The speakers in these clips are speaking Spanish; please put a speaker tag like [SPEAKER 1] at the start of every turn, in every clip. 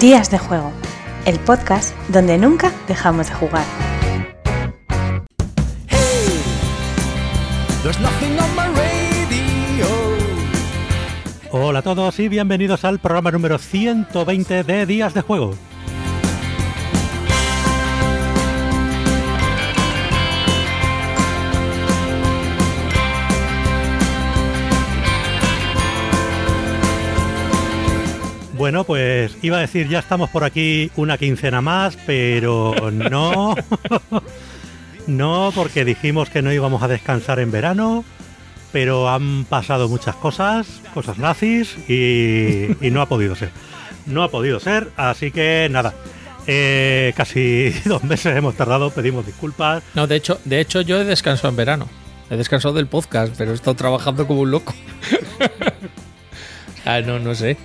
[SPEAKER 1] Días de Juego, el podcast donde nunca dejamos de jugar.
[SPEAKER 2] Hola a todos y bienvenidos al programa número 120 de Días de Juego. Bueno, pues iba a decir, ya estamos por aquí una quincena más, pero no. no, porque dijimos que no íbamos a descansar en verano, pero han pasado muchas cosas, cosas nazis, y, no ha podido ser. No ha podido ser, así que nada. Eh, casi dos meses hemos tardado, pedimos disculpas.
[SPEAKER 3] No, de hecho, de hecho yo he descansado en verano. He descansado del podcast, pero he estado trabajando como un loco. ah, no, no sé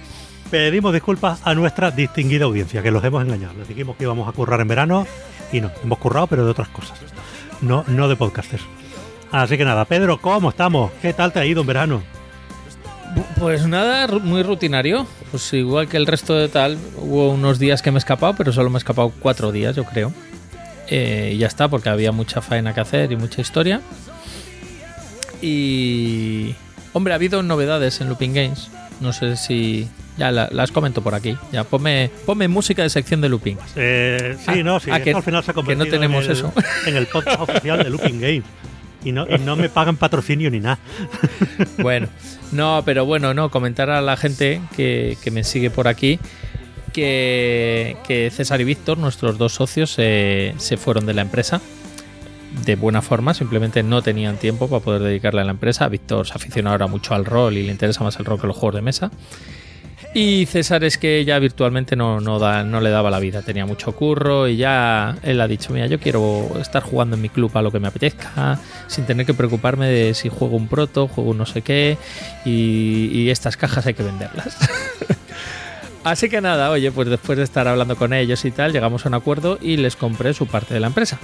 [SPEAKER 2] pedimos disculpas a nuestra distinguida audiencia, que los hemos engañado. Les dijimos que íbamos a currar en verano y no, hemos currado, pero de otras cosas. No, no de podcasters. Así que nada, Pedro, ¿cómo estamos? ¿Qué tal te ha ido en verano?
[SPEAKER 3] Pues nada, muy rutinario. Pues igual que el resto de tal, hubo unos días que me he escapado, pero solo me he escapado cuatro días, yo creo. Eh, y ya está, porque había mucha faena que hacer y mucha historia. Y. Hombre, ha habido novedades en Looping Games. No sé si, ya las comento por aquí. Ya ponme, ponme música de sección de looping.
[SPEAKER 2] Eh, sí, ah, no, sí.
[SPEAKER 3] Ah, que,
[SPEAKER 2] al final se ha convertido
[SPEAKER 3] que no tenemos
[SPEAKER 2] en el,
[SPEAKER 3] eso.
[SPEAKER 2] en el podcast oficial de Looping Game. Y no, y no me pagan patrocinio ni nada.
[SPEAKER 3] Bueno, no, pero bueno, no, comentar a la gente que, que me sigue por aquí que, que, César y Víctor, nuestros dos socios, se fueron de la empresa de buena forma, simplemente no tenían tiempo para poder dedicarle a la empresa. Víctor se aficiona ahora mucho al rol y le interesa más el rol que los juegos de mesa. Y César es que ya virtualmente no, no, da, no le daba la vida, tenía mucho curro y ya él ha dicho, mira, yo quiero estar jugando en mi club a lo que me apetezca, sin tener que preocuparme de si juego un proto, juego un no sé qué, y, estas cajas hay que venderlas. Así que nada, oye, pues después de estar hablando con ellos y tal, llegamos a un acuerdo y les compré su parte de la empresa.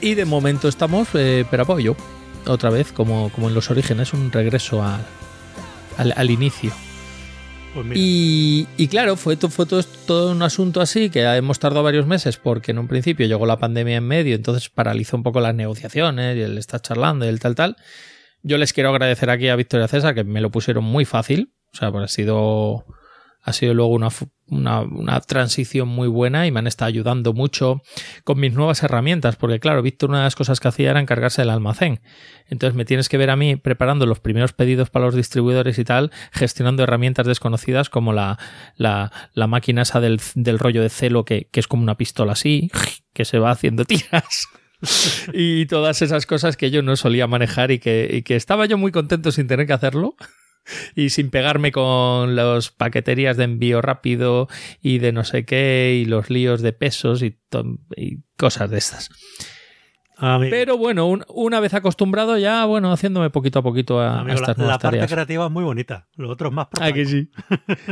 [SPEAKER 3] Y de momento estamos, eh, pero apoyo, otra vez, como, como en los orígenes, un regreso al inicio. Pues y, claro, fue, todo, un asunto así que hemos tardado varios meses porque en un principio llegó la pandemia en medio, entonces paralizó un poco las negociaciones y él está charlando y el tal tal. Yo les quiero agradecer aquí a Victoria César que me lo pusieron muy fácil, o sea, pues ha sido ha sido luego una, una, transición muy buena y me han estado ayudando mucho con mis nuevas herramientas, porque claro, Víctor una de las cosas que hacía era encargarse del almacén. Entonces me tienes que ver a mí preparando los primeros pedidos para los distribuidores y tal, gestionando herramientas desconocidas como la, la, la máquina esa del, del, rollo de celo que, que es como una pistola así, que se va haciendo tiras. y todas esas cosas que yo no solía manejar y que, y que estaba yo muy contento sin tener que hacerlo y sin pegarme con las paqueterías de envío rápido y de no sé qué y los líos de pesos y, cosas de estas. Pero bueno, una vez acostumbrado ya, bueno, haciéndome poquito a poquito a, estas
[SPEAKER 2] la,
[SPEAKER 3] la
[SPEAKER 2] parte creativa es muy bonita, lo otro es más
[SPEAKER 3] Ah, que sí.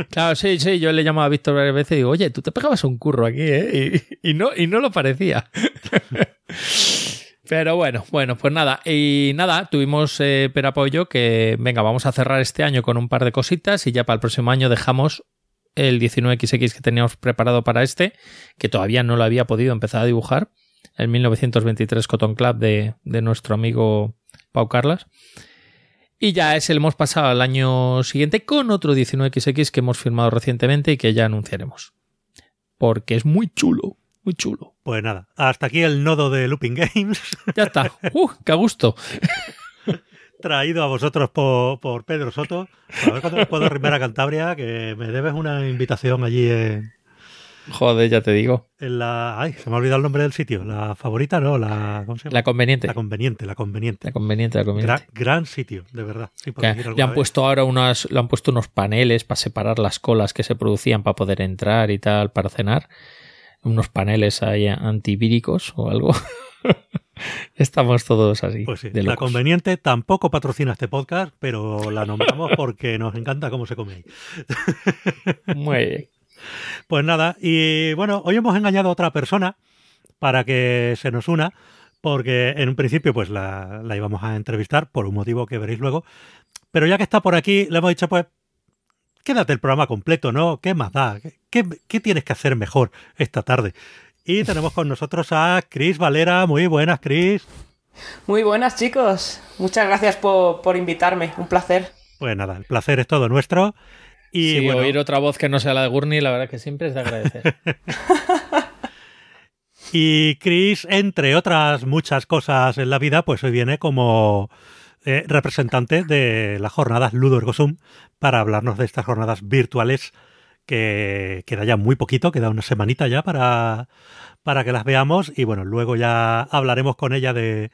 [SPEAKER 3] claro, sí, sí, yo le llamaba a Víctor varias veces y digo, oye, tú te pegabas un curro aquí, ¿eh? Y, y no, y no lo parecía. Pero bueno, bueno, pues nada. Y nada, tuvimos eh, per apoyo que, venga, vamos a cerrar este año con un par de cositas y ya para el próximo año dejamos el 19XX que teníamos preparado para este, que todavía no lo había podido empezar a dibujar, el 1923 Cotton Club de, de nuestro amigo Pau Carlas. Y ya ese lo hemos pasado al año siguiente con otro 19XX que hemos firmado recientemente y que ya anunciaremos. Porque es muy chulo muy chulo.
[SPEAKER 2] Pues nada, hasta aquí el nodo de Looping Games.
[SPEAKER 3] Ya está. ¡Uh, qué gusto!
[SPEAKER 2] Traído a vosotros por, Pedro Soto. A ver cuándo puedo arrimar a Cantabria, que me debes una invitación allí en...
[SPEAKER 3] Joder, ya te digo.
[SPEAKER 2] En la... Ay, se me ha olvidado el nombre del sitio. La favorita, ¿no? La, ¿cómo se llama?
[SPEAKER 3] la conveniente.
[SPEAKER 2] La conveniente, la conveniente.
[SPEAKER 3] La conveniente, la conveniente.
[SPEAKER 2] Gran, sitio, de verdad.
[SPEAKER 3] le han puesto ahora unas, le han puesto unos paneles para separar las colas que se producían para poder entrar y tal, para cenar unos paneles ahí antivíricos o algo. Estamos todos así.
[SPEAKER 2] Pues sí, la conveniente tampoco patrocina este podcast, pero la nombramos porque nos encanta cómo se come ahí.
[SPEAKER 3] Muy bien.
[SPEAKER 2] Pues nada, y bueno, hoy hemos engañado a otra persona para que se nos una, porque en un principio pues la, la íbamos a entrevistar por un motivo que veréis luego, pero ya que está por aquí, le hemos dicho pues quédate el programa completo, ¿no? ¿Qué más da? ¿Qué, qué tienes que hacer mejor esta tarde? Y tenemos con nosotros a Cris Valera. Muy buenas, Cris.
[SPEAKER 4] Muy buenas, chicos. Muchas gracias por, por, invitarme. Un placer.
[SPEAKER 2] Pues nada, el placer es todo nuestro. Y
[SPEAKER 3] sí, oír otra voz que no sea la de Gurney, la verdad que siempre es de agradecer.
[SPEAKER 2] y Chris, entre otras muchas cosas en la vida, pues hoy viene como eh, representante de las jornadas Ludo Ergosum para hablarnos de estas jornadas virtuales que queda ya muy poquito, queda una semanita ya para, para que las veamos y bueno, luego ya hablaremos con ella de,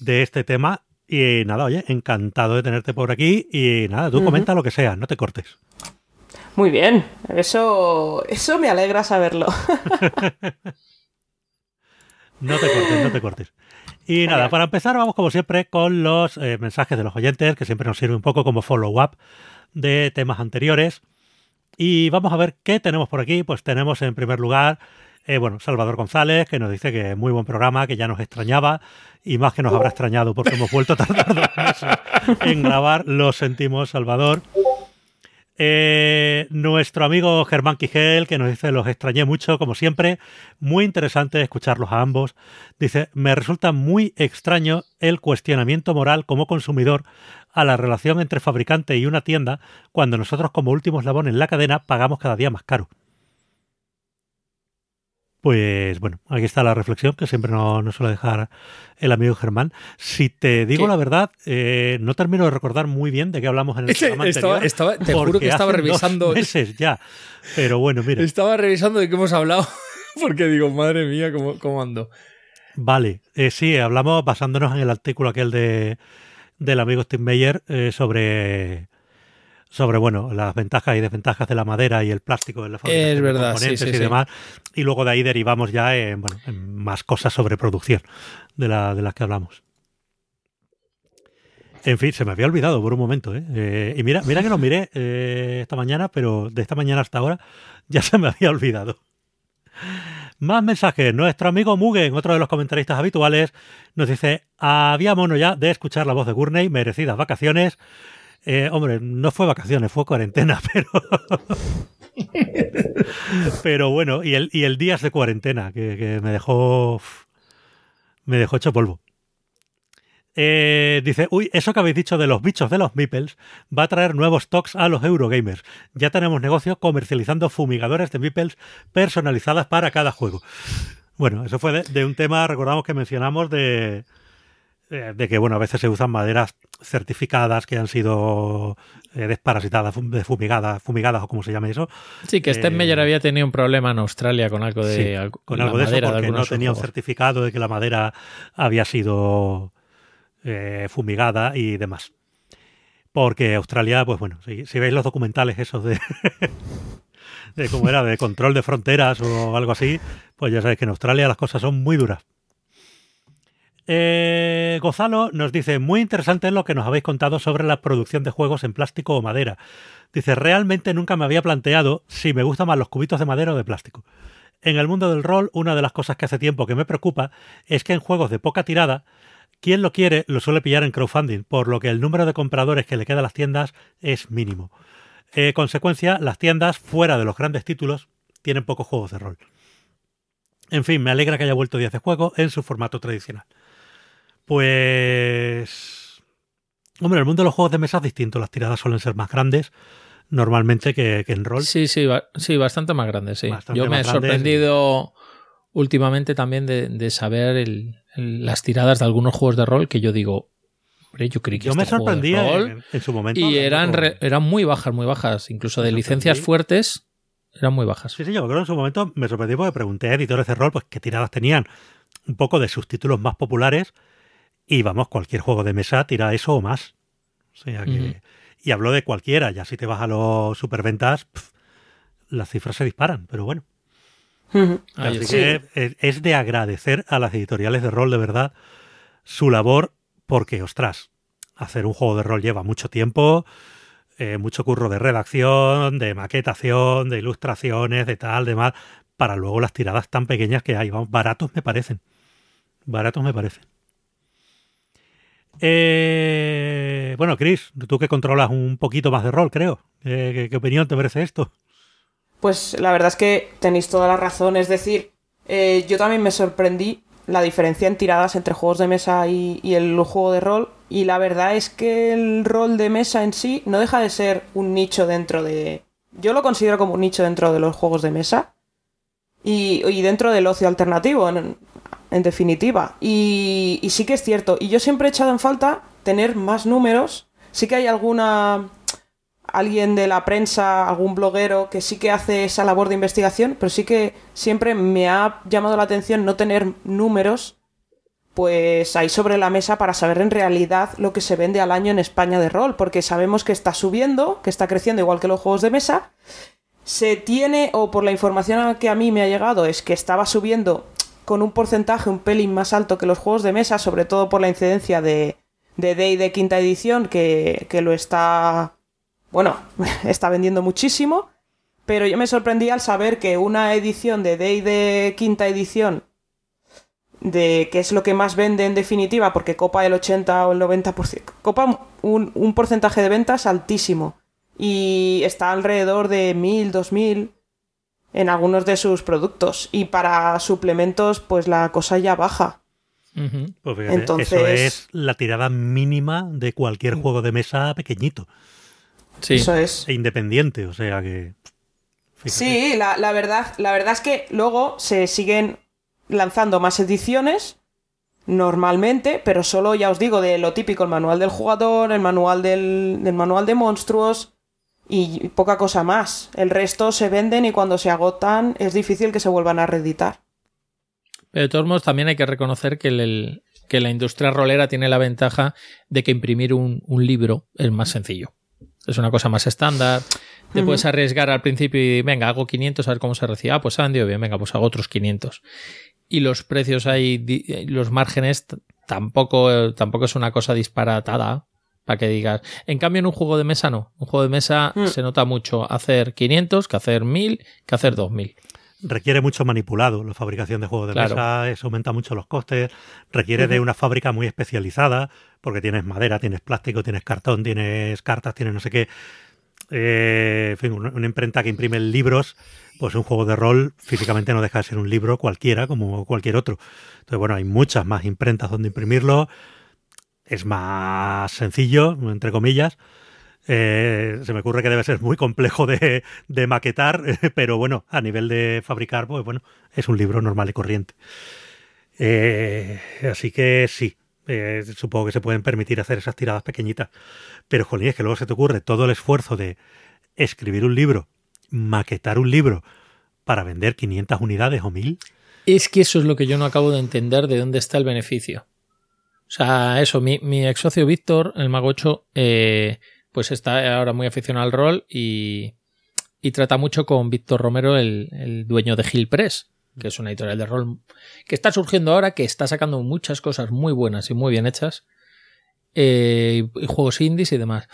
[SPEAKER 2] de este tema. Y nada, oye, encantado de tenerte por aquí y nada, tú comenta lo que sea, no te cortes.
[SPEAKER 4] Muy bien, eso, eso me alegra saberlo.
[SPEAKER 2] no te cortes, no te cortes. Y nada, para empezar vamos como siempre con los eh, mensajes de los oyentes, que siempre nos sirve un poco como follow-up de temas anteriores. Y vamos a ver qué tenemos por aquí. Pues tenemos en primer lugar, eh, bueno, Salvador González, que nos dice que muy buen programa, que ya nos extrañaba y más que nos habrá extrañado porque hemos vuelto a tardar dos meses en grabar. Lo sentimos, Salvador. Eh, nuestro amigo Germán Quigel, que nos dice, los extrañé mucho, como siempre, muy interesante escucharlos a ambos. Dice, me resulta muy extraño el cuestionamiento moral como consumidor a la relación entre fabricante y una tienda cuando nosotros como último eslabón en la cadena pagamos cada día más caro. Pues bueno, aquí está la reflexión que siempre nos, suele dejar el amigo Germán. Si te digo la verdad, eh, no termino de recordar muy bien de qué hablamos en el programa
[SPEAKER 3] estaba,
[SPEAKER 2] anterior.
[SPEAKER 3] Estaba, te juro que estaba revisando.
[SPEAKER 2] Dos meses ya. Pero bueno, mira.
[SPEAKER 3] Estaba revisando de qué hemos hablado. Porque digo, madre mía, ¿cómo, cómo ando?
[SPEAKER 2] Vale, eh, sí, hablamos basándonos en el artículo aquel de del amigo Steve Meyer eh, sobre sobre bueno las ventajas y desventajas de la madera y el plástico de la
[SPEAKER 3] fabricación es verdad, de
[SPEAKER 2] componentes
[SPEAKER 3] sí, sí,
[SPEAKER 2] y demás y luego de ahí derivamos ya en, bueno, en más cosas sobre producción de, la, de las que hablamos en fin, se me había olvidado por un momento, ¿eh? eh y mira, mira que lo miré eh, esta mañana, pero de esta mañana hasta ahora ya se me había olvidado. Más mensajes. Nuestro amigo Mugen, otro de los comentaristas habituales, nos dice: Había mono ya de escuchar la voz de Gurney, merecidas vacaciones. Eh, hombre, no fue vacaciones, fue cuarentena, pero. pero bueno, y el, y el de cuarentena, que, me dejó. Me dejó hecho polvo. Eh, dice, uy, eso que habéis dicho de los bichos de los Meeples va a traer nuevos stocks a los Eurogamers. Ya tenemos negocio comercializando fumigadores de Meeples personalizadas para cada juego. Bueno, eso fue de un tema, recordamos que mencionamos de, de que, bueno, a veces se usan maderas certificadas que han sido eh, desparasitadas, fumigadas, fumigadas o como se llame eso.
[SPEAKER 3] Sí, que Steinmeyer eh, había tenido un problema en Australia con algo de,
[SPEAKER 2] sí, con algo de eso porque no tenía un certificado de que la madera había sido eh, fumigada y demás. Porque Australia, pues bueno, si, si veis los documentales esos de, de cómo era, de control de fronteras o algo así, pues ya sabéis que en Australia las cosas son muy duras. Eh, Gozalo nos dice, muy interesante lo que nos habéis contado sobre la producción de juegos en plástico o madera. Dice, realmente nunca me había planteado si me gustan más los cubitos de madera o de plástico. En el mundo del rol, una de las cosas que hace tiempo que me preocupa es que en juegos de poca tirada, quien lo quiere lo suele pillar en crowdfunding, por lo que el número de compradores que le queda a las tiendas es mínimo. Eh, consecuencia, las tiendas, fuera de los grandes títulos, tienen pocos juegos de rol. En fin, me alegra que haya vuelto Días de Juego en su formato tradicional. Pues... Hombre, en el mundo de los juegos de mesa es distinto. Las tiradas suelen ser más grandes normalmente que, que en rol.
[SPEAKER 3] Sí, sí, sí, bastante más grandes, sí. Bastante Yo me he sorprendido últimamente también de, de saber el, las tiradas de algunos juegos de rol que yo digo, yo creí que
[SPEAKER 2] yo
[SPEAKER 3] este
[SPEAKER 2] me sorprendía
[SPEAKER 3] rol,
[SPEAKER 2] en, en, su momento
[SPEAKER 3] y eran re, eran muy bajas muy bajas. Incluso de licencias fuertes eran muy bajas.
[SPEAKER 2] Sí sí yo creo que en su momento me sorprendí porque pregunté a editores de rol pues qué tiradas tenían. Un poco de sus títulos más populares y vamos cualquier juego de mesa tira eso o más o sea que uh -huh. y hablo de cualquiera ya si te vas a los superventas pff, las cifras se disparan pero bueno Así sí. que es de agradecer a las editoriales de rol de verdad su labor, porque, ostras, hacer un juego de rol lleva mucho tiempo, eh, mucho curro de redacción, de maquetación, de ilustraciones, de tal, de mal, para luego las tiradas tan pequeñas que hay. Vamos, baratos me parecen. Baratos me parecen. Eh, bueno, Chris, tú que controlas un poquito más de rol, creo. ¿Qué, qué opinión te merece esto?
[SPEAKER 4] Pues la verdad es que tenéis toda la razón. Es decir, eh, yo también me sorprendí la diferencia en tiradas entre juegos de mesa y, el juego de rol. Y la verdad es que el rol de mesa en sí no deja de ser un nicho dentro de. Yo lo considero como un nicho dentro de los juegos de mesa. Y dentro del ocio alternativo, en, definitiva. Y sí que es cierto. Y yo siempre he echado en falta tener más números. Sí que hay alguna alguien de la prensa, algún bloguero que sí que hace esa labor de investigación, pero sí que siempre me ha llamado la atención no tener números pues ahí sobre la mesa para saber en realidad lo que se vende al año en España de rol, porque sabemos que está subiendo, que está creciendo igual que los juegos de mesa. Se tiene, o por la información que a mí me ha llegado, es que estaba subiendo con un porcentaje un pelín más alto que los juegos de mesa, sobre todo por la incidencia de de Day de quinta edición, que, que lo está bueno, está vendiendo muchísimo, pero yo me sorprendí al saber que una edición de Day de quinta edición, de que es lo que más vende en definitiva, porque copa el 80 o el 90%, copa un, un porcentaje de ventas altísimo. Y está alrededor de 1000, 2000 en algunos de sus productos y para suplementos pues la cosa ya baja.
[SPEAKER 2] Uh -huh. pues fíjate, Entonces... Eso es la tirada mínima de cualquier juego de mesa pequeñito.
[SPEAKER 4] Sí. Eso es.
[SPEAKER 2] E independiente, o sea que.
[SPEAKER 4] Fíjate. Sí, la, la, verdad, la verdad es que luego se siguen lanzando más ediciones normalmente, pero solo, ya os digo, de lo típico, el manual del jugador, el manual del, del manual de monstruos y poca cosa más. El resto se venden y cuando se agotan es difícil que se vuelvan a reeditar.
[SPEAKER 3] Pero de todos modos también hay que reconocer que, el, que la industria rolera tiene la ventaja de que imprimir un, un libro es más sencillo. Es una cosa más estándar. Te uh -huh. puedes arriesgar al principio y venga, hago 500 a ver cómo se recibe. Ah, pues han vendido bien, venga, pues hago otros 500. Y los precios ahí, los márgenes tampoco, tampoco es una cosa disparatada para que digas. En cambio, en un juego de mesa no. Un juego de mesa -huh. se nota mucho hacer 500 que hacer 1000 que hacer 2000
[SPEAKER 2] requiere mucho manipulado la fabricación de juegos de claro. mesa, eso aumenta mucho los costes, requiere uh -huh. de una fábrica muy especializada, porque tienes madera, tienes plástico, tienes cartón, tienes cartas, tienes no sé qué. Eh, en fin, una, una, imprenta que imprime libros, pues un juego de rol físicamente no deja de ser un libro cualquiera, como cualquier otro. Entonces, bueno, hay muchas más imprentas donde imprimirlo, es más sencillo, entre comillas, eh, se me ocurre que debe ser muy complejo de, maquetar, pero bueno, a nivel de fabricar, pues bueno, es un libro normal y corriente. Eh, así que sí, eh, supongo que se pueden permitir hacer esas tiradas pequeñitas. Pero, jolín, es que luego se te ocurre todo el esfuerzo de escribir un libro, maquetar un libro para vender 500 unidades o 1000.
[SPEAKER 3] Es que eso es lo que yo no acabo de entender de dónde está el beneficio. O sea, eso, mi, ex socio Víctor, el Mago 8, eh, pues está ahora muy aficionado al rol y, y trata mucho con Víctor Romero, el, dueño de Hill Press, que es una editorial de rol que está surgiendo ahora, que está sacando muchas cosas muy buenas y muy bien hechas, eh, juegos indies y demás.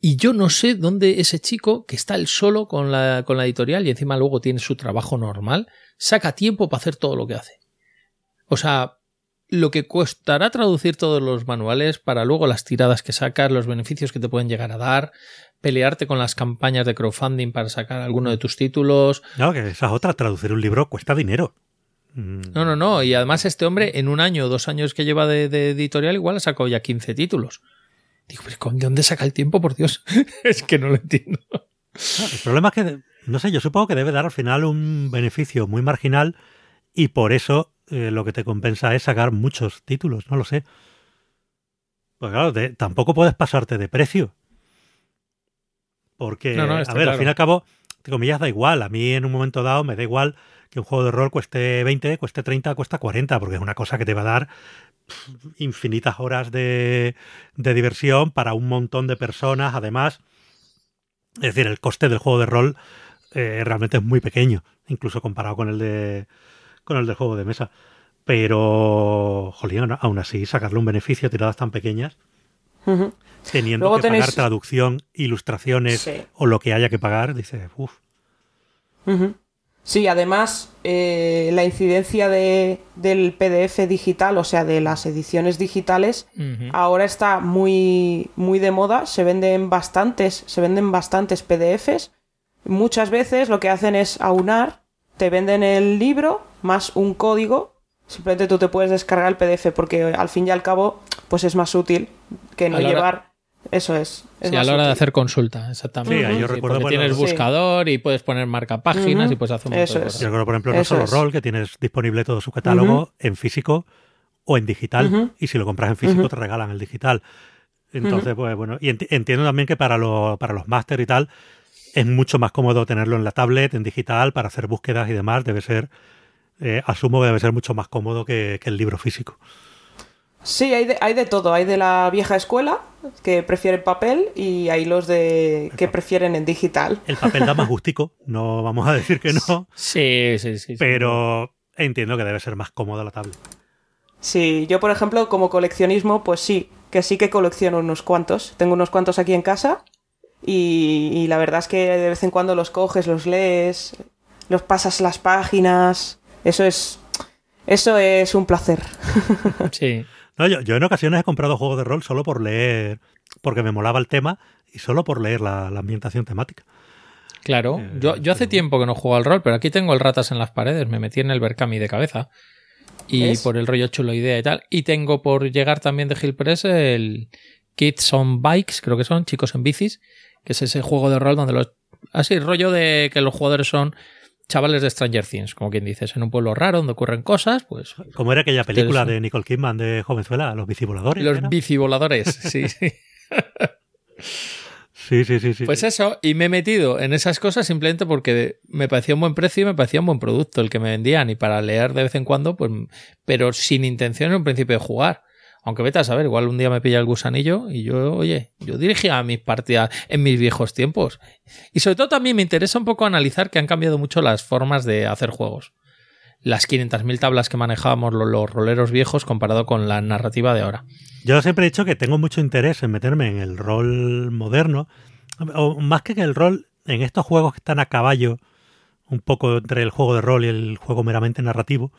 [SPEAKER 3] Y yo no sé dónde ese chico, que está él solo con la, con la editorial y encima luego tiene su trabajo normal, saca tiempo para hacer todo lo que hace. O sea, lo que costará traducir todos los manuales para luego las tiradas que sacas, los beneficios que te pueden llegar a dar, pelearte con las campañas de crowdfunding para sacar alguno de tus títulos.
[SPEAKER 2] No, que esa es otra, traducir un libro cuesta dinero.
[SPEAKER 3] No, no, no. Y además este hombre en un año o dos años que lleva de, de editorial igual ha sacado ya 15 títulos. Digo, pero ¿de dónde saca el tiempo, por Dios? es que no lo entiendo.
[SPEAKER 2] El problema es que, no sé, yo supongo que debe dar al final un beneficio muy marginal y por eso eh, lo que te compensa es sacar muchos títulos, no lo sé. Pues claro, de, tampoco puedes pasarte de precio. Porque, no, no, a ver, claro. al fin y al cabo, te comillas, da igual. A mí en un momento dado me da igual que un juego de rol cueste 20, cueste 30, cuesta 40, porque es una cosa que te va a dar infinitas horas de, de diversión para un montón de personas. Además, es decir, el coste del juego de rol eh, realmente es muy pequeño, incluso comparado con el de con el del juego de mesa. Pero, jolín, aún así, sacarle un beneficio a tiradas tan pequeñas, uh -huh. teniendo Luego que tenéis... pagar traducción, ilustraciones sí. o lo que haya que pagar, dice, uff.
[SPEAKER 4] Uh -huh. Sí, además eh, la incidencia de, del PDF digital, o sea, de las ediciones digitales, ahora está muy, muy de moda. Se venden bastantes, se venden bastantes PDFs. Muchas veces lo que hacen es aunar, te venden el libro más un código. Simplemente tú te puedes descargar el PDF porque al fin y al cabo, pues es más útil que no
[SPEAKER 3] la hora-
[SPEAKER 4] llevar. Eso es. es
[SPEAKER 3] Sí, a la hora de
[SPEAKER 4] útil.
[SPEAKER 3] hacer consulta, exactamente.
[SPEAKER 2] Sí, yo recuerdo,
[SPEAKER 3] porque
[SPEAKER 2] bueno,
[SPEAKER 3] tienes
[SPEAKER 2] sí.
[SPEAKER 3] buscador y puedes poner marca páginas
[SPEAKER 4] Ujú.
[SPEAKER 3] y puedes hacer un montón
[SPEAKER 4] Eso
[SPEAKER 3] de
[SPEAKER 4] es.
[SPEAKER 3] cosas.
[SPEAKER 2] Yo recuerdo, por ejemplo, no
[SPEAKER 4] Eso
[SPEAKER 2] solo
[SPEAKER 4] es.
[SPEAKER 2] Roll, que tienes disponible todo su catálogo en físico o en digital.
[SPEAKER 4] Ujú.
[SPEAKER 2] Y si lo compras en físico, te regalan el digital. Entonces, pues bueno, y enti- entiendo también que para, lo- para los máster y tal, es mucho más cómodo tenerlo en la tablet, en digital, para hacer búsquedas y demás. Debe ser, eh, asumo que debe ser mucho más cómodo que, que el libro físico.
[SPEAKER 4] Sí, hay de, hay de todo. Hay de la vieja escuela, que prefieren papel, y hay los de que prefieren en digital.
[SPEAKER 2] El papel da más gustico, no vamos a decir que no,
[SPEAKER 3] Sí, sí, sí. sí.
[SPEAKER 2] pero entiendo que debe ser más cómoda la tablet.
[SPEAKER 4] Sí, yo por ejemplo, como coleccionismo, pues sí, que sí que colecciono unos cuantos. Tengo unos cuantos aquí en casa y, y la verdad es que de vez en cuando los coges, los lees, los pasas las páginas. Eso es, eso es un placer.
[SPEAKER 3] Sí.
[SPEAKER 2] No, yo, yo en ocasiones he comprado juegos de rol solo por leer, porque me molaba el tema y solo por leer la, la ambientación temática.
[SPEAKER 3] Claro,
[SPEAKER 2] Eh,
[SPEAKER 3] yo, yo hace
[SPEAKER 2] pero-
[SPEAKER 3] tiempo que no juego al rol, pero aquí tengo el ratas en las paredes, me metí en el Berkami de cabeza. Y por el rollo chulo idea y tal. Y tengo por llegar también de Hill Press el Kids on Bikes, creo que son, chicos en bicis, que es ese juego de rol donde los... Así, rollo de que los jugadores son chavales de Stranger Things, como quien dices, en un pueblo raro donde ocurren cosas, pues
[SPEAKER 2] Como era aquella película de Nicole Kidman de Jovenzuela, Los bicivoladores.
[SPEAKER 3] los
[SPEAKER 2] ¿era?
[SPEAKER 3] bicivoladores, sí, sí.
[SPEAKER 2] Sí, sí, sí, sí.
[SPEAKER 3] Pues eso, y me he metido en esas cosas simplemente porque me parecía un buen precio y me parecía un buen producto el que me vendían y para leer de vez en cuando, pues, pero sin intención en un principio de jugar. Aunque vete a saber, igual un día me pilla el gusanillo y yo, oye, yo dirigía mis partidas en mis viejos tiempos. Y sobre todo también me interesa un poco analizar que han cambiado mucho las formas de hacer juegos. Las 500.000 tablas que manejábamos lo- los roleros viejos comparado con la narrativa de ahora.
[SPEAKER 2] Yo siempre he dicho que tengo mucho interés en meterme en el rol moderno, o más que en el rol, en estos juegos que están a caballo, un poco entre el juego de rol y el juego meramente narrativo,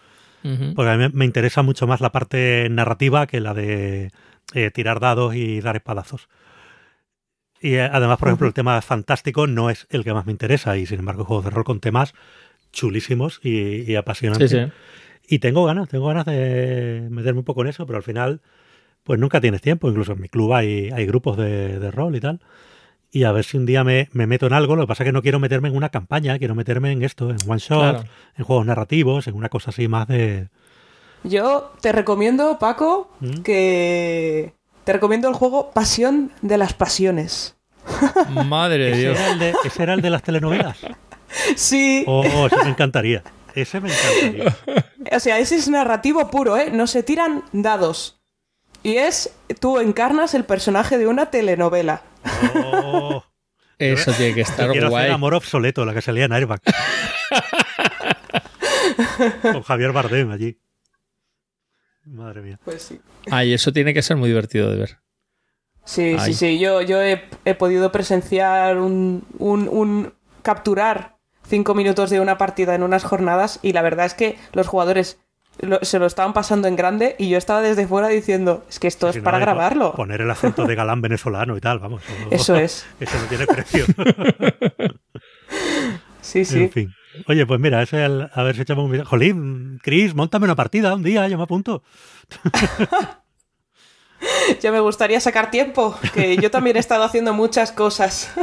[SPEAKER 2] Porque a mí me interesa mucho más la parte narrativa que la de eh, tirar dados y dar espadazos. Y eh, además, por ejemplo, el tema fantástico no es el que más me interesa, y sin embargo, juegos de rol con temas chulísimos y, y apasionantes.
[SPEAKER 3] Sí, sí.
[SPEAKER 2] Y tengo ganas, tengo ganas de meterme un poco en eso, pero al final, pues nunca tienes tiempo. Incluso en mi club hay, hay grupos de, de rol y tal. Y a ver si un día me, me meto en algo. Lo que pasa es que no quiero meterme en una campaña, quiero meterme en esto, en one shot,
[SPEAKER 3] Claro.
[SPEAKER 2] en juegos narrativos, en una cosa así más de.
[SPEAKER 4] Yo te recomiendo, Paco,
[SPEAKER 2] ¿Mm?
[SPEAKER 4] que te recomiendo el juego Pasión de las Pasiones.
[SPEAKER 3] Madre de
[SPEAKER 2] ¿Ese
[SPEAKER 3] Dios.
[SPEAKER 2] era, el de, ese era el de las telenovelas?
[SPEAKER 4] Sí,
[SPEAKER 2] Oh, ese me encantaría. Ese me encantaría.
[SPEAKER 4] o sea, ese es narrativo puro, ¿eh? No se tiran dados. Y es, tú encarnas el personaje de una telenovela.
[SPEAKER 2] Oh,
[SPEAKER 3] Eso tiene que estar
[SPEAKER 2] quiero
[SPEAKER 3] guay.
[SPEAKER 2] hacer amor obsoleto, la que salía en Airbag. Con Javier Bardem allí. Madre mía.
[SPEAKER 4] Pues sí.
[SPEAKER 3] Ay, eso tiene que ser muy divertido de ver.
[SPEAKER 4] Sí,
[SPEAKER 3] Ay.
[SPEAKER 4] sí, sí. Yo, yo he, he podido presenciar un, un, un- capturar cinco minutos de una partida en unas jornadas y la verdad es que los jugadores lo- se lo estaban pasando en grande y yo estaba desde fuera diciendo, es que esto es para grabarlo.
[SPEAKER 2] Poner el acento de galán venezolano y tal, vamos.
[SPEAKER 4] Eso es.
[SPEAKER 2] Eso no tiene precio.
[SPEAKER 4] Sí, sí.
[SPEAKER 2] En fin. Oye, pues mira, ese al- si echamos un video. Jolín, Chris, montame una partida un día, yo me apunto.
[SPEAKER 4] Ya me gustaría sacar tiempo, que yo también he estado haciendo muchas cosas.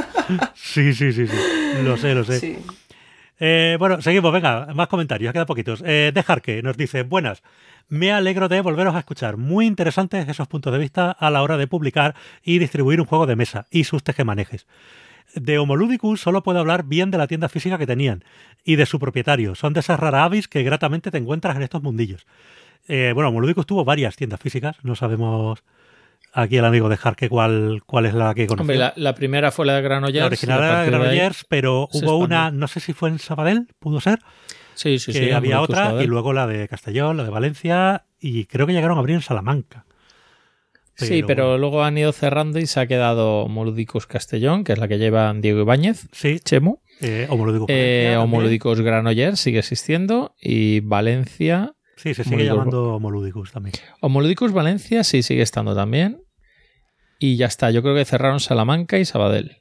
[SPEAKER 2] Sí, sí, sí, sí. Lo sé, lo sé.
[SPEAKER 4] Sí.
[SPEAKER 2] Eh, bueno, seguimos, venga, más comentarios, quedan poquitos. Eh, Dejar que nos dice, buenas, me alegro de volveros a escuchar. Muy interesantes esos puntos de vista a la hora de publicar y distribuir un juego de mesa y sus tejemanejes. De Homoludicus solo puedo hablar bien de la tienda física que tenían y de su propietario. Son de esas rara avis que gratamente te encuentras en estos mundillos. Eh, bueno, Homoludicus tuvo varias tiendas físicas, no sabemos aquí el amigo de Jarque cuál, cuál es la que conoció.
[SPEAKER 3] Hombre, la, la primera fue la de Granollers.
[SPEAKER 2] La original era
[SPEAKER 3] ahí-
[SPEAKER 2] Granollers, pero hubo una, no sé si fue en Sabadell, pudo ser,
[SPEAKER 3] Sí, sí,
[SPEAKER 2] que
[SPEAKER 3] sí.
[SPEAKER 2] había otra, y luego la de Castellón, la de Valencia, y creo que llegaron a abrir en Salamanca.
[SPEAKER 3] Sí, pero luego han ido cerrando y se ha quedado Moludicus Castellón, que es la que lleva Diego Ibáñez,
[SPEAKER 2] Sí,
[SPEAKER 3] Chemu.
[SPEAKER 2] Eh, Homolúdicos
[SPEAKER 3] Eh, Granollers sigue existiendo y Valencia.
[SPEAKER 2] Sí, se sigue llamando Homolúdicos también.
[SPEAKER 3] Homolúdicos Valencia sí sigue estando también. Y ya está, yo creo que cerraron Salamanca y Sabadell.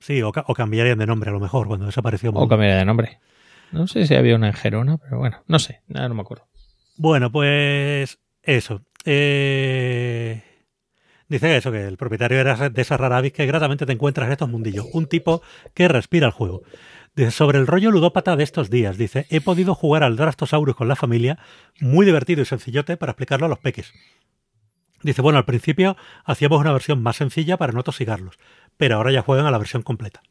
[SPEAKER 2] Sí, o, ca- o cambiarían de nombre a lo mejor cuando desapareció
[SPEAKER 3] O
[SPEAKER 2] Homolúdicos.
[SPEAKER 3] cambiaría de nombre. No sé si había una en Gerona, pero bueno, no sé, no me acuerdo.
[SPEAKER 2] Bueno, pues eso. Eh, Dice eso, que el propietario era de esa rara avis que gratamente te encuentras en estos mundillos. Un tipo que respira el juego. Dice, sobre el rollo ludópata de estos días, dice, he podido jugar al Drastosaurus con la familia, muy divertido y sencillote para explicarlo a los peques. Dice, bueno, al principio hacíamos una versión más sencilla para no tosigarlos, pero ahora ya juegan a la versión completa.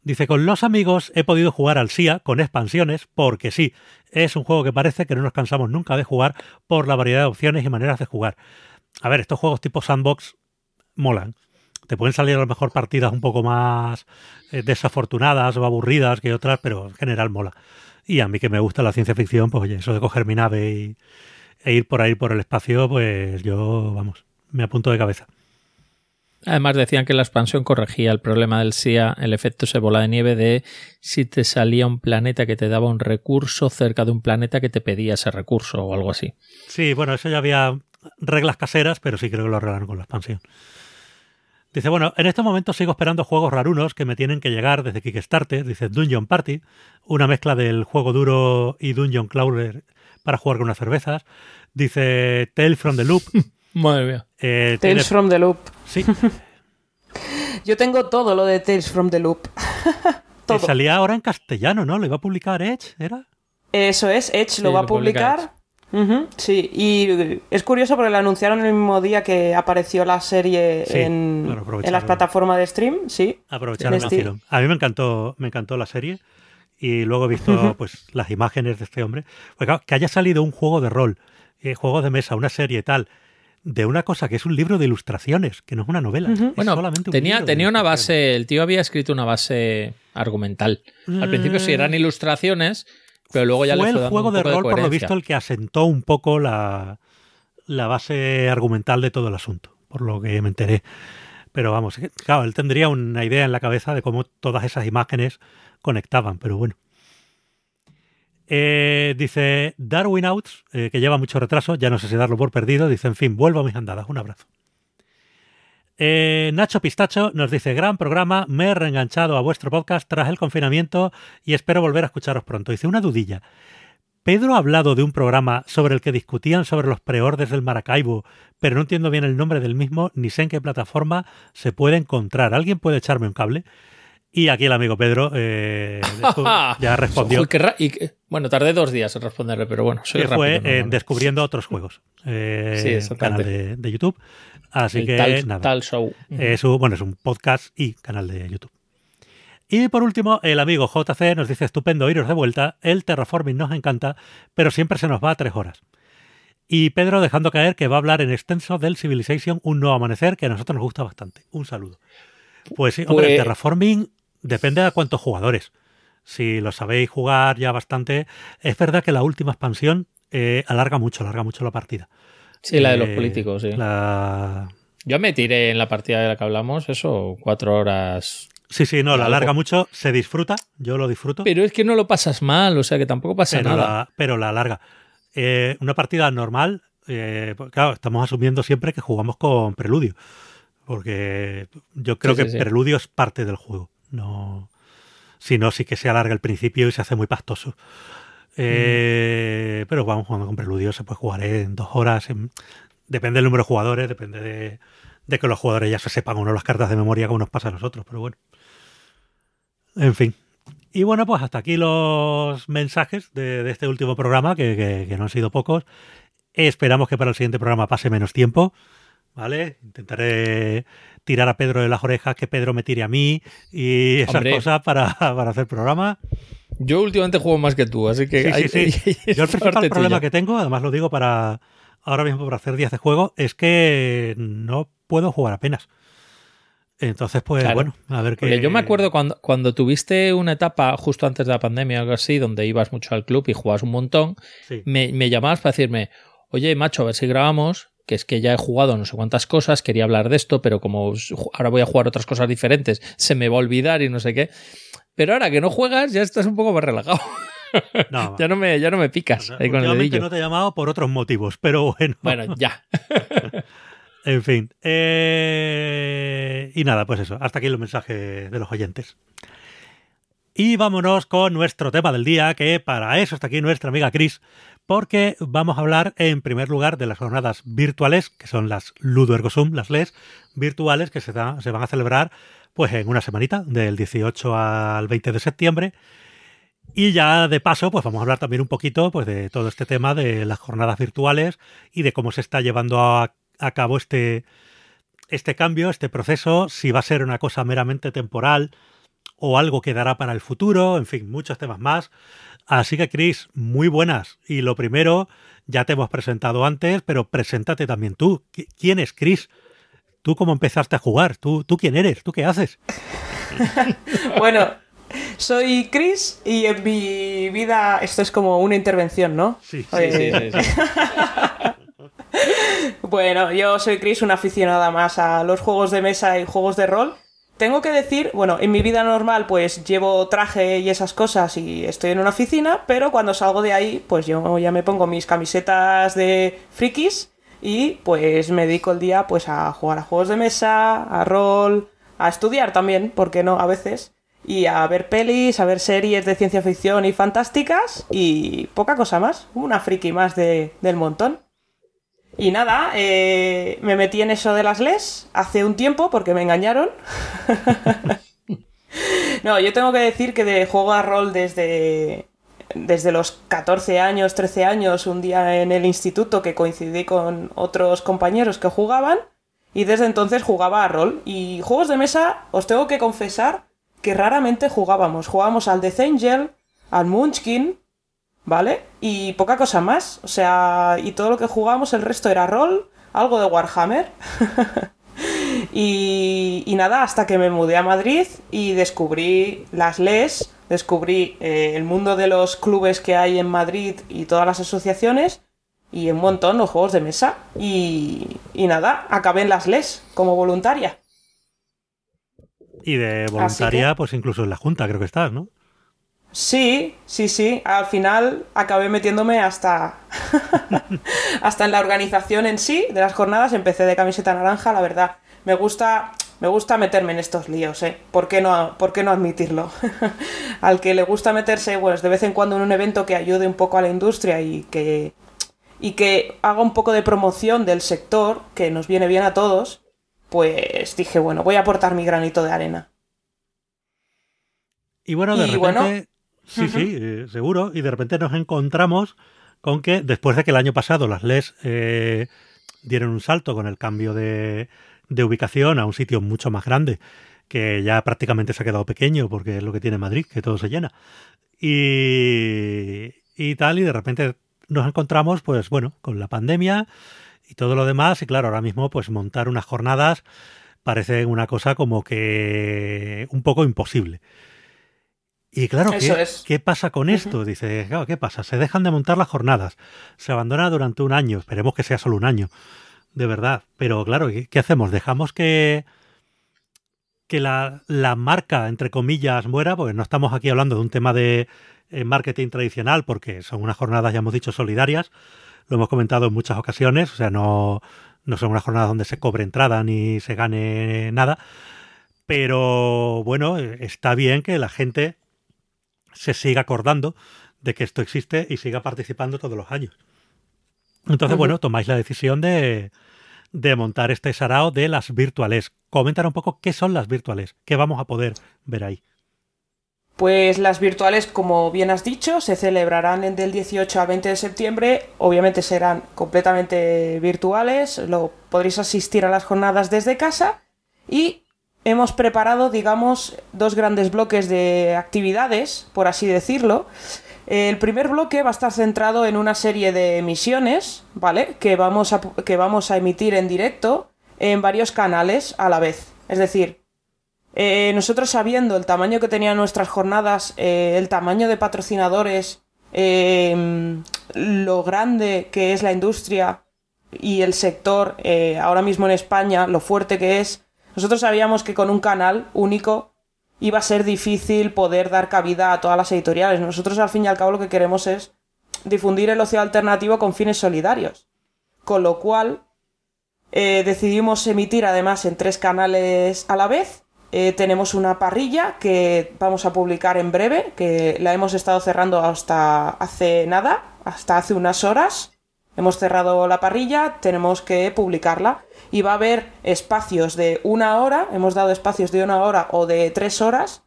[SPEAKER 2] Dice, con los amigos he podido jugar al SIA con expansiones, porque sí, es un juego que parece que no nos cansamos nunca de jugar por la variedad de opciones y maneras de jugar. A ver, estos juegos tipo sandbox molan. Te pueden salir a lo mejor partidas un poco más eh, desafortunadas o aburridas que otras, pero en general mola. Y a mí que me gusta la ciencia ficción, pues oye, eso de coger mi nave y, e ir por ahí por el espacio, pues yo, vamos, me apunto de cabeza.
[SPEAKER 3] Además decían que la expansión corregía el problema del SIA, el efecto ese bola de nieve de si te salía un planeta que te daba un recurso cerca de un planeta que te pedía ese recurso o algo así.
[SPEAKER 2] Sí, bueno, eso ya había reglas caseras, pero sí creo que lo arreglaron con la expansión. Dice, bueno, en estos momentos sigo esperando juegos rarunos que me tienen que llegar desde Kickstarter. Dice Dungeon Party, una mezcla del juego duro y Dungeon Crawler para jugar con unas cervezas. Dice Tale from the Loop.
[SPEAKER 3] Madre mía.
[SPEAKER 2] eh, tiene-
[SPEAKER 4] Tales from the Loop.
[SPEAKER 2] Sí,
[SPEAKER 4] Yo tengo todo lo de Tales from the Loop.
[SPEAKER 2] que
[SPEAKER 4] todo.
[SPEAKER 2] salía ahora en castellano, ¿no? Lo iba a publicar Edge, ¿era?
[SPEAKER 4] Eso es, Edge
[SPEAKER 3] Sí,
[SPEAKER 4] lo va a
[SPEAKER 3] lo
[SPEAKER 4] publicar. Sí, y es curioso porque lo anunciaron el mismo día que apareció la serie
[SPEAKER 2] Sí,
[SPEAKER 4] en,
[SPEAKER 2] claro,
[SPEAKER 4] en las plataformas de stream, sí.
[SPEAKER 2] Aprovecharon hicieron. A mí me encantó, me encantó la serie y luego he visto pues las imágenes de este hombre. Pues, claro, que haya salido un juego de rol, eh, juegos de mesa, una serie y tal, de una cosa que es un libro de ilustraciones, que no es una novela. es
[SPEAKER 3] Bueno,
[SPEAKER 2] solamente un
[SPEAKER 3] tenía, tenía una base, el tío había escrito una base argumental. Al principio sí eran ilustraciones, pero luego ya
[SPEAKER 2] Fue el juego de rol, por lo visto, el que asentó un poco la, la base argumental de todo el asunto, por lo que me enteré. Pero vamos, claro, él tendría una idea en la cabeza de cómo todas esas imágenes conectaban, pero bueno. Eh, dice Darwin Outs, eh, que lleva mucho retraso, ya no sé si darlo por perdido, dice, en fin, vuelvo a mis andadas, un abrazo. Eh, Nacho Pistacho nos dice, gran programa, me he reenganchado a vuestro podcast tras el confinamiento y espero volver a escucharos pronto. Dice, una dudilla. Pedro ha hablado de un programa sobre el que discutían sobre los preordes del Maracaibo, pero no entiendo bien el nombre del mismo ni sé en qué plataforma se puede encontrar. ¿Alguien puede echarme un cable? Y aquí el amigo Pedro eh, ya respondió.
[SPEAKER 3] Y que- bueno, tardé dos días en responderle, pero bueno, soy
[SPEAKER 2] que
[SPEAKER 3] rápido.
[SPEAKER 2] fue eh, descubriendo otros juegos. Eh,
[SPEAKER 3] Sí,
[SPEAKER 2] canal de, de YouTube. Así
[SPEAKER 3] El
[SPEAKER 2] que
[SPEAKER 3] tal,
[SPEAKER 2] nada.
[SPEAKER 3] tal show.
[SPEAKER 2] Es un, bueno, es un podcast y canal de YouTube. Y por último, el amigo JC nos dice, estupendo iros de vuelta, el terraforming nos encanta, pero siempre se nos va a tres horas. Y Pedro dejando caer que va a hablar en extenso del Civilization Un Nuevo Amanecer, que a nosotros nos gusta bastante. Un saludo. Pues sí, hombre, el
[SPEAKER 3] Pues-
[SPEAKER 2] terraforming depende de cuántos jugadores. Si lo sabéis jugar ya bastante, es verdad que la última expansión eh, alarga mucho, alarga mucho la partida.
[SPEAKER 3] Sí, la de los
[SPEAKER 2] Eh,
[SPEAKER 3] políticos, sí.
[SPEAKER 2] la-
[SPEAKER 3] Yo me tiré en la partida de la que hablamos, eso, cuatro horas.
[SPEAKER 2] Sí, sí, no, la
[SPEAKER 3] Algo.
[SPEAKER 2] alarga mucho, se disfruta, yo lo disfruto,
[SPEAKER 3] Pero es que no lo pasas mal, o sea que tampoco pasa
[SPEAKER 2] pero,
[SPEAKER 3] nada.
[SPEAKER 2] la, pero la alarga. Eh, una partida normal, eh, pues, claro, estamos asumiendo siempre que jugamos con preludio, porque yo creo
[SPEAKER 3] Sí,
[SPEAKER 2] que
[SPEAKER 3] sí, sí.
[SPEAKER 2] preludio es parte del juego, no, si no, sí que se alarga el principio y se hace muy pastoso. Eh,
[SPEAKER 3] Mm.
[SPEAKER 2] Pero vamos jugando con preludio, se puede jugar en dos horas, en- depende del número de jugadores, depende de, de que los jugadores ya se sepan o no las cartas de memoria como nos pasa a nosotros, pero bueno. En fin. Y bueno, pues hasta aquí los mensajes de, de este último programa, que, que- que no han sido pocos. Esperamos que para el siguiente programa pase menos tiempo, ¿vale? Intentaré tirar a Pedro de las orejas, que Pedro me tire a mí y esas
[SPEAKER 3] Hombre.
[SPEAKER 2] cosas para, para hacer programa.
[SPEAKER 3] Yo últimamente juego más que tú, así que.
[SPEAKER 2] Sí,
[SPEAKER 3] hay-
[SPEAKER 2] sí, sí. Yo el principal problema
[SPEAKER 3] tuya.
[SPEAKER 2] que tengo, además lo digo para ahora mismo para hacer días de juego, es que no puedo jugar apenas. Entonces, pues
[SPEAKER 3] Claro.
[SPEAKER 2] bueno, a ver qué.
[SPEAKER 3] Yo me acuerdo cuando, cuando tuviste una etapa justo antes de la pandemia o algo así, donde ibas mucho al club y jugabas un montón,
[SPEAKER 2] Sí.
[SPEAKER 3] me, me llamabas para decirme, oye, macho, a ver si grabamos, que es que ya he jugado no sé cuántas cosas, quería hablar de esto, pero como ahora voy a jugar otras cosas diferentes, se me va a olvidar y no sé qué. Pero ahora que no juegas, ya estás un poco más relajado. No, ya, no me, ya no me picas.
[SPEAKER 2] ahí con el no te he llamado por otros motivos, pero bueno.
[SPEAKER 3] Bueno, ya.
[SPEAKER 2] en fin. Eh, y nada, pues eso. Hasta aquí los mensajes de los oyentes. Y vámonos con nuestro tema del día, que para eso está aquí nuestra amiga Chris, porque vamos a hablar en primer lugar de las jornadas virtuales, que son las Ludo Ergosum, las LES virtuales, que se, se van a celebrar pues en una semanita, del 18 al 20 de septiembre. Y ya de paso, pues vamos a hablar también un poquito pues, de todo este tema de las jornadas virtuales y de cómo se está llevando a, a cabo este, este cambio, este proceso, si va a ser una cosa meramente temporal o algo que dará para el futuro, en fin, muchos temas más. Así que, Chris, muy buenas. Y lo primero, ya te hemos presentado antes, pero preséntate también tú. ¿Quién es Chris? ¿Tú cómo empezaste a jugar? ¿Tú, tú quién eres? ¿Tú qué haces?
[SPEAKER 4] bueno, soy Chris y en mi vida esto es como una intervención, ¿no?
[SPEAKER 2] Sí, sí, sí. sí,
[SPEAKER 4] bueno, yo soy Chris, una aficionada más a los juegos de mesa y juegos de rol. Tengo que decir, bueno, en mi vida normal pues llevo traje y esas cosas y estoy en una oficina, pero cuando salgo de ahí pues yo ya me pongo mis camisetas de frikis y pues me dedico el día pues a jugar a juegos de mesa, a rol, a estudiar también, ¿por qué no? A veces, y a ver pelis, a ver series de ciencia ficción y fantásticas y poca cosa más, una friki más de, del montón. Y nada, eh, me metí en eso de las LES hace un tiempo porque me engañaron. no, yo tengo que decir que de juego a rol desde, desde los 14 años, 13 años, un día en el instituto que coincidí con otros compañeros que jugaban y desde entonces jugaba a rol. Y juegos de mesa, os tengo que confesar que raramente jugábamos. Jugábamos al Death Angel, al Munchkin, ¿vale? Y poca cosa más. O sea, y todo lo que jugábamos, el resto era rol, algo de Warhammer. y, y, nada, hasta que me mudé a Madrid y descubrí las LES, descubrí eh, el mundo de los clubes que hay en Madrid y todas las asociaciones y un montón los juegos de mesa. Y, y nada, acabé en las LES como voluntaria.
[SPEAKER 2] Y de voluntaria, pues incluso en la Junta creo que estás, ¿no?
[SPEAKER 4] Sí, sí, sí. Al final acabé metiéndome hasta. hasta en la organización en sí de las jornadas. Empecé de camiseta naranja, la verdad. Me gusta. Me gusta meterme en estos líos, ¿eh? ¿Por qué no, por qué no admitirlo? Al que le gusta meterse, pues de vez en cuando en un evento que ayude un poco a la industria y que. y que haga un poco de promoción del sector, que nos viene bien a todos, pues dije, bueno, voy a aportar mi granito de arena.
[SPEAKER 2] Y bueno, de repente. Sí, sí, eh, seguro. Y de repente nos encontramos con que después de que el año pasado las LES eh, dieron un salto con el cambio de, de, ubicación a un sitio mucho más grande, que ya prácticamente se ha quedado pequeño porque es lo que tiene Madrid, que todo se llena. Y, y tal, y de repente nos encontramos, pues bueno, con la pandemia y todo lo demás. Y claro, ahora mismo, pues montar unas jornadas parece una cosa como que un poco imposible. Y claro, ¿qué, pasa con esto? Dice, claro, ¿qué pasa? Se dejan de montar las jornadas, se abandona durante un año, esperemos que sea solo un año, de verdad. Pero claro, ¿qué, hacemos? ¿Dejamos que, que la, la, marca, entre comillas, muera? Pues no estamos aquí hablando de un tema de eh, marketing tradicional, porque son unas jornadas, ya hemos dicho, solidarias, lo hemos comentado en muchas ocasiones, o sea, no, no son unas jornadas donde se cobre entrada ni se gane nada. Pero bueno, está bien que la gente se siga acordando de que esto existe y siga participando todos los años. Entonces, bueno, tomáis la decisión de, de montar este sarao de las virtuales. Comentar un poco qué son las virtuales, qué vamos a poder ver ahí.
[SPEAKER 4] Pues las virtuales, como bien has dicho, se celebrarán del 18 al 20 de septiembre. Obviamente serán completamente virtuales. Lo podréis asistir a las jornadas desde casa. Y hemos preparado, digamos, dos grandes bloques de actividades, por así decirlo. El primer bloque va a estar centrado en una serie de emisiones, ¿vale? Que vamos a, que vamos a emitir en directo en varios canales a la vez. Es decir, eh, nosotros sabiendo el tamaño que tenían nuestras jornadas, eh, el tamaño de patrocinadores, em, lo grande que es la industria, y el sector eh, ahora mismo en España, lo fuerte que es, nosotros sabíamos que con un canal único iba a ser difícil poder dar cabida a todas las editoriales. Nosotros al fin y al cabo lo que queremos es difundir el ocio alternativo con fines solidarios. Con lo cual eh, decidimos emitir además en tres canales a la vez. Eh, tenemos una parrilla que vamos a publicar en breve, que la hemos estado cerrando hasta hace nada, hasta hace unas horas. Hemos cerrado la parrilla, tenemos que publicarla y va a haber espacios de una hora, hemos dado espacios de una hora o de tres horas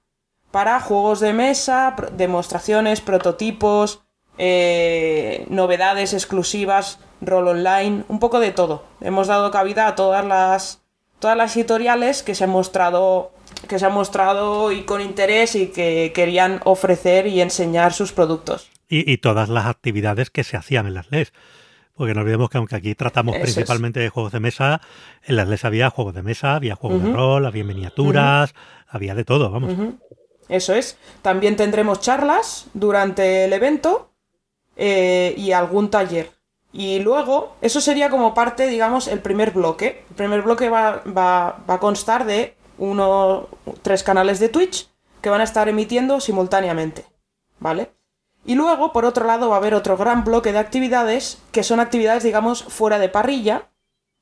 [SPEAKER 4] para juegos de mesa, demostraciones, prototipos, eh, novedades exclusivas, rol online, un poco de todo. Hemos dado cabida a todas las todas las editoriales que se han mostrado que se han mostrado y con interés y que querían ofrecer y enseñar sus productos.
[SPEAKER 2] Y, todas las actividades que se hacían en las LES. Porque no olvidemos que aunque aquí tratamos principalmente de juegos de mesa, en las LES había juegos de mesa, había juegos de rol, había miniaturas, había de todo, vamos.
[SPEAKER 4] Eso es. También tendremos charlas durante el evento eh, y algún taller. Y luego, eso sería como parte, digamos, el primer bloque. El primer bloque va, va, va a constar de uno, tres canales de Twitch que van a estar emitiendo simultáneamente. ¿Vale? Y luego, por otro lado, va a haber otro gran bloque de actividades que son actividades, digamos, fuera de parrilla,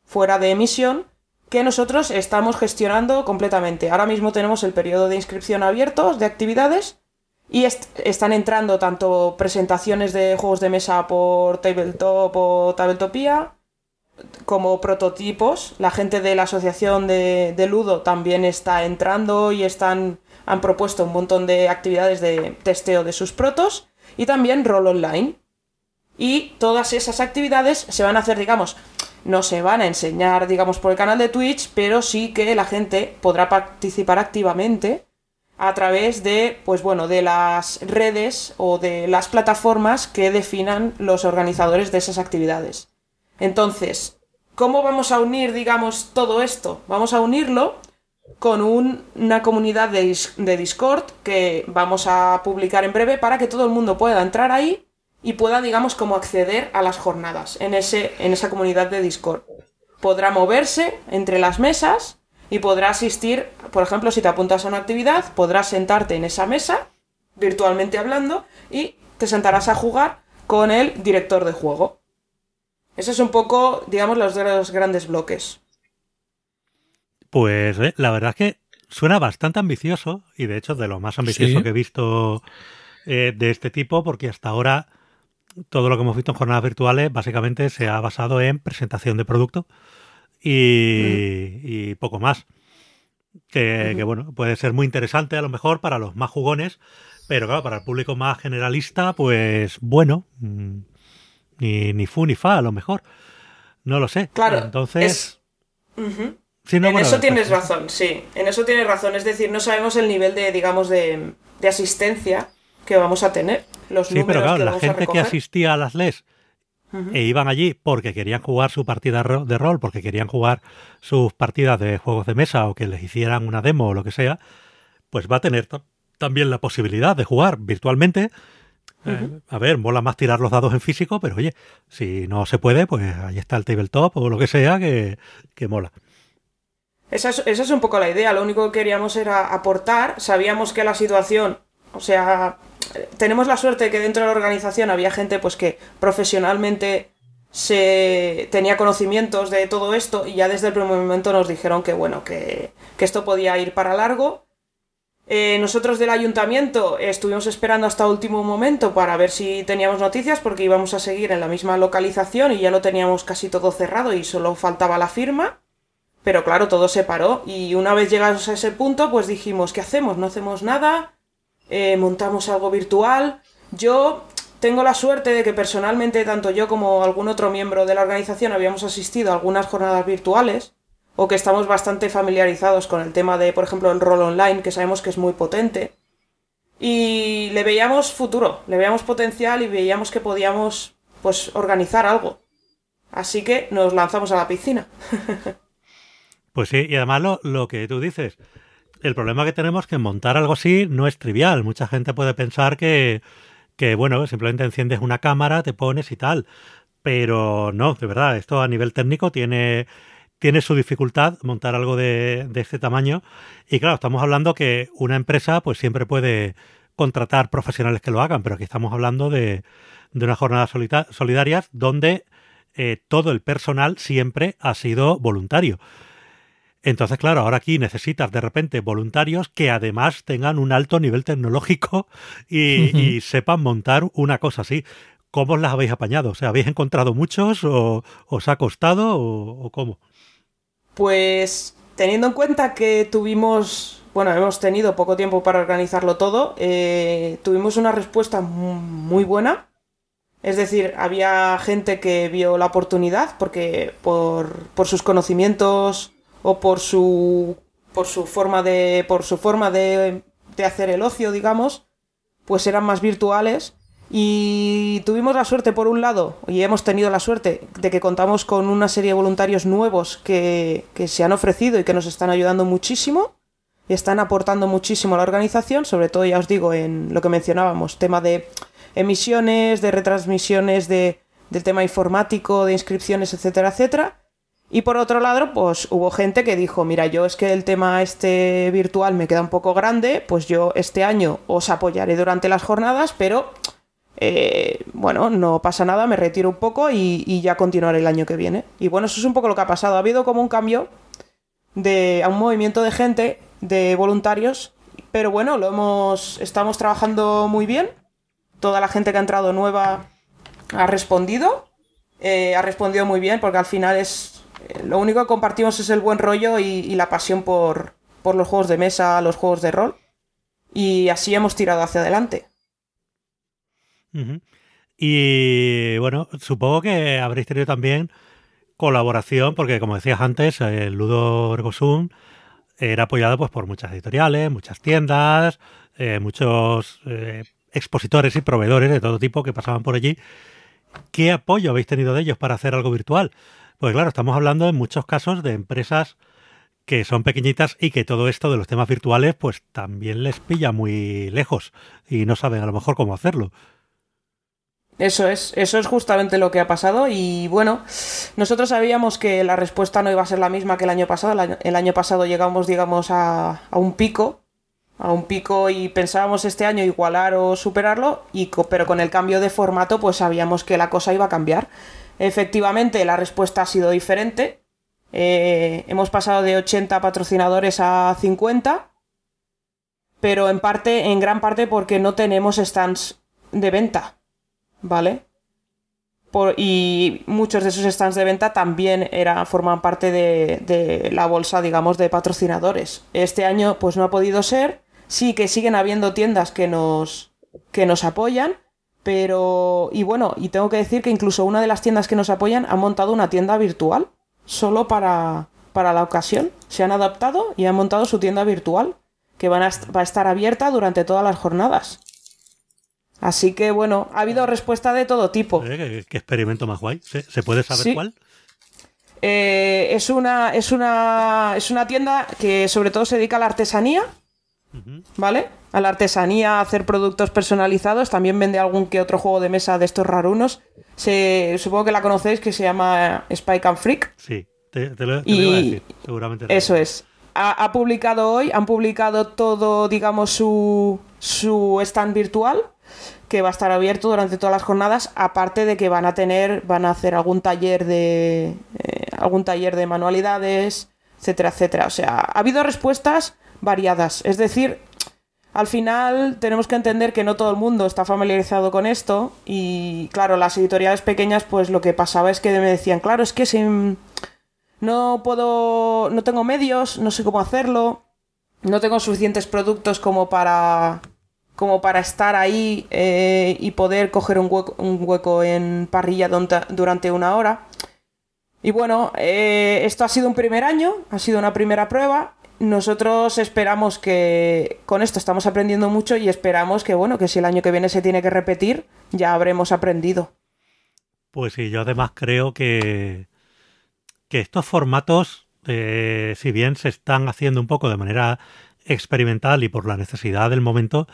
[SPEAKER 4] fuera de emisión, que nosotros estamos gestionando completamente. Ahora mismo tenemos el periodo de inscripción abierto de actividades y están entrando tanto presentaciones de juegos de mesa por Tabletop o Tabletopía, como prototipos. La gente de la asociación de, Ludo también está entrando y están, han propuesto un montón de actividades de testeo de sus protos. Y también rol online. Y todas esas actividades se van a hacer, digamos, no se van a enseñar, digamos, por el canal de Twitch, pero sí que la gente podrá participar activamente a través de, pues bueno, de las redes o de las plataformas que definan los organizadores de esas actividades. Entonces, ¿cómo vamos a unir, digamos, todo esto? Vamos a unirlo con una comunidad de, de, Discord que vamos a publicar en breve para que todo el mundo pueda entrar ahí y pueda, digamos, como acceder a las jornadas en, ese, en esa comunidad de Discord. Podrá moverse entre las mesas y podrá asistir, por ejemplo, si te apuntas a una actividad, podrás sentarte en esa mesa, virtualmente hablando, y te sentarás a jugar con el director de juego. Eso es un poco, digamos, los dos grandes bloques.
[SPEAKER 2] Pues eh, la verdad es que suena bastante ambicioso, y de hecho de lo más ambicioso que he visto eh, de este tipo, porque hasta ahora todo lo que hemos visto en jornadas virtuales básicamente se ha basado en presentación de producto y, poco más. Que, bueno, puede ser muy interesante a lo mejor para los más jugones, pero claro, para el público más generalista, pues bueno, mm, ni, ni fu ni fa a lo mejor. No lo sé.
[SPEAKER 4] Claro.
[SPEAKER 2] Entonces...
[SPEAKER 4] en eso tienes razón, sí. En eso tienes razón. Es decir, no sabemos el nivel de, digamos, de, de asistencia que vamos a tener. Los sí, pero claro,
[SPEAKER 2] la gente que asistía a las LES e iban allí porque querían jugar su partida de rol, porque querían jugar sus partidas de juegos de mesa o que les hicieran una demo o lo que sea, pues va a tener también la posibilidad de jugar virtualmente. Eh, a ver, mola más tirar los dados en físico, pero oye, si no se puede, pues ahí está el tabletop o lo que sea que, que mola.
[SPEAKER 4] Esa es, un poco la idea. Lo único que queríamos era aportar. Sabíamos que la situación, o sea, tenemos la suerte de que dentro de la organización había gente pues que profesionalmente se tenía conocimientos de todo esto y ya desde el primer momento nos dijeron que bueno, que, esto podía ir para largo. Eh, nosotros del ayuntamiento estuvimos esperando hasta último momento para ver si teníamos noticias porque íbamos a seguir en la misma localización y ya lo teníamos casi todo cerrado y solo faltaba la firma. Pero claro, todo se paró y una vez llegados a ese punto pues dijimos, ¿qué hacemos? No hacemos nada eh, montamos algo virtual. Yo tengo la suerte de que personalmente, tanto yo como algún otro miembro de la organización, habíamos asistido a algunas jornadas virtuales o que estamos bastante familiarizados con el tema de, por ejemplo, el rol online, que sabemos que es muy potente. Y le veíamos futuro, le veíamos potencial y veíamos que podíamos, pues, organizar algo. Así que nos lanzamos a la piscina.
[SPEAKER 2] pues sí, y además lo, lo que tú dices, el problema que tenemos es que montar algo así no es trivial. Mucha gente puede pensar que, que, bueno, simplemente enciendes una cámara, te pones y tal. Pero no, de verdad, esto a nivel técnico tiene, tiene su dificultad montar algo de, de este tamaño. Y claro, estamos hablando que una empresa pues siempre puede contratar profesionales que lo hagan, pero aquí estamos hablando de, de unas jornadas solidarias donde eh, todo el personal siempre ha sido voluntario. Entonces, claro, ahora aquí necesitas de repente voluntarios que además tengan un alto nivel tecnológico y, sepan montar una cosa así. ¿Cómo os las habéis apañado? O sea, ¿habéis encontrado muchos o os ha costado o, cómo?
[SPEAKER 4] Pues teniendo en cuenta que tuvimos, bueno, hemos tenido poco tiempo para organizarlo todo, eh, tuvimos una respuesta muy buena es decir, había gente que vio la oportunidad porque por, por sus conocimientos o por su, por su forma, de, por su forma de, de hacer el ocio, digamos, pues eran más virtuales y tuvimos la suerte, por un lado, y hemos tenido la suerte de que contamos con una serie de voluntarios nuevos que, que, se han ofrecido y que nos están ayudando muchísimo y están aportando muchísimo a la organización, sobre todo, ya os digo, en lo que mencionábamos, tema de emisiones, de retransmisiones de, del tema informático, de inscripciones, etcétera, etcétera. Y por otro lado, pues hubo gente que dijo, mira, yo es que el tema este virtual me queda un poco grande, pues yo este año os apoyaré durante las jornadas, pero eh, bueno, no pasa nada, me retiro un poco y, ya continuaré el año que viene. Y bueno, eso es un poco lo que ha pasado. Ha habido como un cambio de a un movimiento de gente, de voluntarios, pero bueno, lo hemos, estamos trabajando muy bien toda la gente que ha entrado nueva ha respondido. Eh, ha respondido muy bien porque al final es lo único que compartimos es el buen rollo y, la pasión por, por, los juegos de mesa, los juegos de rol. Y así hemos tirado hacia adelante.
[SPEAKER 2] Y bueno, supongo que habréis tenido también colaboración, porque como decías antes, el Ludo Ergosum era apoyado pues, por muchas editoriales, muchas tiendas, eh, muchos expositores y proveedores de todo tipo que pasaban por allí. ¿Qué apoyo habéis tenido de ellos para hacer algo virtual? Pues claro, estamos hablando en muchos casos de empresas que son pequeñitas y que todo esto de los temas virtuales pues también les pilla muy lejos y no saben a lo mejor cómo hacerlo.
[SPEAKER 4] Eso es, eso es justamente lo que ha pasado y bueno, nosotros sabíamos que la respuesta no iba a ser la misma que el año pasado. El año, pasado llegamos, digamos, a, a un pico a un pico y pensábamos este año igualar o superarlo, y pero con el cambio de formato pues sabíamos que la cosa iba a cambiar. Efectivamente, la respuesta ha sido diferente. Eh, hemos pasado de 80 patrocinadores a 50, pero en parte, en gran parte porque no tenemos stands de venta, ¿vale? Y muchos de esos stands de venta también era, forman parte de, de la bolsa, digamos, de patrocinadores. Este año pues no ha podido ser sí que siguen habiendo tiendas que nos, que nos apoyan, pero, y bueno, y tengo que decir que incluso una de las tiendas que nos apoyan ha montado una tienda virtual, solo para, para la ocasión. Se han adaptado y han montado su tienda virtual, que van a va a estar abierta durante todas las jornadas. Así que bueno, ha habido respuesta de todo tipo.
[SPEAKER 2] ¿Qué, experimento más guay? ¿Se, puede saber cuál?
[SPEAKER 4] Eh, es, una, es, una, es una tienda que sobre todo se dedica a la artesanía ¿vale? A la artesanía, a hacer productos personalizados. También vende algún que otro juego de mesa de estos rarunos. Se, supongo que la conocéis, que se llama Spike and Freak.
[SPEAKER 2] Sí, te, lo, iba a decir, seguramente.
[SPEAKER 4] Eso es. Ha, publicado hoy, han publicado todo, digamos, su, su stand virtual que va a estar abierto durante todas las jornadas, aparte de que van a tener, van a hacer algún taller de eh, algún taller de manualidades, etcétera, etcétera. O sea, ha habido respuestas variadas. Es decir, al final tenemos que entender que no todo el mundo está familiarizado con esto y claro, las editoriales pequeñas pues lo que pasaba es que me decían, claro, es que si no puedo, no tengo medios, no sé cómo hacerlo, no tengo suficientes productos como para como para estar ahí eh, y poder coger un hueco, un hueco en parrilla durante una hora. Y bueno, eh, esto ha sido un primer año, ha sido una primera prueba nosotros esperamos que con esto estamos aprendiendo mucho y esperamos que bueno, que si el año que viene se tiene que repetir, ya habremos aprendido.
[SPEAKER 2] Pues sí, yo además creo que, que estos formatos, eh, si bien se están haciendo un poco de manera experimental y por la necesidad del momento,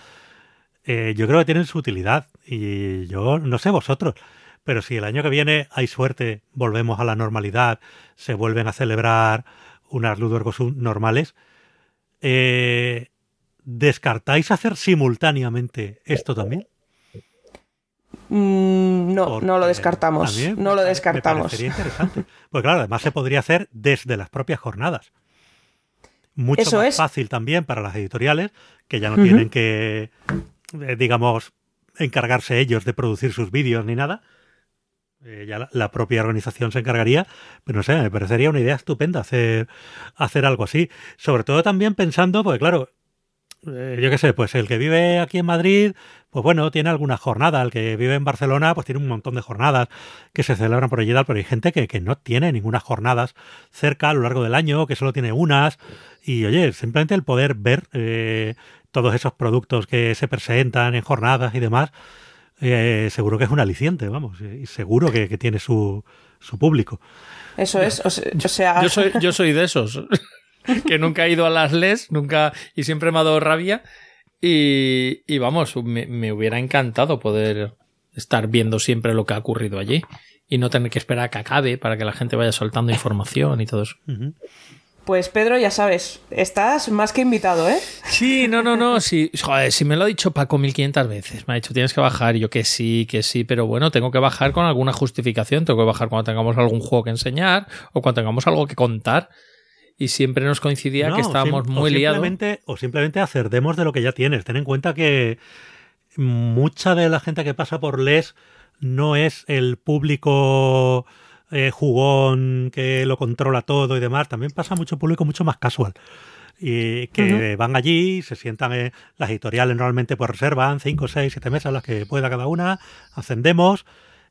[SPEAKER 2] eh, yo creo que tienen su utilidad. Y yo no sé vosotros, pero si el año que viene hay suerte, volvemos a la normalidad, se vuelven a celebrar unas Ludwig normales, eh, ¿descartáis hacer simultáneamente esto también?
[SPEAKER 4] Mm, no, no lo descartamos. No lo descartamos.
[SPEAKER 2] sería interesante. Pues claro, además se podría hacer desde las propias jornadas. Mucho más fácil también para las editoriales, que ya no tienen que, eh, digamos, encargarse ellos de producir sus vídeos ni nada. Eh, ya la, propia organización se encargaría, pero no sé, me parecería una idea estupenda hacer, hacer algo así. Sobre todo también pensando, porque claro, eh, yo qué sé, pues el que vive aquí en Madrid, pues bueno, tiene alguna jornada. El que vive en Barcelona, pues tiene un montón de jornadas que se celebran por allí, pero hay gente que, que no tiene ninguna jornadas cerca a lo largo del año, que solo tiene unas. Y oye, simplemente el poder ver eh, todos esos productos que se presentan en jornadas y demás, eh, seguro que es un aliciente, vamos, y seguro que, tiene su, su, público.
[SPEAKER 4] Eso es, o sea...
[SPEAKER 3] Yo soy, yo soy de esos. que nunca he ido a las LES, nunca, y siempre me ha dado rabia. Y, y vamos, me, hubiera encantado poder estar viendo siempre lo que ha ocurrido allí y no tener que esperar a que acabe para que la gente vaya soltando información y todo eso.
[SPEAKER 4] Pues Pedro, ya sabes, estás más que invitado, ¿eh?
[SPEAKER 3] Sí, no, no, no, sí. Joder, si me lo ha dicho Paco 1500 veces. Me ha dicho, tienes que bajar. Y yo que sí, que sí, pero bueno, tengo que bajar con alguna justificación. Tengo que bajar cuando tengamos algún juego que enseñar o cuando tengamos algo que contar y siempre nos coincidía que estábamos muy liados.
[SPEAKER 2] O simplemente hacer demos de lo que ya tienes. Ten en cuenta que mucha de la gente que pasa por LES no es el público eh, jugón que lo controla todo y demás. También pasa mucho público mucho más casual. Y que van allí, se sientan en las editoriales normalmente pues reservan 5, 6, 7 mesas las que pueda cada una, hacen demos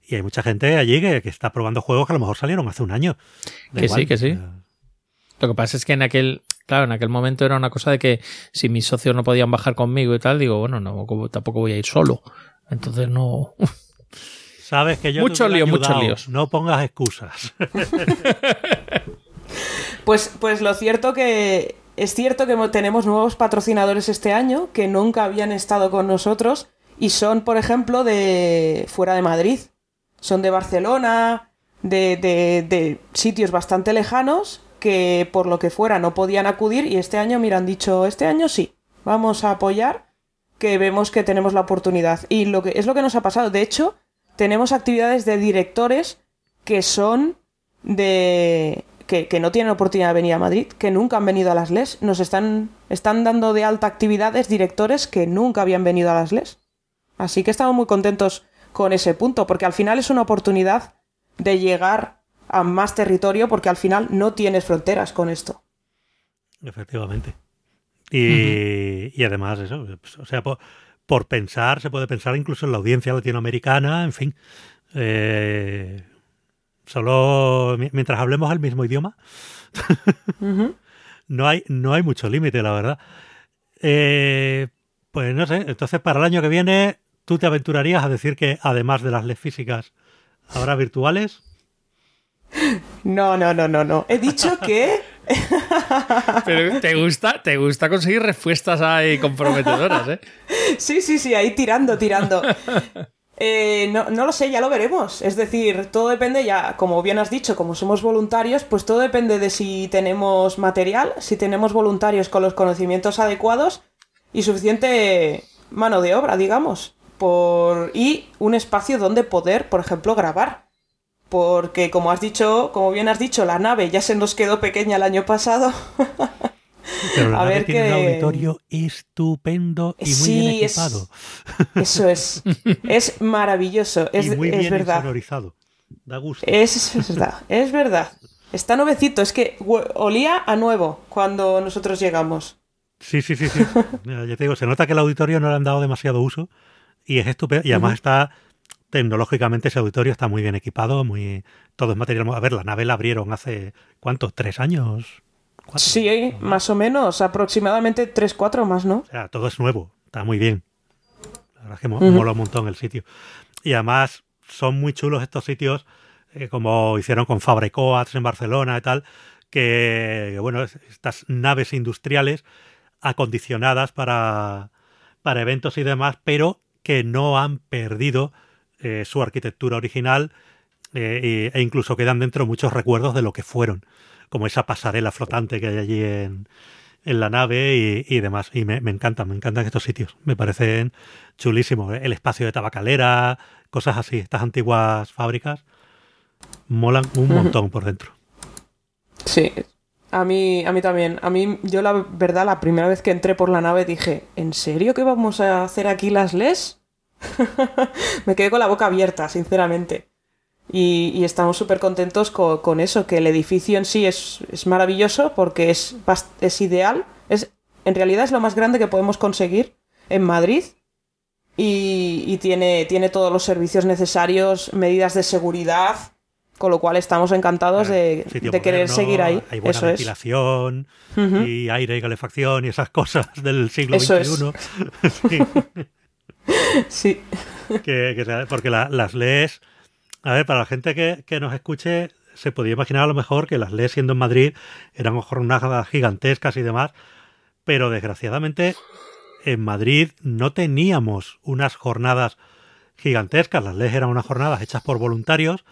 [SPEAKER 2] y hay mucha gente allí que, está probando juegos que a lo mejor salieron hace un año.
[SPEAKER 3] que sí, que sí. Lo que pasa es que en aquel, claro, en aquel momento era una cosa de que si mis socios no podían bajar conmigo y tal, digo, bueno, no, tampoco voy a ir solo. Entonces no.
[SPEAKER 2] Sabes que yo
[SPEAKER 3] muchos líos, muchos líos.
[SPEAKER 2] No pongas excusas.
[SPEAKER 4] pues, pues lo cierto que es cierto que tenemos nuevos patrocinadores este año que nunca habían estado con nosotros y son, por ejemplo, de fuera de Madrid. Son de Barcelona, de, de, de sitios bastante lejanos que por lo que fuera no podían acudir y este año, mira, han dicho, este año sí, vamos a apoyar, que vemos que tenemos la oportunidad. Y lo que es lo que nos ha pasado. De hecho, tenemos actividades de directores que son de... Que, que, no tienen oportunidad de venir a Madrid, que nunca han venido a las LES. Nos están, están dando de alta actividades directores que nunca habían venido a las LES. Así que estamos muy contentos con ese punto, porque al final es una oportunidad de llegar a más territorio porque al final no tienes fronteras con esto.
[SPEAKER 2] Efectivamente. Y, y además eso, pues, o sea, por, pensar, se puede pensar incluso en la audiencia latinoamericana, en fin. Eh, solo mientras hablemos el mismo idioma, no, hay, no hay mucho límite, la verdad. Eh, pues no sé, entonces para el año que viene, ¿tú te aventurarías a decir que además de las leyes físicas habrá virtuales?
[SPEAKER 4] No, no, no, no, no. He dicho que.
[SPEAKER 3] Pero te gusta, te gusta conseguir respuestas ahí comprometedoras, ¿eh?
[SPEAKER 4] Sí, sí, sí, ahí tirando, tirando. Eh, no, no, lo sé, ya lo veremos. Es decir, todo depende ya, como bien has dicho, como somos voluntarios, pues todo depende de si tenemos material, si tenemos voluntarios con los conocimientos adecuados y suficiente mano de obra, digamos. Por... Y un espacio donde poder, por ejemplo, grabar porque como has dicho, como bien has dicho, la nave ya se nos quedó pequeña el año pasado.
[SPEAKER 2] Pero la a nave ver tiene un auditorio estupendo y muy bien equipado.
[SPEAKER 4] Eso es. Es maravilloso. Es,
[SPEAKER 2] y muy bien
[SPEAKER 4] verdad.
[SPEAKER 2] Da gusto.
[SPEAKER 4] Es, es verdad, es verdad. Está nuevecito, es que olía a nuevo cuando nosotros llegamos.
[SPEAKER 2] Sí, sí, sí, sí. ya te digo, se nota que el auditorio no le han dado demasiado uso y es estupendo. Y además está tecnológicamente ese auditorio está muy bien equipado, muy todo es material. A ver, la nave la abrieron hace ¿cuántos? ¿Tres años?
[SPEAKER 4] Sí, más o menos, aproximadamente tres, cuatro más, ¿no?
[SPEAKER 2] O sea, todo es nuevo, está muy bien. La verdad es que mola un montón el sitio. Y además son muy chulos estos sitios, eh, como hicieron con Fabra Coats en Barcelona y tal, que, bueno, estas naves industriales acondicionadas para, para eventos y demás, pero que no han perdido eh, su arquitectura original eh, e incluso quedan dentro muchos recuerdos de lo que fueron, como esa pasarela flotante que hay allí en, en la nave y, demás. Y me, me, encantan, me encantan estos sitios. Me parecen chulísimos. El espacio de tabacalera, cosas así. Estas antiguas fábricas molan un montón por dentro.
[SPEAKER 4] Sí, a mí, a mí también. A mí, yo la verdad, la primera vez que entré por la nave dije, ¿en serio que vamos a hacer aquí las LES? Me quedé con la boca abierta, sinceramente. Y, estamos súper contentos con, eso, que el edificio en sí es, maravilloso porque es, es ideal. Es, en realidad es lo más grande que podemos conseguir en Madrid. Y, tiene, tiene todos los servicios necesarios, medidas de seguridad, con lo cual estamos encantados de, querer seguir ahí.
[SPEAKER 2] Hay buena ventilación y aire y calefacción y esas cosas del siglo XXI.
[SPEAKER 4] sí.
[SPEAKER 2] porque las leyes, a ver, para la gente que, nos escuche, se podía imaginar a lo mejor que las leyes siendo en Madrid eran jornadas gigantescas y demás, pero desgraciadamente en Madrid no teníamos unas jornadas gigantescas, las leyes eran unas jornadas hechas por voluntarios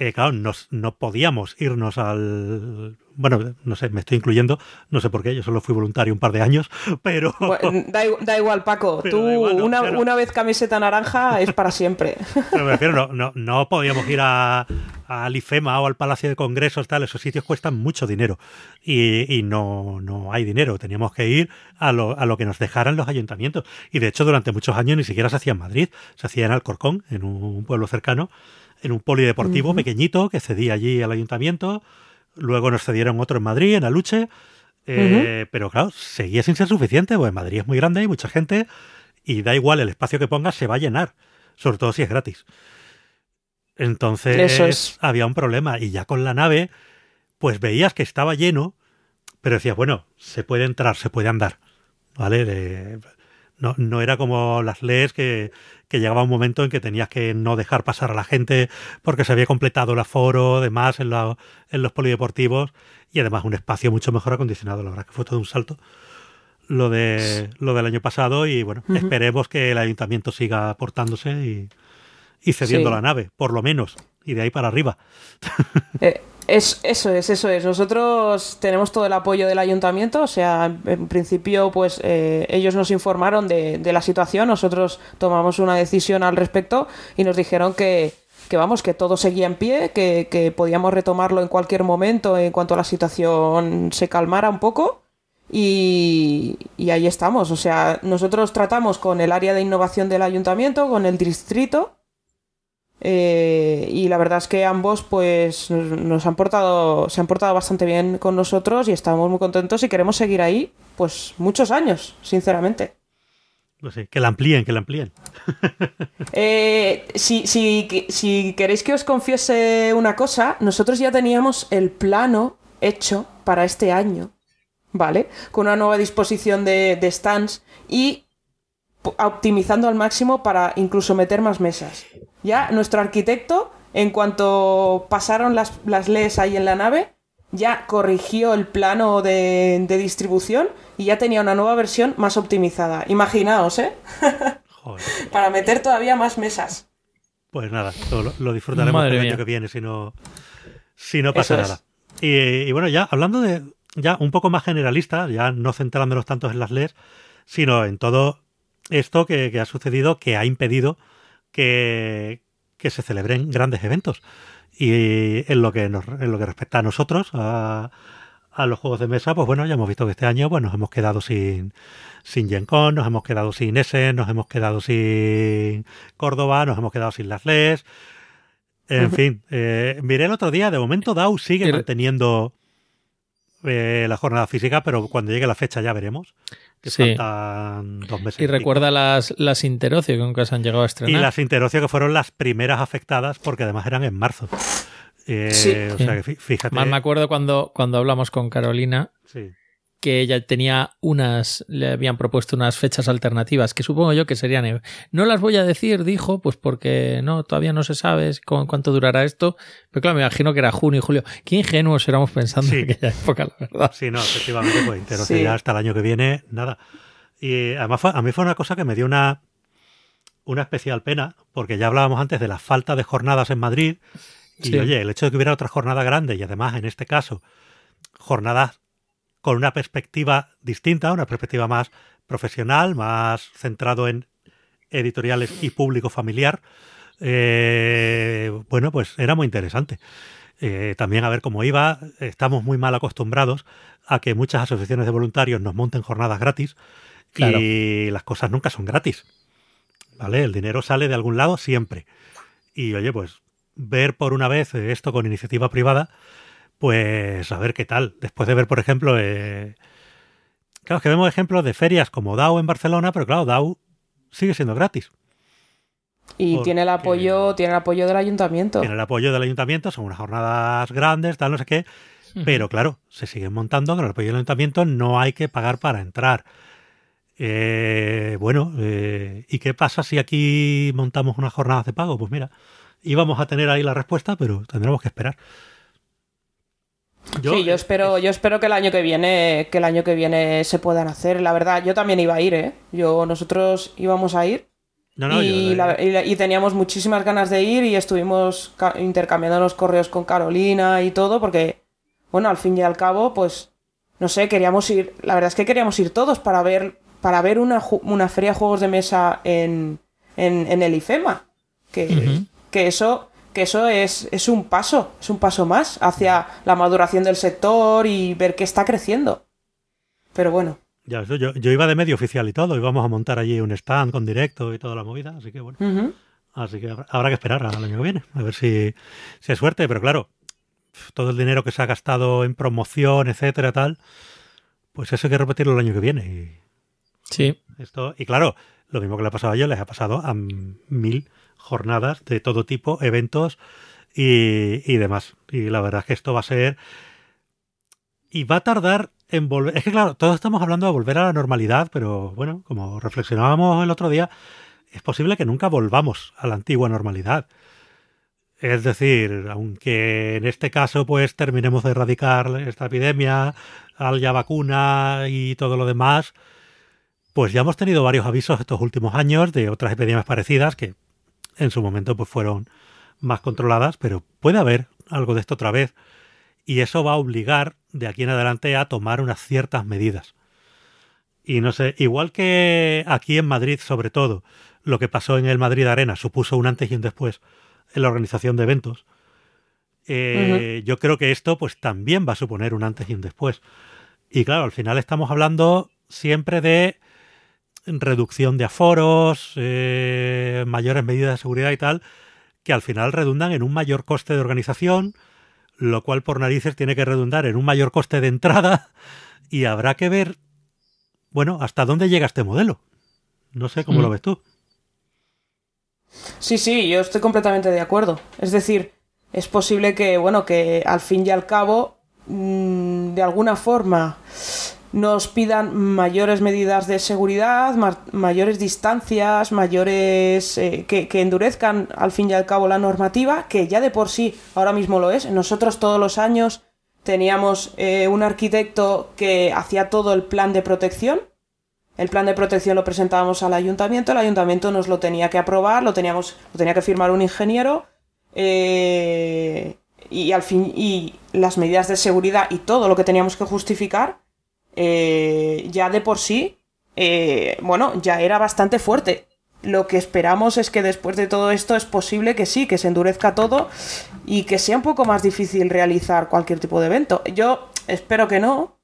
[SPEAKER 2] eh, claro, no podíamos irnos al... Bueno, no sé, me estoy incluyendo, no sé por qué, yo solo fui voluntario un par de años, pero...
[SPEAKER 4] da, igual, Paco, tú una, vez camiseta naranja es para siempre.
[SPEAKER 2] Pero me refiero, no, no, podíamos ir a, al IFEMA o al Palacio de Congresos, tal, esos sitios cuestan mucho dinero y, no, no hay dinero, teníamos que ir a lo, a lo que nos dejaran los ayuntamientos. Y de hecho durante muchos años ni siquiera se hacía en Madrid, se hacía en Alcorcón, en un pueblo cercano, en un polideportivo pequeñito que cedí allí al ayuntamiento. Luego nos cedieron otro en Madrid, en Aluche. Eh, Pero claro, seguía sin ser suficiente, porque Madrid es muy grande, hay mucha gente y da igual el espacio que pongas, se va a llenar, sobre todo si es gratis. Entonces había un problema y ya con la nave, pues veías que estaba lleno, pero decías, bueno, se puede entrar, se puede andar, ¿vale? No, no era como las leyes que, que llegaba un momento en que tenías que no dejar pasar a la gente porque se había completado el aforo, demás, en, en los polideportivos y además un espacio mucho mejor acondicionado. La verdad que fue todo un salto lo de lo del año pasado y bueno, esperemos que el ayuntamiento siga aportándose y, y cediendo la nave, por lo menos, y de ahí para arriba.
[SPEAKER 4] Eh, es, eso es, eso es. Nosotros tenemos todo el apoyo del ayuntamiento, o sea, en principio, pues eh, ellos nos informaron de, la situación, nosotros tomamos una decisión al respecto y nos dijeron que, que vamos, que todo seguía en pie, que, que, podíamos retomarlo en cualquier momento en cuanto la situación se calmara un poco. Y, y ahí estamos. O sea, nosotros tratamos con el área de innovación del ayuntamiento, con el distrito, eh, y la verdad es que ambos pues nos han portado, se han portado bastante bien con nosotros y estamos muy contentos y queremos seguir ahí pues muchos años, sinceramente.
[SPEAKER 2] No sé, que la amplíen, que la amplíen.
[SPEAKER 4] Eh, si, si, si queréis que os confiese una cosa, nosotros ya teníamos el plano hecho para este año, ¿vale? Con una nueva disposición de, de stands y optimizando al máximo para incluso meter más mesas. Ya nuestro arquitecto, en cuanto pasaron las, las leyes ahí en la nave, ya corrigió el plano de, distribución y ya tenía una nueva versión más optimizada. Imaginaos, ¿eh? para meter todavía más mesas.
[SPEAKER 2] Pues nada, lo, disfrutaremos el año que viene si no, si no pasa nada. Y, bueno, ya hablando de ya un poco más generalista, ya no centrándonos tanto en las leyes, sino en todo esto que, ha sucedido que ha impedido que, se celebren grandes eventos. Y en lo que, nos, en lo que respecta a nosotros, a, los juegos de mesa, pues bueno, ya hemos visto que este año pues nos hemos quedado sin, sin Gen Con, nos hemos quedado sin Essen, nos hemos quedado sin Córdoba, nos hemos quedado sin las LES. En fin, eh, miré el otro día, de momento DAO sigue manteniendo eh, la jornada física, pero cuando llegue la fecha ya veremos sí. dos meses.
[SPEAKER 3] Y recuerda las, las Interocio que nunca se han llegado a estrenar.
[SPEAKER 2] Y las Interocio que fueron las primeras afectadas porque además eran en marzo. Eh, sí. O sea que fíjate.
[SPEAKER 3] Más me acuerdo cuando, cuando hablamos con Carolina. Sí que ella tenía unas, le habían propuesto unas fechas alternativas, que supongo yo que serían. No las voy a decir, dijo, pues porque no, todavía no se sabe cuánto durará esto. Pero claro, me imagino que era junio y julio. Qué ingenuos éramos pensando en aquella época, la verdad.
[SPEAKER 2] Sí, no, efectivamente, pues entero hasta el año que viene, nada. Y además a mí fue una cosa que me dio una, una especial pena, porque ya hablábamos antes de la falta de jornadas en Madrid. Y oye, el hecho de que hubiera otra jornada grande y además en este caso jornadas con una perspectiva distinta, una perspectiva más profesional, más centrado en editoriales y público familiar, eh, bueno, pues era muy interesante. Eh, también a ver cómo iba. Estamos muy mal acostumbrados a que muchas asociaciones de voluntarios nos monten jornadas gratis y las cosas nunca son gratis. ¿Vale? El dinero sale de algún lado siempre. Y oye, pues ver por una vez esto con iniciativa privada, pues a ver qué tal. Después de ver, por ejemplo, eh... claro, es que vemos ejemplos de ferias como DAO en Barcelona, pero claro, DAO sigue siendo gratis.
[SPEAKER 4] Y tiene el apoyo, tiene el apoyo del ayuntamiento.
[SPEAKER 2] Tiene el apoyo del ayuntamiento, son unas jornadas grandes, tal, no sé qué. Pero claro, se siguen montando, con el apoyo del ayuntamiento no hay que pagar para entrar. Eh, bueno, eh, ¿y qué pasa si aquí montamos unas jornadas de pago? Pues mira, íbamos a tener ahí la respuesta, pero tendremos que esperar.
[SPEAKER 4] Sí, yo espero, yo espero que el año que viene, que el año que viene se puedan hacer. La verdad, yo también iba a ir, ¿eh? Yo, nosotros íbamos a ir y, teníamos muchísimas ganas de ir y estuvimos intercambiando los correos con Carolina y todo, porque, bueno, al fin y al cabo, pues, no sé, queríamos ir, la verdad es que queríamos ir todos para ver, para ver una, una feria de juegos de mesa en, en, el IFEMA. Que, que eso, que eso es, es un paso, es un paso más hacia la maduración del sector y ver que está creciendo. Pero bueno.
[SPEAKER 2] Ya, yo, yo iba de medio oficial y todo, íbamos a montar allí un stand con directo y toda la movida, así que bueno. Así que habrá, que esperar al año que viene, a ver si, si hay suerte, pero claro, todo el dinero que se ha gastado en promoción, etcétera, tal, pues eso hay que repetirlo el año que viene. Y,
[SPEAKER 3] sí.
[SPEAKER 2] Esto, y claro, lo mismo que le ha pasado a ellos, les ha pasado a mil jornadas de todo tipo, eventos y, y demás. Y la verdad es que esto va a ser... Y va a tardar es que claro, todos estamos hablando de volver a la normalidad, pero bueno, como reflexionábamos el otro día, es posible que nunca volvamos a la antigua normalidad. Es decir, aunque en este caso pues terminemos de erradicar esta epidemia, haya vacuna y todo lo demás, pues ya hemos tenido varios avisos estos últimos años de otras epidemias parecidas que en su momento pues fueron más controladas, pero puede haber algo de esto otra vez y eso va a obligar de aquí en adelante a tomar unas ciertas medidas. Y no sé, igual que aquí en Madrid, sobre todo, lo que pasó en el Madrid Arena supuso un antes y un después en la organización de eventos, eh, yo creo que esto pues también va a suponer un antes y un después. Y claro, al final estamos hablando siempre de reducción de aforos, eh, mayores medidas de seguridad y tal, que al final redundan en un mayor coste de organización, lo cual por narices tiene que redundar en un mayor coste de entrada y habrá que ver, bueno, hasta dónde llega este modelo. No sé cómo lo mm. ves tú.
[SPEAKER 4] Sí, sí, yo estoy completamente de acuerdo. Es decir, es posible que, bueno, que al fin y al cabo, mm, de alguna forma, nos pidan mayores medidas de seguridad, mayores distancias, mayores eh, que, endurezcan al fin y al cabo la normativa, que ya de por sí ahora mismo lo es. Nosotros todos los años teníamos eh, un arquitecto que hacía todo el plan de protección. El plan de protección lo presentábamos al ayuntamiento, el ayuntamiento nos lo tenía que aprobar, lo teníamos, lo tenía que firmar un ingeniero. Eh, y al fin, y las medidas de seguridad y todo lo que teníamos que justificar eh, ya de por sí, eh, bueno, ya era bastante fuerte. Lo que esperamos es que después de todo esto es posible que sí, que se endurezca todo y que sea un poco más difícil realizar cualquier tipo de evento. Yo espero que no,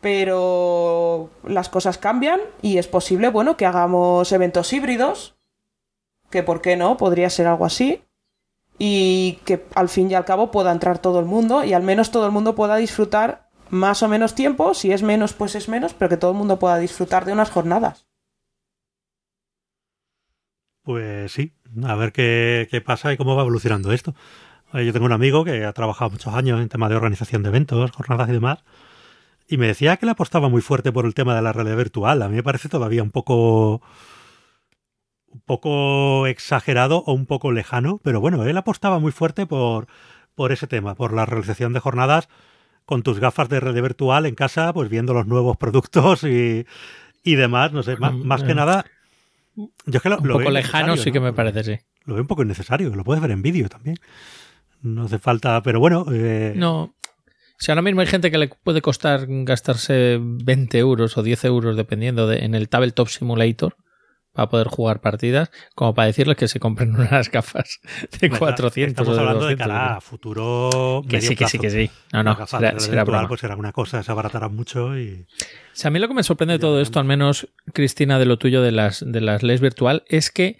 [SPEAKER 4] pero las cosas cambian y es posible, bueno, que hagamos eventos híbridos, que por qué no, podría ser algo así, y que al fin y al cabo pueda entrar todo el mundo y al menos todo el mundo pueda disfrutar más o menos tiempo, si es menos, pues es menos, pero que todo el mundo pueda disfrutar de unas jornadas.
[SPEAKER 2] Pues sí, a ver qué, pasa y cómo va evolucionando esto. Eh, yo tengo un amigo que ha trabajado muchos años en tema de organización de eventos, jornadas y demás, y me decía que le apostaba muy fuerte por el tema de la realidad virtual. A mí me parece todavía un poco un poco exagerado o un poco lejano, pero bueno, él apostaba muy fuerte por, por ese tema, por la realización de jornadas con tus gafas de red virtual en casa, pues viendo los nuevos productos y, y demás, no sé, más, que nada Yo es que lo,
[SPEAKER 3] un
[SPEAKER 2] lo
[SPEAKER 3] poco lejano sí que me parece, sí.
[SPEAKER 2] Lo veo un poco innecesario, lo puedes ver en vídeo también. No hace falta, pero bueno. eh,
[SPEAKER 3] No. Si ahora mismo hay gente que le puede costar gastarse 20 euros o 10 euros, dependiendo de, en el Tabletop Simulator, para poder jugar partidas, como para decirles que se compren unas gafas de
[SPEAKER 2] Verdad,
[SPEAKER 3] 400
[SPEAKER 2] Estamos
[SPEAKER 3] de
[SPEAKER 2] hablando de
[SPEAKER 3] 200
[SPEAKER 2] cara a
[SPEAKER 3] euros.
[SPEAKER 2] futuro.
[SPEAKER 3] Que
[SPEAKER 2] medio
[SPEAKER 3] sí, que sí, que sí. No, no,
[SPEAKER 2] gafas
[SPEAKER 3] será, será
[SPEAKER 2] virtual. Pues será una cosa, se abaratarán mucho y.
[SPEAKER 3] O sea, a mí lo que me sorprende de todo esto, al menos Cristina, de lo tuyo de las, de las leyes virtual, es que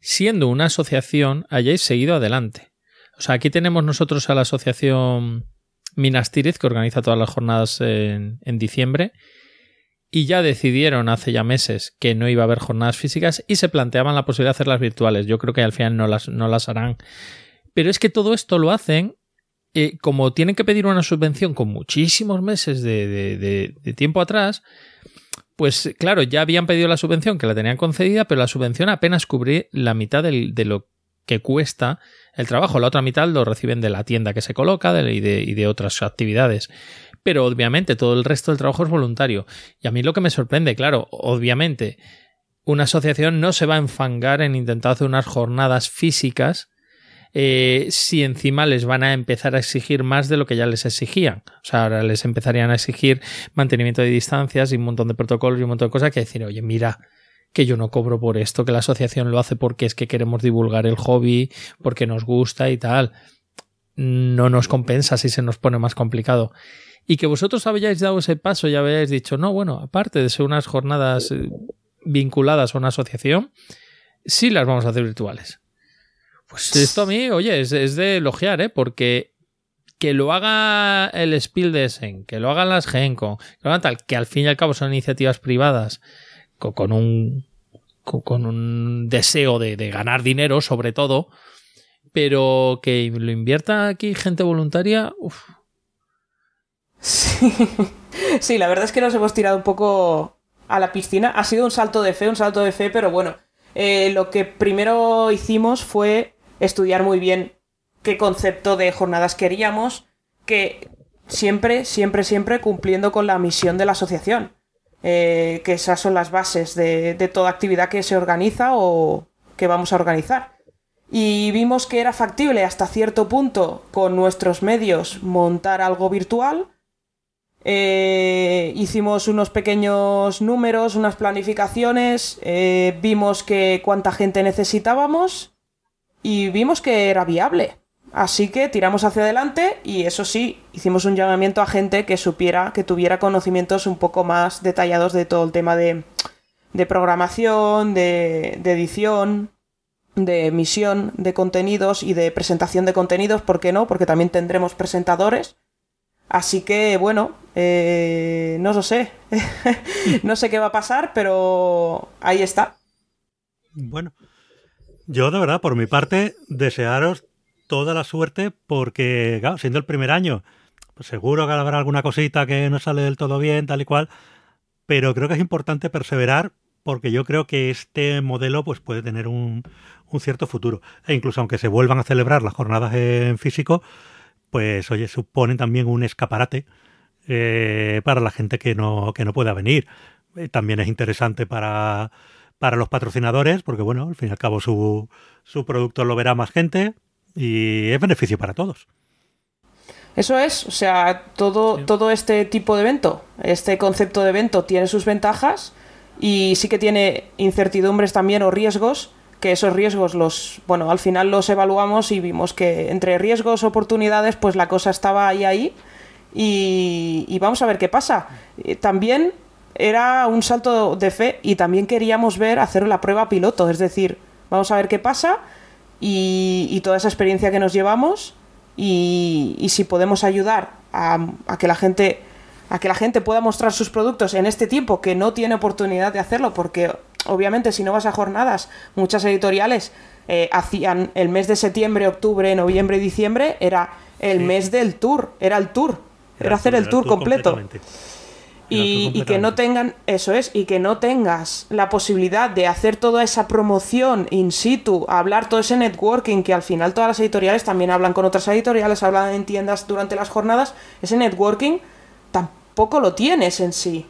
[SPEAKER 3] siendo una asociación hayáis seguido adelante. O sea, aquí tenemos nosotros a la asociación Minas Tirith, que organiza todas las jornadas en, en diciembre, y ya decidieron hace ya meses que no iba a haber jornadas físicas y se planteaban la posibilidad de hacerlas virtuales. Yo creo que al final no las, no las harán. Pero es que todo esto lo hacen eh, como tienen que pedir una subvención con muchísimos meses de, tiempo atrás, pues claro, ya habían pedido la subvención que la tenían concedida, pero la subvención apenas cubría la mitad de lo que cuesta el trabajo. La otra mitad lo reciben de la tienda que se coloca y de otras actividades. Pero obviamente todo el resto del trabajo es voluntario. Y a mí lo que me sorprende, claro, obviamente, una asociación no se va a enfangar en intentar hacer unas jornadas físicas eh, si encima les van a empezar a exigir más de lo que ya les exigían. O sea, ahora les empezarían a exigir mantenimiento de distancias y un montón de protocolos y un montón de cosas que decir, oye, mira, que yo no cobro por esto, que la asociación lo hace porque es que queremos divulgar el hobby, porque nos gusta y tal. No nos compensa si se nos pone más complicado. Y que vosotros habíais dado ese paso y habéis dicho, no, bueno, aparte de ser unas jornadas eh, vinculadas a una asociación, sí las vamos a hacer virtuales. Pues esto a mí, oye, es, es de elogiar, ¿eh? Porque que lo haga el Spiel de Essen, que lo hagan las Genco, que lo hagan tal, que al fin y al cabo son iniciativas privadas con, un con, un deseo de, de ganar dinero, sobre todo, pero que lo invierta aquí gente voluntaria, uf,
[SPEAKER 4] Sí. Sí, la verdad es que nos hemos tirado un poco a la piscina. Ha sido un salto de fe, un salto de fe, pero bueno, eh, lo que primero hicimos fue estudiar muy bien qué concepto de jornadas queríamos, que siempre, siempre, siempre cumpliendo con la misión de la asociación. Eh, que esas son las bases de, de toda actividad que se organiza o que vamos a organizar. Y vimos que era factible hasta cierto punto con nuestros medios montar algo virtual. Eh, hicimos unos pequeños números, unas planificaciones, eh, vimos que cuánta gente necesitábamos y vimos que era viable. Así que tiramos hacia adelante y eso sí, hicimos un llamamiento a gente que supiera, que tuviera conocimientos un poco más detallados de todo el tema de, programación, de, de edición, de emisión de contenidos y de presentación de contenidos, ¿por qué no? Porque también tendremos presentadores. Así que, bueno, eh, no lo sé. no sé qué va a pasar, pero ahí está.
[SPEAKER 2] Bueno, yo de verdad, por mi parte, desearos toda la suerte porque, siendo el primer año, pues seguro que habrá alguna cosita que no sale del todo bien, tal y cual, pero creo que es importante perseverar porque yo creo que este modelo pues puede tener un, un cierto futuro. E incluso aunque se vuelvan a celebrar las jornadas en físico, pues oye, suponen también un escaparate eh, para la gente que no, que no pueda venir. Eh, también es interesante para, para los patrocinadores, porque bueno, al fin y al cabo su, su producto lo verá más gente y es beneficio para todos.
[SPEAKER 4] Eso es, o sea, todo,
[SPEAKER 3] Sí.
[SPEAKER 4] todo este tipo de evento, este concepto de evento tiene sus ventajas y sí que tiene incertidumbres también o riesgos, que esos riesgos los, bueno, al final los evaluamos y vimos que entre riesgos, oportunidades, pues la cosa estaba ahí ahí y, vamos a ver qué pasa. Eh, También era un salto de fe y también queríamos ver hacer la prueba piloto, es decir, vamos a ver qué pasa y, toda esa experiencia que nos llevamos y, y si podemos ayudar a que la gente a que la gente pueda mostrar sus productos en este tiempo que no tiene oportunidad de hacerlo porque obviamente si no vas a jornadas muchas editoriales eh, hacían el mes de septiembre octubre noviembre y diciembre era el
[SPEAKER 2] Sí.
[SPEAKER 4] mes del tour era el tour era, hacer el tour, completo. y, y que no tengan, eso es, y que no tengas la posibilidad de hacer toda esa promoción in situ, hablar todo ese networking, que al final todas las editoriales también hablan con otras editoriales, hablan en tiendas durante las jornadas, ese networking tampoco lo tienes en sí.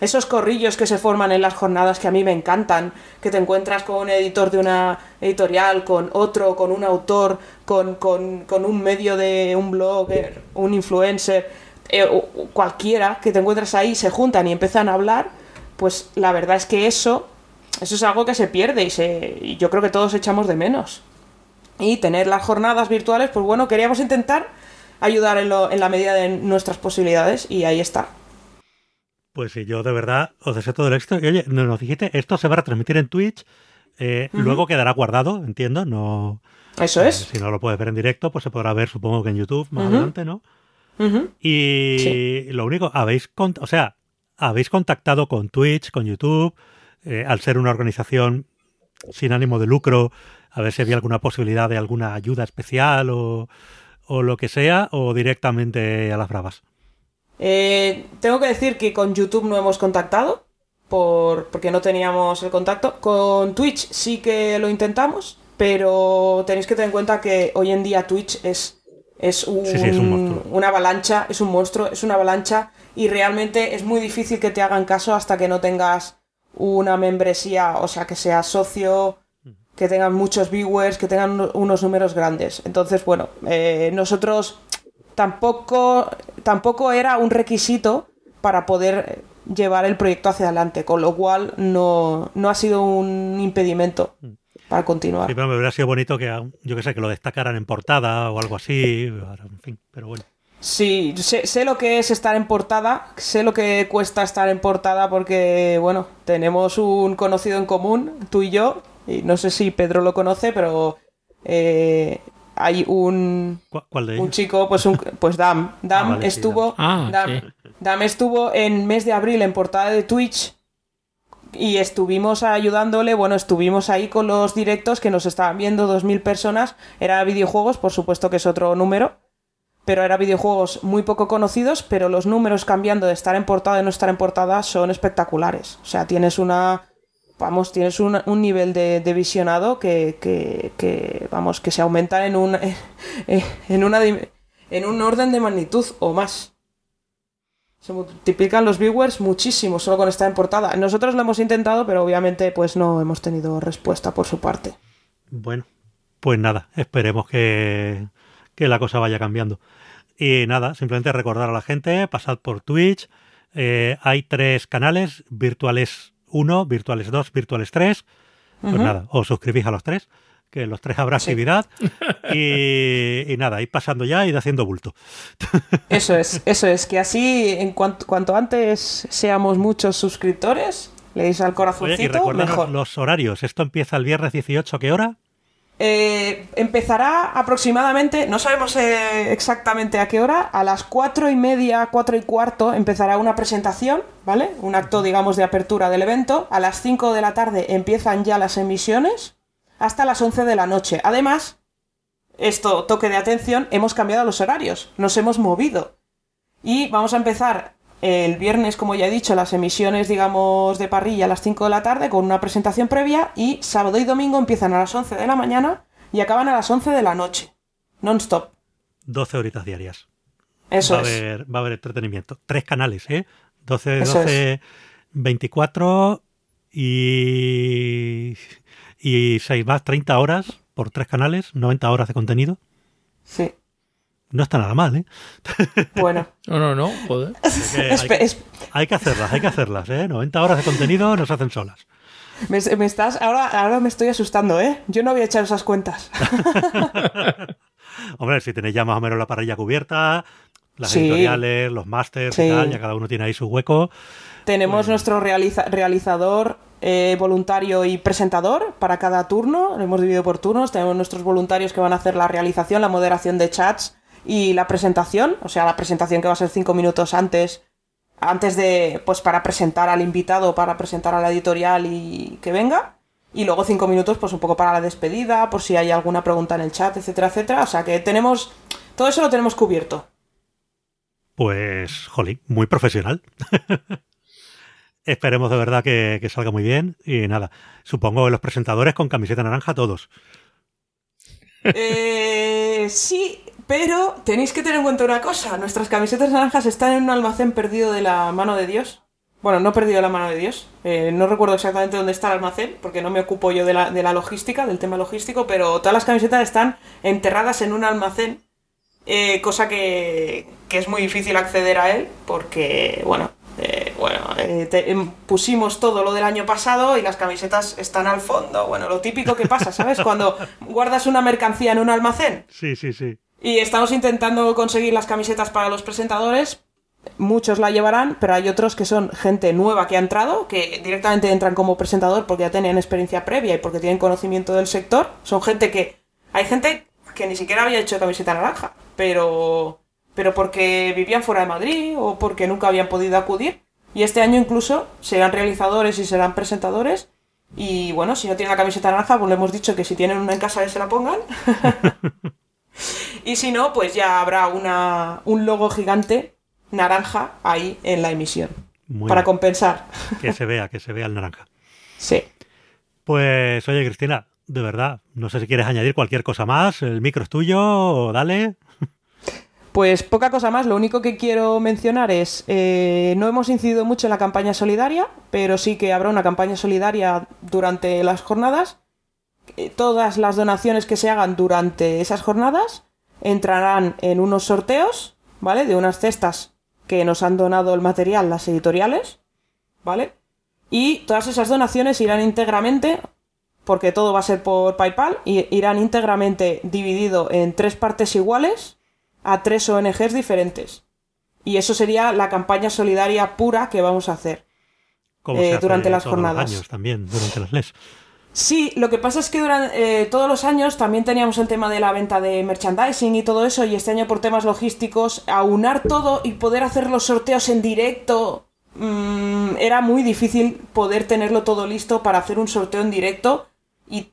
[SPEAKER 4] Esos corrillos que se forman en las jornadas que a mí me encantan, que te encuentras con un editor de una editorial, con otro, con un autor, con, con, con un medio de un blogger, un influencer, eh, cualquiera que te encuentras ahí, se juntan y empiezan a hablar, pues la verdad es que eso, eso es algo que se pierde y, se, y yo creo que todos echamos de menos. Y tener las jornadas virtuales, pues bueno, queríamos intentar ayudar en, lo, en la medida de nuestras posibilidades y ahí está.
[SPEAKER 2] Pues sí, yo de verdad os deseo todo el éxito. Y oye, nos dijiste, esto se va a transmitir en Twitch, eh, luego quedará guardado, entiendo, no...
[SPEAKER 4] Eso es.
[SPEAKER 2] si no lo puedes ver en directo, pues se podrá ver, supongo que en YouTube más adelante, ¿no? Y lo único, habéis, o sea, habéis contactado con Twitch, con YouTube, eh, al ser una organización sin ánimo de lucro, a ver si había alguna posibilidad de alguna ayuda especial o, o lo que sea, o directamente a las bravas.
[SPEAKER 4] Eh, tengo que decir que con YouTube no hemos contactado, por, porque no teníamos el contacto. Con Twitch sí que lo intentamos, pero tenéis que tener en cuenta que hoy en día Twitch es es, un, una avalancha, es un monstruo, es una avalancha y realmente es muy difícil que te hagan caso hasta que no tengas una membresía, o sea, que seas socio, que tengan muchos viewers, que tengan unos números grandes. Entonces, bueno, eh, nosotros tampoco, tampoco era un requisito para poder llevar el proyecto hacia adelante, con lo cual no, no ha sido un impedimento. Mm para continuar.
[SPEAKER 2] Sí, pero me hubiera sido bonito que, yo que sé, que lo destacaran en portada o algo así, en fin, pero bueno.
[SPEAKER 4] Sí, sé, lo que es estar en portada, sé lo que cuesta estar en portada porque, bueno, tenemos un conocido en común, tú y yo, no sé si Pedro lo conoce, pero eh, hay un,
[SPEAKER 2] ¿Cuál de
[SPEAKER 4] un chico, pues, un, pues Dam. Dam ah, estuvo,
[SPEAKER 3] ah,
[SPEAKER 4] Dam estuvo en mes de abril en portada de Twitch y estuvimos ayudándole, bueno, estuvimos ahí con los directos que nos estaban viendo 2.000 personas, era videojuegos, por supuesto que es otro número, pero era videojuegos muy poco conocidos, pero los números cambiando de estar en portada y no estar en portada son espectaculares, o sea, tienes una... Vamos, tienes un, nivel de, visionado que, que, vamos, que se aumenta en un, en, una, en un orden de magnitud o más. Se multiplican los viewers muchísimo solo con estar en portada. Nosotros lo hemos intentado, pero obviamente pues no hemos tenido respuesta por su parte.
[SPEAKER 2] Bueno, pues nada, esperemos que, que la cosa vaya cambiando. Y nada, simplemente recordar a la gente, pasad por Twitch. Eh, hay tres canales, virtuales 1, virtuales 2, virtuales 3. Pues nada, os suscribís a los tres que los tres habrá actividad y, nada, ir pasando ya y haciendo bulto.
[SPEAKER 4] Eso es, eso es, que así en cuanto, cuanto antes seamos muchos suscriptores, le al corazoncito, mejor.
[SPEAKER 2] los horarios, esto empieza el viernes 18, ¿qué hora?
[SPEAKER 4] Eh, empezará aproximadamente, no sabemos eh, exactamente a qué hora, a las cuatro y media, cuatro y cuarto empezará una presentación, ¿vale? Un acto, digamos, de apertura del evento. A las 5 de la tarde empiezan ya las emisiones hasta las 11 de la noche. Además, esto, toque de atención, hemos cambiado los horarios, nos hemos movido. Y vamos a empezar el viernes, como ya he dicho, las emisiones, digamos, de parrilla a las 5 de la tarde con una presentación previa y sábado y domingo empiezan a las 11 de la mañana y acaban a las 11 de la noche. Non-stop.
[SPEAKER 2] 12 horitas diarias.
[SPEAKER 4] Eso
[SPEAKER 2] va
[SPEAKER 4] es.
[SPEAKER 2] A haber, va a haber entretenimiento. Tres canales, ¿eh? 12, 12, 24 y y 6 más 30 horas por tres canales, 90 horas de contenido.
[SPEAKER 4] Sí.
[SPEAKER 2] No está nada mal, ¿eh?
[SPEAKER 4] Bueno.
[SPEAKER 3] no, no, no, joder.
[SPEAKER 2] Hay, que hacerlas, hay que hacerlas, ¿eh? 90 horas de contenido no se hacen solas.
[SPEAKER 4] Me, estás, ahora, ahora me estoy asustando, ¿eh? Yo no voy a echar esas cuentas.
[SPEAKER 2] Hombre, si tenéis ya más o menos la parrilla cubierta, las editoriales, los másters y tal, ya cada uno tiene ahí su hueco.
[SPEAKER 4] Tenemos pues nuestro realizador eh, voluntario y presentador para cada turno. Lo hemos dividido por turnos. Tenemos nuestros voluntarios que van a hacer la realización, la moderación de chats y la presentación. O sea, la presentación que va a ser cinco minutos antes. Antes de. Pues para presentar al invitado, para presentar a la editorial y que venga. Y luego cinco minutos, pues un poco para la despedida, por si hay alguna pregunta en el chat, etcétera, etcétera. O sea que tenemos. Todo eso lo tenemos cubierto.
[SPEAKER 2] Pues, jolín, muy profesional. Esperemos de verdad que, salga muy bien. Y nada, supongo que los presentadores con camiseta naranja todos.
[SPEAKER 4] Eh, sí, pero tenéis que tener en cuenta una cosa. Nuestras camisetas naranjas están en un almacén perdido de la mano de Dios. Bueno, no perdido la mano de Dios. Eh, no recuerdo exactamente dónde está el almacén, porque no me ocupo yo de la, de la logística, del tema logístico, pero todas las camisetas están enterradas en un almacén, eh, cosa que, que es muy difícil acceder a él, porque, bueno, eh, bueno, eh, te- em, pusimos todo lo del año pasado y las camisetas están al fondo. Bueno, lo típico que pasa, ¿sabes? Cuando guardas una mercancía en un almacén
[SPEAKER 2] Sí, sí, sí.
[SPEAKER 4] Y estamos intentando conseguir las camisetas para los presentadores. Muchos la llevarán, pero hay otros que son gente nueva que ha entrado, que directamente entran como presentador porque ya tenían experiencia previa y porque tienen conocimiento del sector. Son gente que... Hay gente que ni siquiera había hecho camiseta naranja, pero... Pero porque vivían fuera de Madrid o porque nunca habían podido acudir. Y este año incluso serán realizadores y serán presentadores. Y bueno, si no tienen la camiseta naranja, pues le hemos dicho que si tienen una en casa se la pongan. Y si no, pues ya habrá una, un logo gigante naranja ahí en la emisión.
[SPEAKER 2] Muy
[SPEAKER 4] para
[SPEAKER 2] bien.
[SPEAKER 4] compensar.
[SPEAKER 2] Que se vea, que se vea el naranja.
[SPEAKER 4] Sí.
[SPEAKER 2] Pues oye, Cristina, de verdad, no sé si quieres añadir cualquier cosa más. El micro es tuyo, dale.
[SPEAKER 4] Pues poca cosa más, lo único que quiero mencionar es, eh, no hemos incidido mucho en la campaña solidaria, pero sí que habrá una campaña solidaria durante las jornadas. Eh, Todas las donaciones que se hagan durante esas jornadas entrarán en unos sorteos, ¿vale? De unas cestas que nos han donado el material las editoriales, ¿vale? Y todas esas donaciones irán íntegramente, porque todo va a ser por PayPal, y irán íntegramente dividido en tres partes iguales a tres ONGs diferentes. Y eso sería la campaña solidaria pura que vamos a hacer. Eh, durante las
[SPEAKER 2] los
[SPEAKER 4] jornadas.
[SPEAKER 2] años también, durante las LES.
[SPEAKER 4] Sí, lo que pasa es que durante todos los años también teníamos el tema de la venta de merchandising y todo eso, y este año por temas logísticos, aunar todo y poder hacer los sorteos en directo, mm, era muy difícil poder tenerlo todo listo para hacer un sorteo en directo y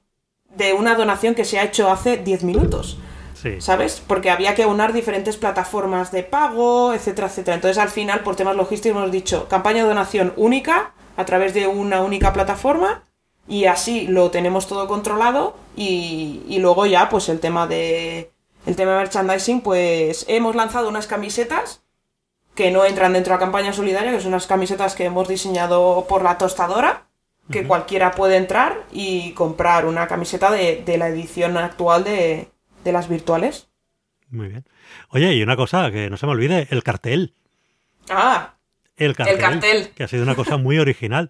[SPEAKER 4] de una donación que se ha hecho hace 10 minutos.
[SPEAKER 2] Sí.
[SPEAKER 4] ¿sabes? Porque había que unar diferentes plataformas de pago, etcétera, etcétera. Entonces, al final, por temas logísticos, hemos dicho campaña de donación única a través de una única plataforma y así lo tenemos todo controlado y, y luego ya, pues el tema de el tema de merchandising, pues hemos lanzado unas camisetas que no entran dentro de la campaña solidaria, que son unas camisetas que hemos diseñado por la tostadora, que cualquiera puede entrar y comprar una camiseta de, de la edición actual de, de las virtuales.
[SPEAKER 2] Muy bien. Oye, y una cosa que no se me olvide, el cartel.
[SPEAKER 4] Ah,
[SPEAKER 2] El cartel.
[SPEAKER 4] cartel.
[SPEAKER 2] Que ha sido una cosa muy original.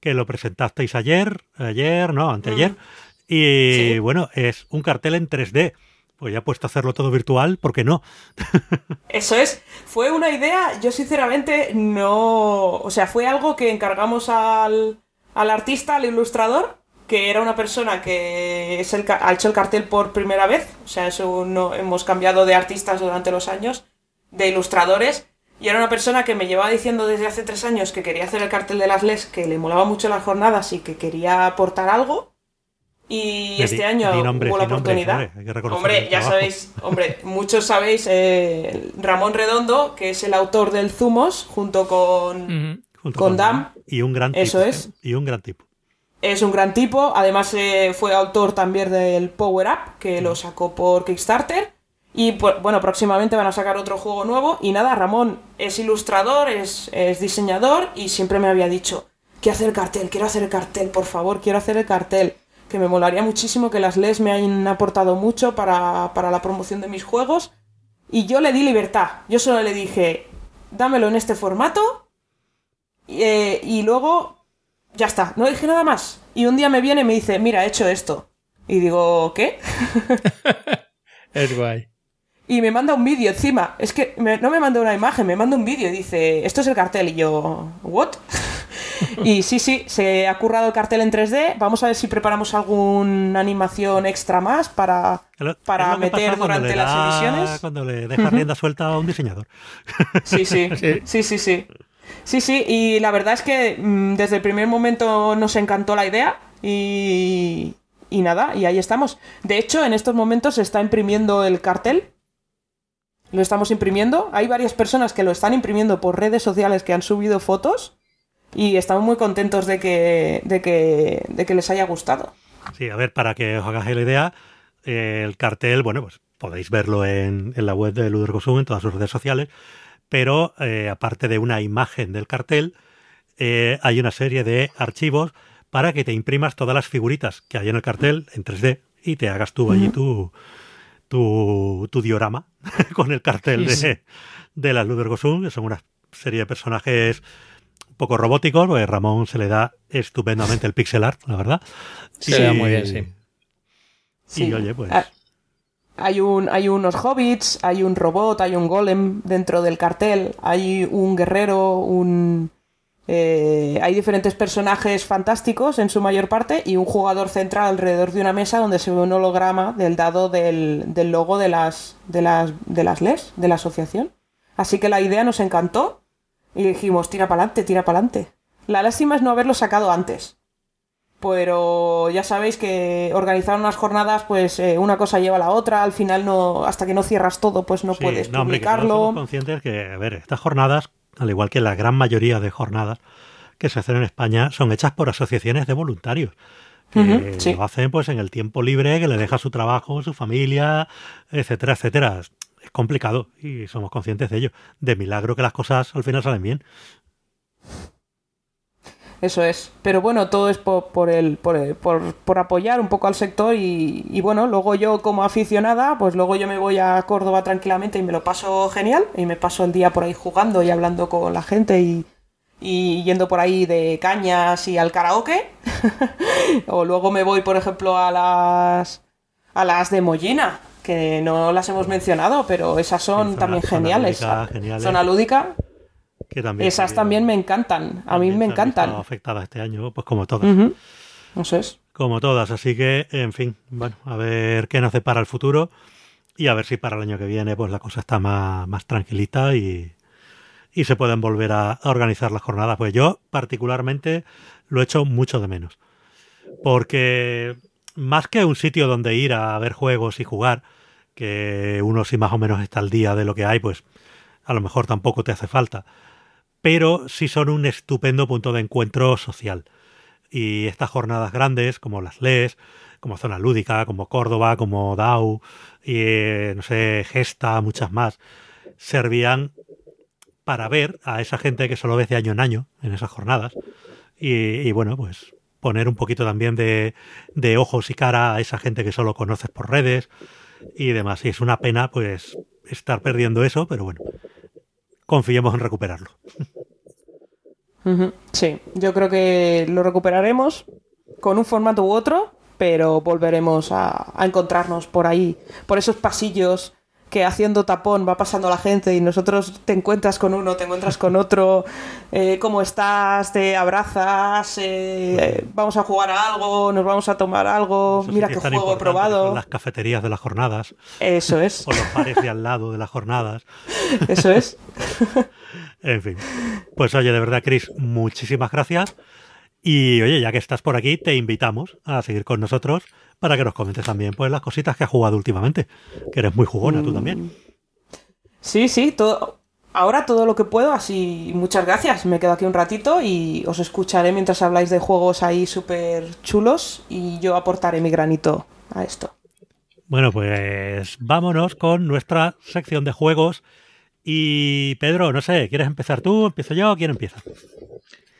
[SPEAKER 2] Que lo presentasteis ayer, ayer, no, anteayer. Y
[SPEAKER 4] Sí.
[SPEAKER 2] bueno, es un cartel en 3D. Pues ya he puesto a hacerlo todo virtual, ¿por qué no?
[SPEAKER 4] Eso es, fue una idea, yo sinceramente no, o sea, fue algo que encargamos al, al artista, al ilustrador, que era una persona que es el, ha hecho el cartel por primera vez, o sea, eso no hemos cambiado de artistas durante los años, de ilustradores, y era una persona que me llevaba diciendo desde hace tres años que quería hacer el cartel de las LES, que le molaba mucho las jornadas y que quería aportar algo. Y
[SPEAKER 2] Di-
[SPEAKER 4] este año
[SPEAKER 2] di nombres,
[SPEAKER 4] hubo la oportunidad.
[SPEAKER 2] hombre, hay que reconocer
[SPEAKER 4] Hombre,
[SPEAKER 2] el
[SPEAKER 4] ya
[SPEAKER 2] trabajo.
[SPEAKER 4] sabéis, hombre, muchos sabéis, eh, Ramón Redondo, que es el autor del Zumos, junto con...
[SPEAKER 2] Junto
[SPEAKER 4] Con Dam.
[SPEAKER 2] Y un gran tipo.
[SPEAKER 4] Eso es.
[SPEAKER 2] Y un gran tipo.
[SPEAKER 4] Es un gran tipo, además eh, fue autor también del Power Up, que lo sacó por Kickstarter. Y pues, bueno, próximamente van a sacar otro juego nuevo. Y nada, Ramón es ilustrador, es, es diseñador y siempre me había dicho, quiero hacer el cartel, quiero hacer el cartel, por favor, quiero hacer el cartel. Que me molaría muchísimo que las LES me hayan aportado mucho para, para la promoción de mis juegos. Y yo le di libertad. Yo solo le dije, dámelo en este formato. Y, eh, y luego ya está, no dije nada más. Y un día me viene y me dice, mira, he hecho esto. Y digo, ¿qué?
[SPEAKER 3] Es guay.
[SPEAKER 4] Y me manda un vídeo encima. Es que me- no me manda una imagen, me manda un vídeo y dice, esto es el cartel. Y yo, ¿what? y sí, sí, se ha currado el cartel en 3D. Vamos a ver si preparamos alguna animación extra más para, para meter durante las emisiones.
[SPEAKER 2] Cuando le deja rienda suelta a un diseñador.
[SPEAKER 4] Sí, sí,
[SPEAKER 3] Sí.
[SPEAKER 4] sí, sí, sí. Sí, sí, y la verdad es que mm, desde el primer momento nos encantó la idea y, y nada, y ahí estamos. De hecho, en estos momentos se está imprimiendo el cartel. Lo estamos imprimiendo. Hay varias personas que lo están imprimiendo por redes sociales que han subido fotos y estamos muy contentos de que, de que, de que les haya gustado.
[SPEAKER 2] Sí, a ver, para que os hagáis la idea, eh, el cartel, bueno, pues podéis verlo en, en la web de Luder Consum, en todas sus redes sociales, pero eh, aparte de una imagen del cartel, eh, hay una serie de archivos para que te imprimas todas las figuritas que hay en el cartel en 3D y te hagas tú allí tu, tu, tu diorama con el cartel de, de las Ludergosum, que son una serie de personajes un poco robóticos, porque Ramón se le da estupendamente el pixel art, la verdad.
[SPEAKER 3] Se da muy bien, sí.
[SPEAKER 2] Y
[SPEAKER 4] Sí.
[SPEAKER 2] oye, pues
[SPEAKER 4] Ah, Hay, un, hay unos hobbits, hay un robot, hay un golem dentro del cartel, hay un guerrero, un... eh, hay diferentes personajes fantásticos en su mayor parte y un jugador central alrededor de una mesa donde se ve un holograma del dado del, del logo de las, de, las, de las LES, de la asociación. Así que la idea nos encantó y dijimos, tira para adelante, tira para adelante. La lástima es no haberlo sacado antes pero ya sabéis que organizar unas jornadas, pues eh, una cosa lleva a la otra, al final no, hasta que no cierras todo, pues no
[SPEAKER 2] Sí,
[SPEAKER 4] puedes
[SPEAKER 2] no, hombre, que todos
[SPEAKER 4] publicarlo.
[SPEAKER 2] somos conscientes que, a ver, estas jornadas, al igual que la gran mayoría de jornadas que se hacen en España, son hechas por asociaciones de voluntarios. Que
[SPEAKER 4] sí.
[SPEAKER 2] lo hacen pues en el tiempo libre, que le deja su trabajo, su familia, etcétera, etcétera. Es complicado y somos conscientes de ello. De milagro que las cosas al final salen bien.
[SPEAKER 4] Eso es. Pero bueno, todo es por, por el, por, el- por- por apoyar un poco al sector y, y bueno, luego yo como aficionada, pues luego yo me voy a Córdoba tranquilamente y me lo paso genial y me paso el día por ahí jugando y hablando con la gente y, y yendo por ahí de cañas y al karaoke. o luego me voy, por ejemplo, a las a las de Mollina, que no las hemos mencionado, pero esas son también geniales.
[SPEAKER 2] lúdica, geniales.
[SPEAKER 4] Zona lúdica,
[SPEAKER 2] Que también
[SPEAKER 4] esas también me encantan. A mí me encantan.
[SPEAKER 2] afectadas este año, pues como todas.
[SPEAKER 4] Eso es.
[SPEAKER 2] Como todas, así que, en fin, bueno, a ver qué nos depara el futuro y a ver si para el año que viene pues la cosa está más, más tranquilita y, y se pueden volver a, a organizar las jornadas. Pues yo particularmente lo echo mucho de menos. Porque más que un sitio donde ir a ver juegos y jugar, que uno si más o menos está al día de lo que hay, pues a lo mejor tampoco te hace falta. Pero sí son un estupendo punto de encuentro social. Y estas jornadas grandes, como las LES, como Zona Lúdica, como Córdoba, como DAO, y eh, no sé, Gesta, muchas más, servían para ver a esa gente que solo ves de año en año en esas jornadas. Y, y bueno, pues poner un poquito también de, de ojos y cara a esa gente que solo conoces por redes y demás. Y es una pena, pues, estar perdiendo eso, pero bueno, confiemos en recuperarlo.
[SPEAKER 4] Sí, yo creo que lo recuperaremos con un formato u otro, pero volveremos a, a encontrarnos por ahí, por esos pasillos que haciendo tapón va pasando la gente y nosotros te encuentras con uno, te encuentras con otro, eh, ¿cómo estás? Te abrazas, eh, vamos a jugar a algo, nos vamos a tomar algo, mira qué
[SPEAKER 2] sitios tan
[SPEAKER 4] juego he
[SPEAKER 2] que
[SPEAKER 4] probado.
[SPEAKER 2] Las cafeterías de las jornadas
[SPEAKER 4] Eso es,
[SPEAKER 2] o los bares de al lado de las jornadas.
[SPEAKER 4] eso es.
[SPEAKER 2] En fin. Pues oye, de verdad, Chris, muchísimas gracias. Y oye, ya que estás por aquí, te invitamos a seguir con nosotros para que nos comentes también pues las cositas que has jugado últimamente. Que eres muy jugona tú también.
[SPEAKER 4] Sí, sí, todo. Ahora todo lo que puedo, así muchas gracias. Me quedo aquí un ratito y os escucharé mientras habláis de juegos ahí súper chulos y yo aportaré mi granito a esto.
[SPEAKER 2] Bueno, pues vámonos con nuestra sección de juegos. Y Pedro, no sé, ¿quieres empezar tú? ¿Empiezo yo? ¿Quién empieza?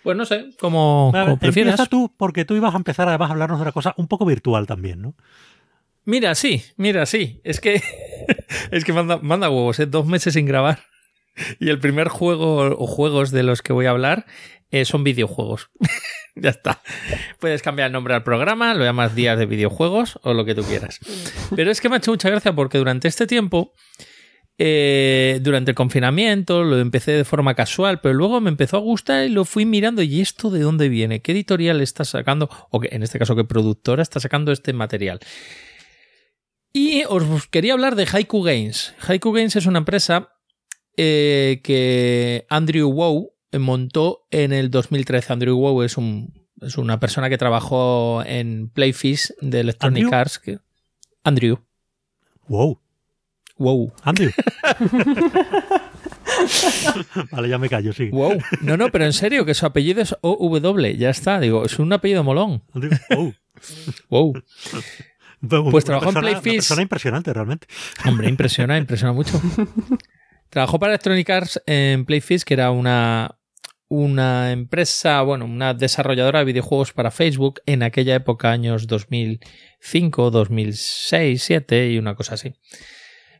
[SPEAKER 3] Pues no sé, como,
[SPEAKER 2] ver,
[SPEAKER 3] como prefieras.
[SPEAKER 2] Empieza tú, porque tú ibas a empezar además a hablarnos de una cosa un poco virtual también, ¿no?
[SPEAKER 3] Mira, sí, mira, sí. Es que es que manda, manda huevos, ¿eh? dos meses sin grabar. Y el primer juego o juegos de los que voy a hablar eh, son videojuegos. ya está. Puedes cambiar el nombre al programa, lo llamas días de videojuegos o lo que tú quieras. Pero es que me ha hecho mucha gracia porque durante este tiempo, eh, durante el confinamiento, lo empecé de forma casual, pero luego me empezó a gustar y lo fui mirando. ¿Y esto de dónde viene? ¿Qué editorial está sacando? O que, en este caso, qué productora está sacando este material. Y os quería hablar de Haiku Games. Haiku Games es una empresa eh, que Andrew Wow montó en el 2013. Andrew Wow es, un, es una persona que trabajó en Playfish de Electronic
[SPEAKER 2] ¿Andrew?
[SPEAKER 3] Arts. que- Andrew.
[SPEAKER 2] Wow,
[SPEAKER 3] Wow.
[SPEAKER 2] Andrew. vale, ya me callo, sí.
[SPEAKER 3] Wow. No, no, pero en serio, que su apellido es OW. Ya está. Digo, es un apellido molón.
[SPEAKER 2] Wow.
[SPEAKER 3] Wow.
[SPEAKER 2] Una
[SPEAKER 3] Pues trabajó en
[SPEAKER 2] persona- una
[SPEAKER 3] Playfish.
[SPEAKER 2] persona impresionante, realmente.
[SPEAKER 3] Hombre, impresiona, impresiona mucho. Trabajó para Electronic Arts en Playfish, que era una, una empresa, bueno, una desarrolladora de videojuegos para Facebook en aquella época, años 2005, 2006, 2007 y una cosa así.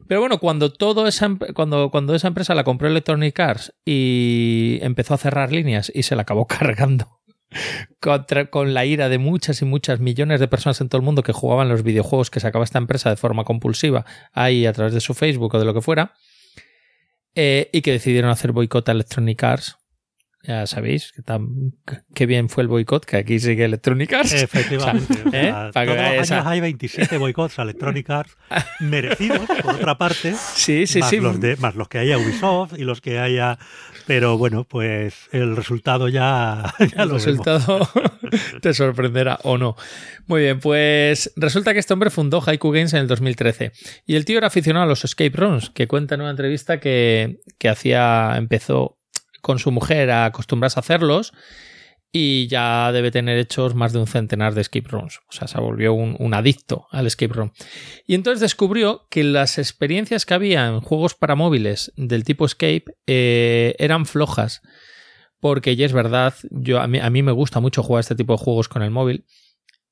[SPEAKER 3] Pero bueno, cuando, todo esa, cuando, cuando esa empresa la compró Electronic Arts y empezó a cerrar líneas y se la acabó cargando con la ira de muchas y muchas millones de personas en todo el mundo que jugaban los videojuegos que sacaba esta empresa de forma compulsiva ahí a través de su Facebook o de lo que fuera, eh, y que decidieron hacer boicot a Electronic Arts ya sabéis que tan, qué bien fue el boicot, que aquí sigue Electronic Arts.
[SPEAKER 2] Efectivamente. ¿eh? todos los años hay 27 boicots a Electronic Arts merecidos, por otra parte.
[SPEAKER 3] Sí, sí,
[SPEAKER 2] más
[SPEAKER 3] sí.
[SPEAKER 2] Los de, más los que haya Ubisoft y los que haya... Pero bueno, pues el resultado ya, ya
[SPEAKER 3] el resultado te sorprenderá o no. Muy bien, pues resulta que este hombre fundó Haiku Games en el 2013 y el tío era aficionado a los escape rooms, que cuenta en una entrevista que, que hacía, empezó con su mujer a acostumbrarse a hacerlos y ya debe tener hechos más de un centenar de escape rooms. O sea, se volvió un, adicto al escape room. Y entonces descubrió que las experiencias que había en juegos para móviles del tipo escape eh, eran flojas. Porque ya es verdad, yo, a, mí, a mí me gusta mucho jugar este tipo de juegos con el móvil.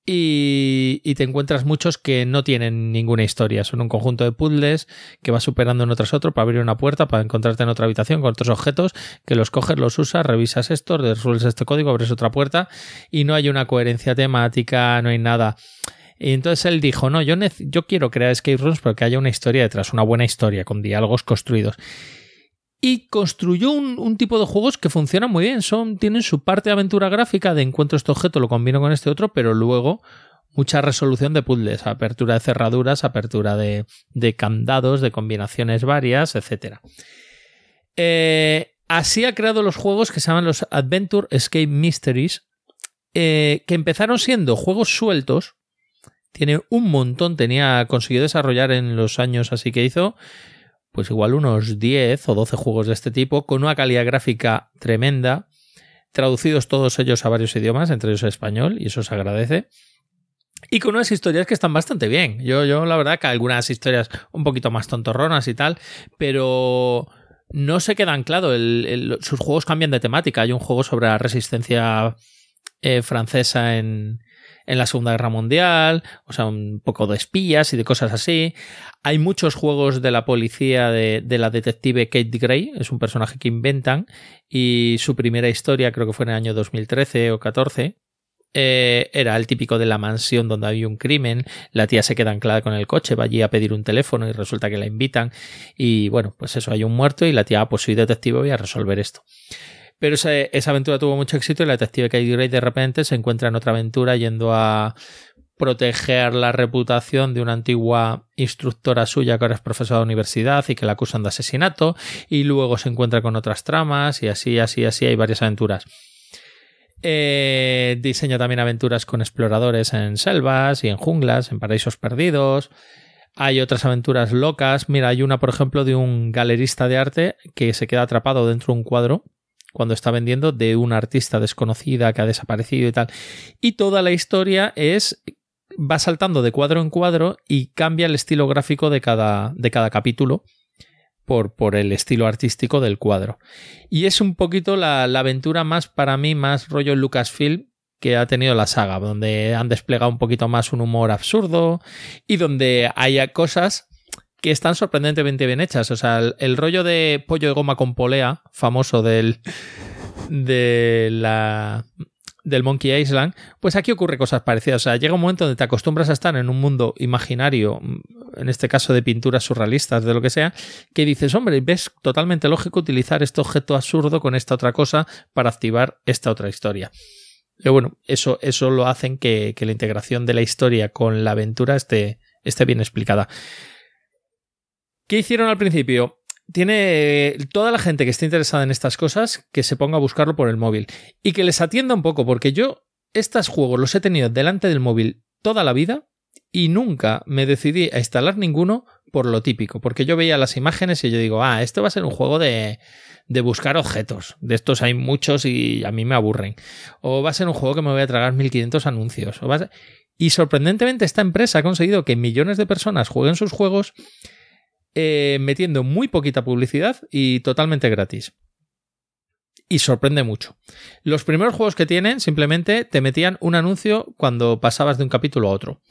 [SPEAKER 3] Y, te encuentras muchos que no tienen ninguna historia. Son un conjunto de puzzles que vas superando uno tras otro para abrir una puerta, para encontrarte en otra habitación con otros objetos, que los coges, los usas, revisas esto, resuelves este código, abres otra puerta y no hay una coherencia temática, no hay nada. Y entonces él dijo, no, yo, yo quiero crear escape rooms porque haya una historia detrás, una buena historia, con diálogos construidos y construyó un, tipo de juegos que funciona muy bien. Son, tienen su parte de aventura gráfica de encuentro este objeto, lo combino con este otro, pero luego mucha resolución de puzzles, apertura de cerraduras, apertura de, candados, de combinaciones varias, etc. Eh, así ha creado los juegos que se llaman los Adventure Escape Mysteries, eh, que empezaron siendo juegos sueltos. Tiene un montón, tenía conseguido desarrollar en los años así que hizo pues igual unos 10 o 12 juegos de este tipo, con una calidad gráfica tremenda, traducidos todos ellos a varios idiomas, entre ellos español, y eso se agradece. Y con unas historias que están bastante bien. Yo, yo la verdad que algunas historias un poquito más tontorronas y tal, pero no se queda anclado. sus juegos cambian de temática. Hay un juego sobre la resistencia eh, francesa en, en la Segunda Guerra Mundial, o sea, un poco de espías y de cosas así. Hay muchos juegos de la policía de, la detective Kate Gray, es un personaje que inventan, y su primera historia creo que fue en el año 2013 o 14. Eh, era el típico de la mansión donde había un crimen, la tía se queda anclada con el coche, va allí a pedir un teléfono y resulta que la invitan y bueno, pues eso, hay un muerto y la tía, ah, pues soy detective, voy a resolver esto. Pero esa, aventura tuvo mucho éxito y la detective Kate Gray de repente se encuentra en otra aventura yendo a proteger la reputación de una antigua instructora suya que ahora es profesora de universidad y que la acusan de asesinato y luego se encuentra con otras tramas y así, así, así hay varias aventuras. Eh, diseña también aventuras con exploradores en selvas y en junglas, en paraísos perdidos. Hay otras aventuras locas. Mira, hay una, por ejemplo, de un galerista de arte que se queda atrapado dentro de un cuadro cuando está vendiendo de una artista desconocida que ha desaparecido y tal. Y toda la historia es va saltando de cuadro en cuadro y cambia el estilo gráfico de cada, de cada capítulo por, por, el estilo artístico del cuadro. Y es un poquito la, la, aventura más, para mí, más rollo Lucasfilm que ha tenido la saga, donde han desplegado un poquito más un humor absurdo y donde haya cosas que están sorprendentemente bien hechas. O sea, el, rollo de pollo de goma con polea, famoso del. de la. del Monkey Island, pues aquí ocurre cosas parecidas. O sea, llega un momento donde te acostumbras a estar en un mundo imaginario, en este caso de pinturas surrealistas, de lo que sea, que dices, hombre, ves totalmente lógico utilizar este objeto absurdo con esta otra cosa para activar esta otra historia. Pero bueno, eso, eso lo hacen que, que la integración de la historia con la aventura esté, esté bien explicada. ¿Qué hicieron al principio? Tiene toda la gente que esté interesada en estas cosas que se ponga a buscarlo por el móvil y que les atienda un poco, porque yo estos juegos los he tenido delante del móvil toda la vida y nunca me decidí a instalar ninguno por lo típico, porque yo veía las imágenes y yo digo, ah, esto va a ser un juego de, de buscar objetos. De estos hay muchos y a mí me aburren. O va a ser un juego que me voy a tragar 1500 anuncios. O va Y sorprendentemente esta empresa ha conseguido que millones de personas jueguen sus juegos eh, metiendo muy poquita publicidad y totalmente gratis. y sorprende mucho. Los primeros juegos que tienen simplemente te metían un anuncio cuando pasabas de un capítulo a otro.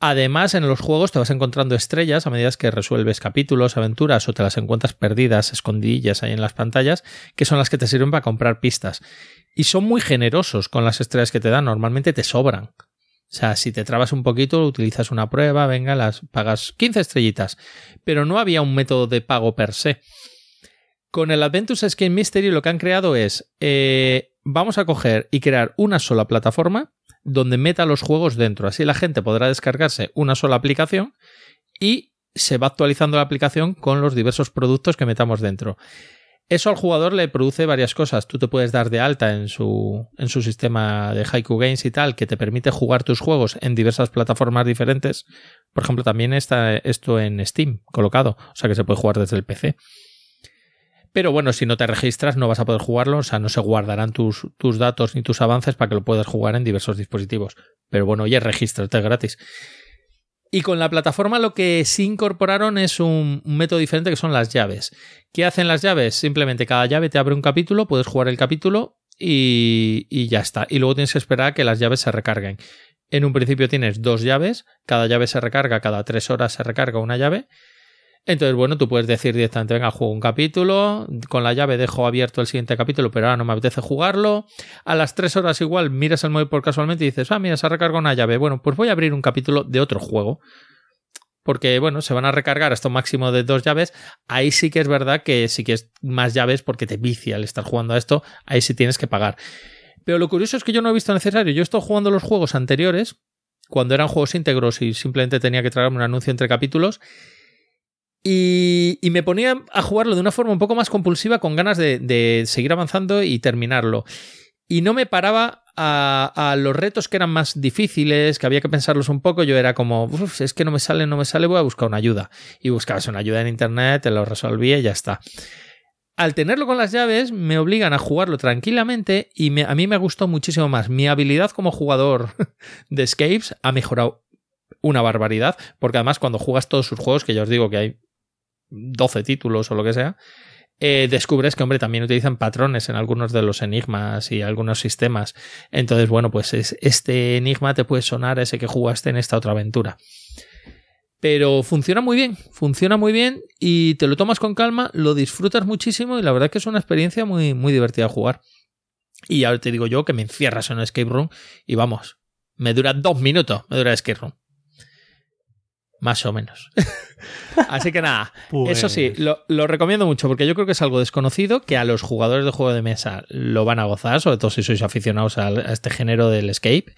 [SPEAKER 3] Además, en los juegos te vas encontrando estrellas a medida que resuelves capítulos, aventuras o te las encuentras perdidas, escondillas ahí en las pantallas, que son las que te sirven para comprar pistas. Y son muy generosos con las estrellas que te dan, normalmente te sobran. O sea, si te trabas un poquito, utilizas una prueba, venga, las pagas 15 estrellitas. Pero no había un método de pago per se. Con el Adventures Skin Mystery lo que han creado es, eh, vamos a coger y crear una sola plataforma donde meta los juegos dentro. Así la gente podrá descargarse una sola aplicación y se va actualizando la aplicación con los diversos productos que metamos dentro. Eso al jugador le produce varias cosas. Tú te puedes dar de alta en su, en su sistema de Haiku Games y tal, que te permite jugar tus juegos en diversas plataformas diferentes. Por ejemplo, también está esto en Steam colocado, o sea que se puede jugar desde el PC. Pero bueno, si no te registras no vas a poder jugarlo, o sea, no se guardarán tus, tus datos ni tus avances para que lo puedas jugar en diversos dispositivos. Pero bueno, oye, regístrate gratis. Y con la plataforma lo que sí incorporaron es un, método diferente que son las llaves. ¿Qué hacen las llaves? Simplemente cada llave te abre un capítulo, puedes jugar el capítulo y, y ya está. Y luego tienes que esperar a que las llaves se recarguen. En un principio tienes dos llaves, cada llave se recarga, cada tres horas se recarga una llave entonces, bueno, tú puedes decir directamente, venga, juego un capítulo, con la llave dejo abierto el siguiente capítulo, pero ahora no me apetece jugarlo. A las tres horas igual miras el móvil por casualmente y dices, ah, mira, se ha recargado una llave. Bueno, pues voy a abrir un capítulo de otro juego. Porque, bueno, se van a recargar hasta un máximo de dos llaves. Ahí sí que es verdad que sí que es más llaves porque te vicia el estar jugando a esto. Ahí sí tienes que pagar. Pero lo curioso es que yo no he visto necesario. Yo he estado jugando los juegos anteriores, cuando eran juegos íntegros y simplemente tenía que traerme un anuncio entre capítulos y, me ponía a jugarlo de una forma un poco más compulsiva, con ganas de, seguir avanzando y terminarlo. Y no me paraba a, los retos que eran más difíciles, que había que pensarlos un poco. Yo era como, es que no me sale, no me sale, voy a buscar una ayuda. Y buscabas una ayuda en internet, te lo resolvía y ya está. Al tenerlo con las llaves, me obligan a jugarlo tranquilamente y a mí me gustó muchísimo más. Mi habilidad como jugador de Escapes ha mejorado una barbaridad, porque además cuando juegas todos sus juegos, que ya os digo que hay 12 títulos o lo que sea, eh, descubres que, hombre, también utilizan patrones en algunos de los enigmas y algunos sistemas. Entonces, bueno, pues este enigma te puede sonar ese que jugaste en esta otra aventura. Pero funciona muy bien, funciona muy bien y te lo tomas con calma, lo disfrutas muchísimo y la verdad que es una experiencia muy, muy divertida de jugar. Y ahora te digo yo que me encierras en un escape room y vamos, me dura dos minutos, me dura el escape room. Más o menos. Así que nada, eso sí, pues lo, recomiendo mucho porque yo creo que es algo desconocido que a los jugadores de juego de mesa lo van a gozar, sobre todo si sois aficionados a, este género del escape.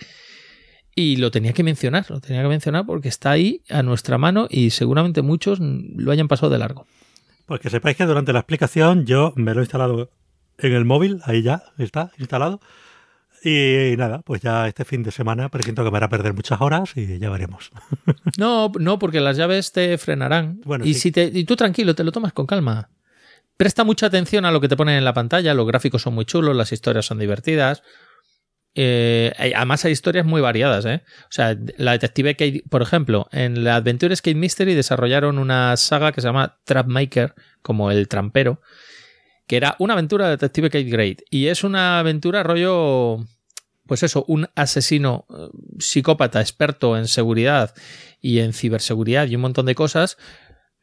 [SPEAKER 3] Y lo tenía que mencionar, lo tenía que mencionar porque está ahí a nuestra mano y seguramente muchos lo hayan pasado de largo.
[SPEAKER 2] Pues que sepáis que durante la explicación yo me lo he instalado en el móvil, ahí ya está instalado. Y, nada, pues ya este fin de semana presiento que me hará perder muchas horas y ya veremos.
[SPEAKER 3] No, no, porque las llaves te frenarán. Bueno, y, si te, y tú tranquilo, te lo tomas con calma. Presta mucha atención a lo que te ponen en la pantalla, los gráficos son muy chulos, las historias son divertidas. Eh, además hay historias muy variadas, ¿eh? O sea, la detective Kate, por ejemplo, en la Adventure Skate Mystery desarrollaron una saga que se llama Trapmaker, como el trampero, que era una aventura de Detective Kate Great. Y es una aventura rollo, pues eso, un asesino eh, psicópata experto en seguridad y en ciberseguridad y un montón de cosas.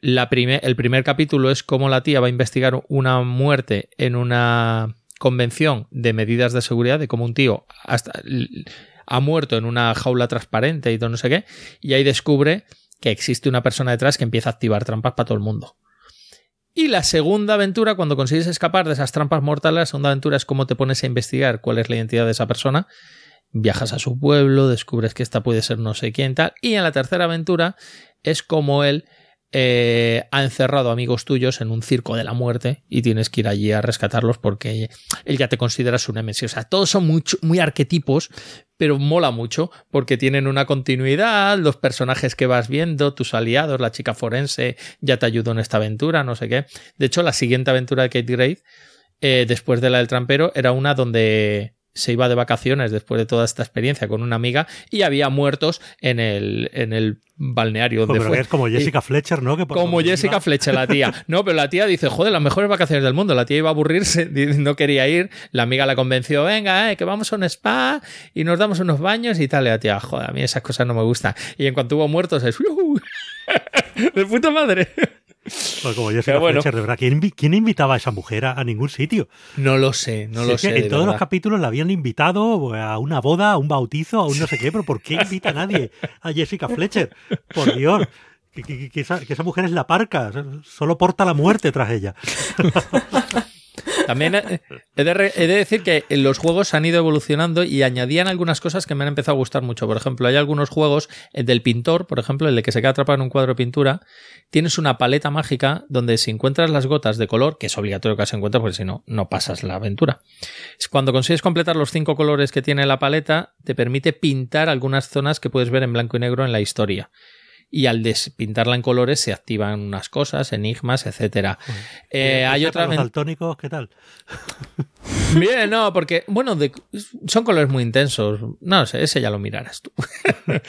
[SPEAKER 3] El primer capítulo es cómo la tía va a investigar una muerte en una convención de medidas de seguridad, de cómo un tío hasta ha muerto en una jaula transparente y todo no sé qué, y ahí descubre que existe una persona detrás que empieza a activar trampas para todo el mundo. Y la segunda aventura, cuando consigues escapar de esas trampas mortales, la segunda aventura es cómo te pones a investigar cuál es la identidad de esa persona. Viajas a su pueblo, descubres que esta puede ser no sé quién tal. Y en la tercera aventura es como él eh, ha encerrado amigos tuyos en un circo de la muerte y tienes que ir allí a rescatarlos porque él ya te considera su nemesis. O sea, todos son muy, muy arquetipos, pero mola mucho porque tienen una continuidad, los personajes que vas viendo, tus aliados, la chica forense ya te ayudó en esta aventura, no sé qué. De hecho, la siguiente aventura de Kate Grade, eh, después de la del trampero, era una donde se iba de vacaciones después de toda esta experiencia con una amiga y había muertos en el, en el balneario donde
[SPEAKER 2] Pero es como Jessica Fletcher, ¿no? Que
[SPEAKER 3] Como Jessica
[SPEAKER 2] iba-
[SPEAKER 3] Fletcher, la tía. No, pero la tía dice, joder, las mejores vacaciones del mundo. La tía iba a aburrirse, no quería ir. La amiga la convenció, venga, eh, que vamos a un spa y nos damos unos baños y tal. Y la tía, joder, a mí esas cosas no me gustan. Y en cuanto hubo muertos, es, "Yujú". de puta madre.
[SPEAKER 2] Pues como
[SPEAKER 3] Pero bueno.
[SPEAKER 2] Fletcher, de verdad. ¿Quién, invi- quién invitaba a esa mujer a, a ningún sitio?
[SPEAKER 3] No lo sé, no
[SPEAKER 2] Si
[SPEAKER 3] lo sé.
[SPEAKER 2] en todos los capítulos la habían invitado a una boda, a un bautizo, a un no sé qué, pero ¿por qué invita a nadie a Jessica Fletcher? Por Dios. Que, que- que esa, que esa mujer es la parca, solo porta la muerte tras ella.
[SPEAKER 3] También eh, he de, decir que los juegos han ido evolucionando y añadían algunas cosas que me han empezado a gustar mucho. Por ejemplo, hay algunos juegos, el del pintor, por ejemplo, el de que se queda atrapado en un cuadro de pintura, tienes una paleta mágica donde si encuentras las gotas de color, que es obligatorio que se encuentre porque si no, no pasas la aventura. Cuando consigues completar los cinco colores que tiene la paleta, te permite pintar algunas zonas que puedes ver en blanco y negro en la historia. Y al despintarla en colores se activan unas cosas, enigmas, etcétera. Eh, hay
[SPEAKER 2] Esa
[SPEAKER 3] otra
[SPEAKER 2] para los
[SPEAKER 3] ven-
[SPEAKER 2] daltónicos, ¿qué tal?
[SPEAKER 3] Bien, no, porque, bueno, de- son colores muy intensos. No sé, ese ya lo mirarás tú.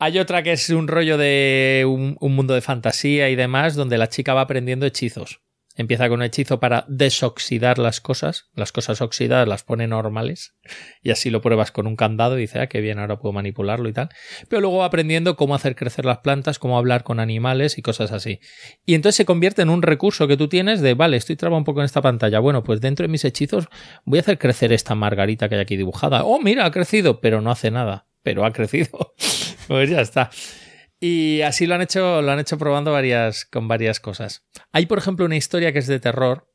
[SPEAKER 3] Hay otra que es un rollo de un, un mundo de fantasía y demás, donde la chica va aprendiendo hechizos. Empieza con un hechizo para desoxidar las cosas. Las cosas oxidadas las pone normales. Y así lo pruebas con un candado y dice, ah, qué bien, ahora puedo manipularlo y tal. Pero luego va aprendiendo cómo hacer crecer las plantas, cómo hablar con animales y cosas así. Y entonces se convierte en un recurso que tú tienes de, vale, estoy trabado un poco en esta pantalla. Bueno, pues dentro de mis hechizos voy a hacer crecer esta margarita que hay aquí dibujada. Oh, mira, ha crecido, pero no hace nada. Pero ha crecido. pues ya está. Y así lo han hecho, lo han hecho probando varias, con varias cosas. Hay, por ejemplo, una historia que es de terror.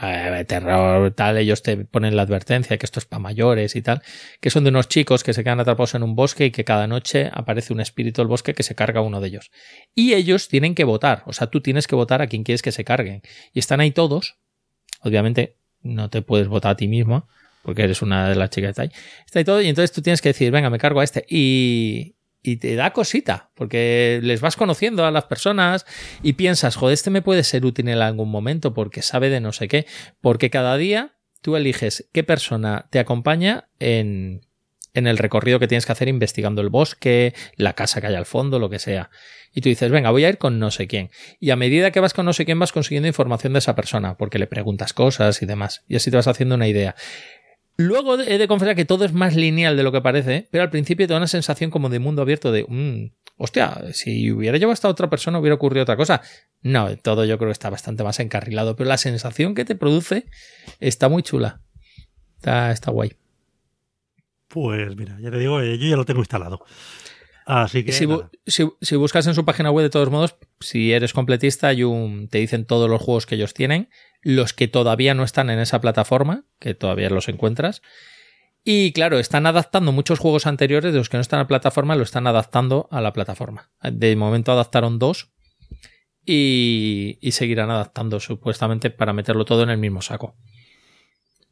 [SPEAKER 3] Eh, terror, tal, ellos te ponen la advertencia que esto es para mayores y tal, que son de unos chicos que se quedan atrapados en un bosque y que cada noche aparece un espíritu del bosque que se carga a uno de ellos. Y ellos tienen que votar, o sea, tú tienes que votar a quien quieres que se carguen. Y están ahí todos, obviamente no te puedes votar a ti mismo, porque eres una de las chicas que está ahí. Está ahí todo, y entonces tú tienes que decir, venga, me cargo a este. Y, y te da cosita, porque les vas conociendo a las personas y piensas, joder, este me puede ser útil en algún momento porque sabe de no sé qué. Porque cada día tú eliges qué persona te acompaña en, en el recorrido que tienes que hacer investigando el bosque, la casa que hay al fondo, lo que sea. Y tú dices, venga, voy a ir con no sé quién. Y a medida que vas con no sé quién vas consiguiendo información de esa persona, porque le preguntas cosas y demás. Y así te vas haciendo una idea. Luego he de confesar que todo es más lineal de lo que parece, pero al principio te da una sensación como de mundo abierto de, "Mm, hostia, si hubiera llevado esta otra persona hubiera ocurrido otra cosa. No, todo yo creo que está bastante más encarrilado, pero la sensación que te produce está muy chula. Está, está guay.
[SPEAKER 2] Pues mira, ya te digo, eh, yo ya lo tengo instalado. Así que.
[SPEAKER 3] Si, bu-
[SPEAKER 2] nada.
[SPEAKER 3] si- si buscas en su página web, de todos modos, si eres completista, hay un, te dicen todos los juegos que ellos tienen, los que todavía no están en esa plataforma, que todavía los encuentras. Y claro, están adaptando muchos juegos anteriores de los que no están en la plataforma, lo están adaptando a la plataforma. De momento adaptaron dos y, y seguirán adaptando supuestamente para meterlo todo en el mismo saco.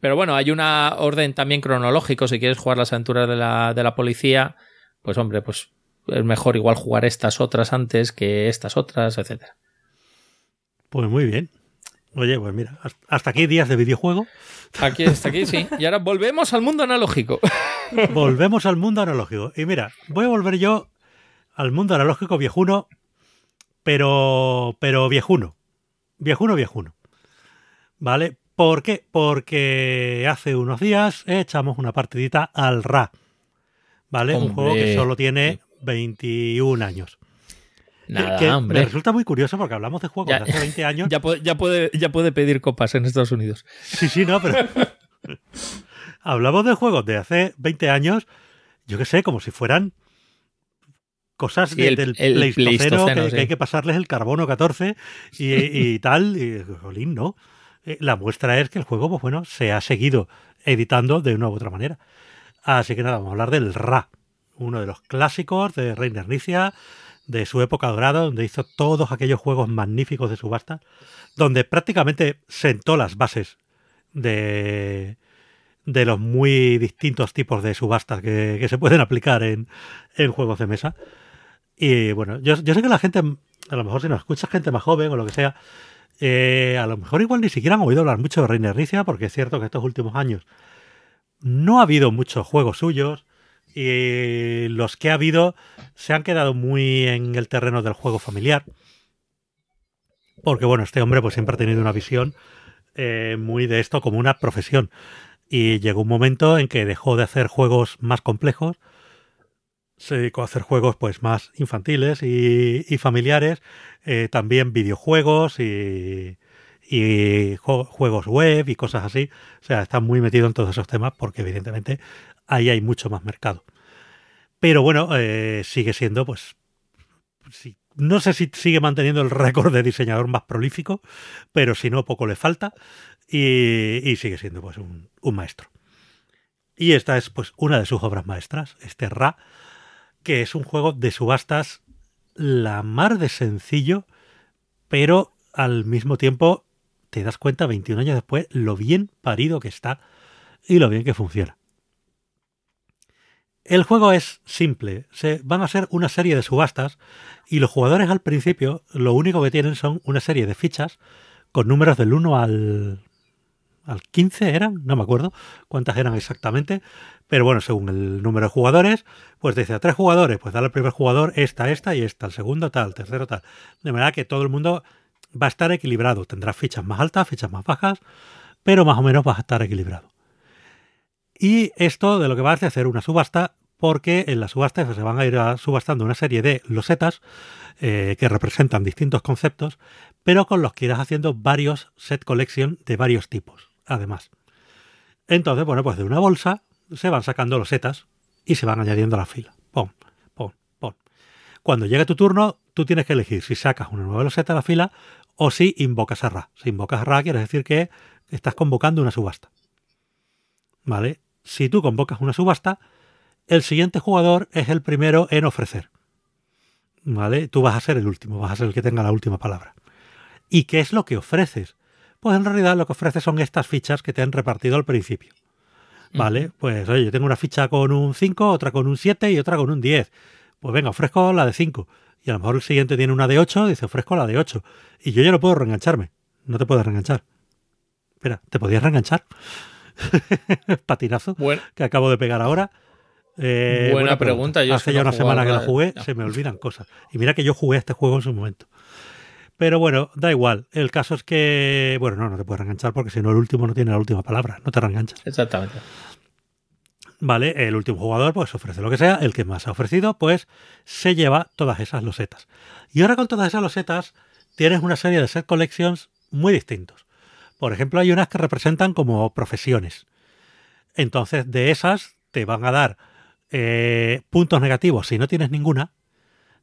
[SPEAKER 3] Pero bueno, hay una orden también cronológico. Si quieres jugar las aventuras de la, de la policía, pues hombre, pues es mejor igual jugar estas otras antes que estas otras, etcétera.
[SPEAKER 2] Pues muy bien. Oye, pues mira, hasta aquí días de videojuego.
[SPEAKER 3] Aquí está, aquí sí. Y ahora volvemos al mundo analógico.
[SPEAKER 2] Volvemos al mundo analógico. Y mira, voy a volver yo al mundo analógico viejuno, pero, pero viejuno. Viejuno, viejuno. ¿Vale? ¿Por qué? Porque hace unos días echamos una partidita al RA. ¿Vale? Un juego que solo tiene 21 años.
[SPEAKER 3] Nada,
[SPEAKER 2] que
[SPEAKER 3] hombre.
[SPEAKER 2] Me resulta muy curioso porque hablamos de juegos
[SPEAKER 3] Ya-
[SPEAKER 2] de hace 20 años.
[SPEAKER 3] Ya puede, ya, puede, ya puede pedir copas en Estados Unidos.
[SPEAKER 2] Sí, sí, no, pero. Hablamos de juegos de hace 20 años, yo qué sé, como si fueran cosas
[SPEAKER 3] Sí,
[SPEAKER 2] de-
[SPEAKER 3] el-
[SPEAKER 2] del
[SPEAKER 3] el
[SPEAKER 2] Pleistoceno,
[SPEAKER 3] Pleistoceno,
[SPEAKER 2] que,
[SPEAKER 3] sí.
[SPEAKER 2] que hay que pasarles el carbono 14 y, y tal. Y, jolín, ¿no? Eh, La muestra es que el juego, pues bueno, se ha seguido editando de una u otra manera. Así que nada, vamos a hablar del Ra, uno de los clásicos de Reiner Nicia, de su época dorada, donde hizo todos aquellos juegos magníficos de subasta, donde prácticamente sentó las bases de, de los muy distintos tipos de subastas que, que se pueden aplicar en, en juegos de mesa. Y bueno, yo, sé que la gente, a lo mejor si nos escucha gente más joven o lo que sea, eh, a lo mejor igual ni siquiera han oído hablar mucho de Reiner Nicia, porque es cierto que estos últimos años no ha habido muchos juegos suyos y los que ha habido se han quedado muy en el terreno del juego familiar. Porque bueno, este hombre pues siempre ha tenido una visión eh, muy de esto como una profesión. Y llegó un momento en que dejó de hacer juegos más complejos, se dedicó a hacer juegos pues más infantiles y, familiares, eh, también videojuegos y, y juegos web y cosas así. O sea, está muy metido en todos esos temas porque evidentemente ahí hay mucho más mercado. Pero bueno, eh, sigue siendo pues... no sé si sigue manteniendo el récord de diseñador más prolífico, pero si no, poco le falta y, sigue siendo pues un, maestro. Y esta es pues una de sus obras maestras, este Ra, que es un juego de subastas la mar de sencillo, pero al mismo tiempo te das cuenta 21 años después lo bien parido que está y lo bien que funciona. El juego es simple, se, van a ser una serie de subastas y los jugadores al principio lo único que tienen son una serie de fichas con números del 1 al al 15 eran, no me acuerdo cuántas eran exactamente, pero bueno, según el número de jugadores, pues dice a tres jugadores, pues dale al primer jugador esta, esta y esta, al segundo tal, tercero tal. De manera que todo el mundo va a estar equilibrado, tendrá fichas más altas, fichas más bajas, pero más o menos va a estar equilibrado. Y esto de lo que va a hacer una subasta, porque en la subasta se van a ir subastando una serie de losetas eh, que representan distintos conceptos, pero con los que irás haciendo varios set collection de varios tipos además. Entonces, bueno, pues de una bolsa se van sacando los setas y se van añadiendo a la fila. Pum, pum, pum. Cuando llegue tu turno, tú tienes que elegir si sacas una nueva loseta a la fila o si invocas a Ra. Si invocas a Ra, quiere decir que estás convocando una subasta. ¿Vale? Si tú convocas una subasta, el siguiente jugador es el primero en ofrecer. ¿Vale? Tú vas a ser el último, vas a ser el que tenga la última palabra. ¿Y qué es lo que ofreces? Pues en realidad lo que ofrece son estas fichas que te han repartido al principio. ¿Vale? Pues oye, yo tengo una ficha con un 5, otra con un 7 y otra con un 10. Pues venga, ofrezco la de 5. Y a lo mejor el siguiente tiene una de 8, dice ofrezco la de 8. Y yo ya no puedo reengancharme. No te puedes reenganchar. Espera, ¿te podías reenganchar? Patinazo que acabo de pegar ahora.
[SPEAKER 3] Eh, buena, pregunta. Yo
[SPEAKER 2] hace ya una semana que la jugué, se me olvidan cosas. Y mira que yo jugué este juego en su momento. Pero bueno, da igual. El caso es que, bueno, no, no te puedes reenganchar porque si no el último no tiene la última palabra, no te reenganchas.
[SPEAKER 3] Exactamente.
[SPEAKER 2] Vale, el último jugador pues ofrece lo que sea, el que más ha ofrecido pues se lleva todas esas losetas. Y ahora con todas esas losetas tienes una serie de set collections muy distintos. Por ejemplo, hay unas que representan como profesiones. Entonces, de esas te van a dar eh, puntos negativos si no tienes ninguna,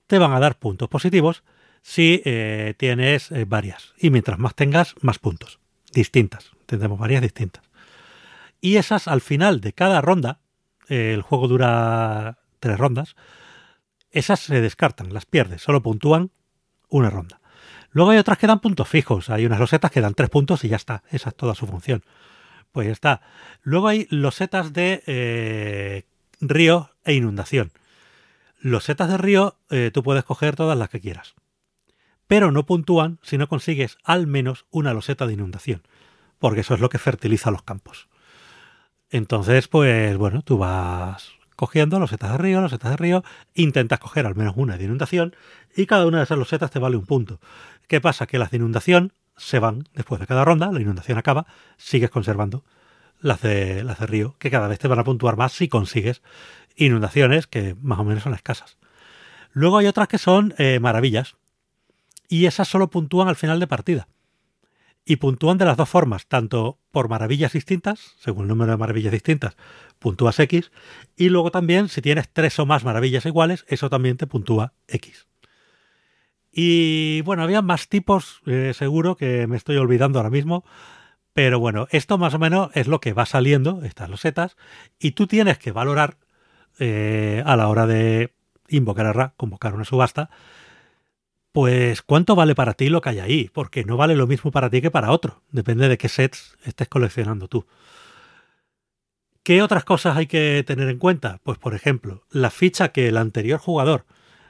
[SPEAKER 2] te van a dar puntos positivos si eh, tienes eh, varias. Y mientras más tengas, más puntos. Distintas. Tendremos varias distintas. Y esas al final de cada ronda, el juego dura tres rondas, esas se descartan, las pierdes, solo puntúan una ronda. Luego hay otras que dan puntos fijos, hay unas losetas que dan tres puntos y ya está, esa es toda su función. Pues ya está. Luego hay losetas de río e inundación. Losetas de río, tú puedes coger todas las que quieras pero no puntúan si no consigues al menos una loseta de inundación, porque eso es lo que fertiliza los campos. Entonces, pues bueno, tú vas cogiendo losetas de río, losetas de río, intentas coger al menos una de inundación y cada una de esas losetas te vale un punto. ¿Qué pasa? Que las de inundación se van después de cada ronda, la inundación acaba, sigues conservando las de, las de río, que cada vez te van a puntuar más si consigues inundaciones que más o menos son escasas. Luego hay otras que son eh, maravillas, y esas solo puntúan al final de partida. Y puntúan de las dos formas, tanto por maravillas distintas, según el número de maravillas distintas, puntúas X, y luego también si tienes tres o más maravillas iguales, eso también te puntúa X. Y bueno, había más tipos, eh, seguro que me estoy olvidando ahora mismo, pero bueno, esto más o menos es lo que va saliendo, estas losetas, y tú tienes que valorar eh, a la hora de invocar a Ra, convocar una subasta, pues ¿cuánto vale para ti lo que hay ahí? Porque no vale lo mismo para ti que para otro. Depende de qué sets estés coleccionando tú. ¿Qué otras cosas hay que tener en cuenta? Pues por ejemplo, la ficha que el anterior jugador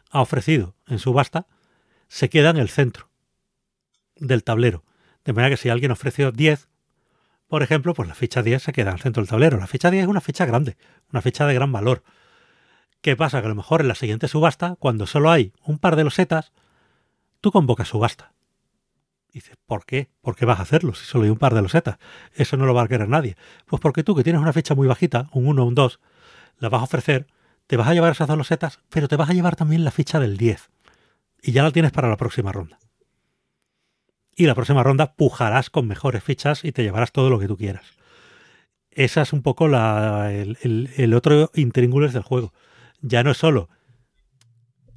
[SPEAKER 2] ha ofrecido en subasta se queda en el centro del tablero. De manera que si alguien ofreció 10, por ejemplo, pues la ficha 10 se queda al centro del tablero. La ficha 10 es una ficha grande, una ficha de gran valor. ¿Qué pasa? Que a lo mejor en la siguiente subasta, cuando solo hay un par de losetas, tú convocas subasta. Dices, ¿por qué? ¿Por qué vas a hacerlo si solo hay un par de losetas? Eso no lo va a querer nadie. Pues porque tú, que tienes una ficha muy bajita, un 1 o un 2, la vas a ofrecer, te vas a llevar esas dos losetas, pero te vas a llevar también la ficha del 10. Y ya la tienes para la próxima ronda. Y la próxima ronda pujarás con mejores fichas y te llevarás todo lo que tú quieras. Esa es un poco la, el, el, otro intríngulis del juego. Ya no es solo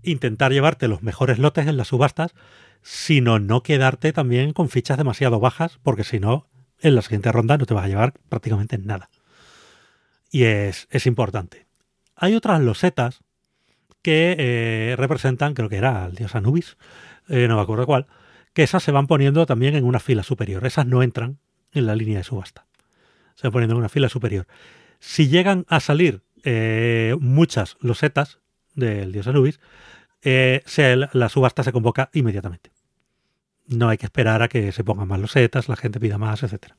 [SPEAKER 2] intentar llevarte los mejores lotes en las subastas, sino no quedarte también con fichas demasiado bajas, porque si no, en la siguiente ronda no te vas a llevar prácticamente nada. Y es, es importante. Hay otras losetas que eh, representan, creo que era el dios Anubis, eh, no me acuerdo cuál, que esas se van poniendo también en una fila superior. Esas no entran en la línea de subasta. Se van poniendo en una fila superior. Si llegan a salir eh, muchas losetas del dios Anubis, eh, se, la subasta se convoca inmediatamente. No hay que esperar a que se pongan más losetas, la gente pida más, etcétera.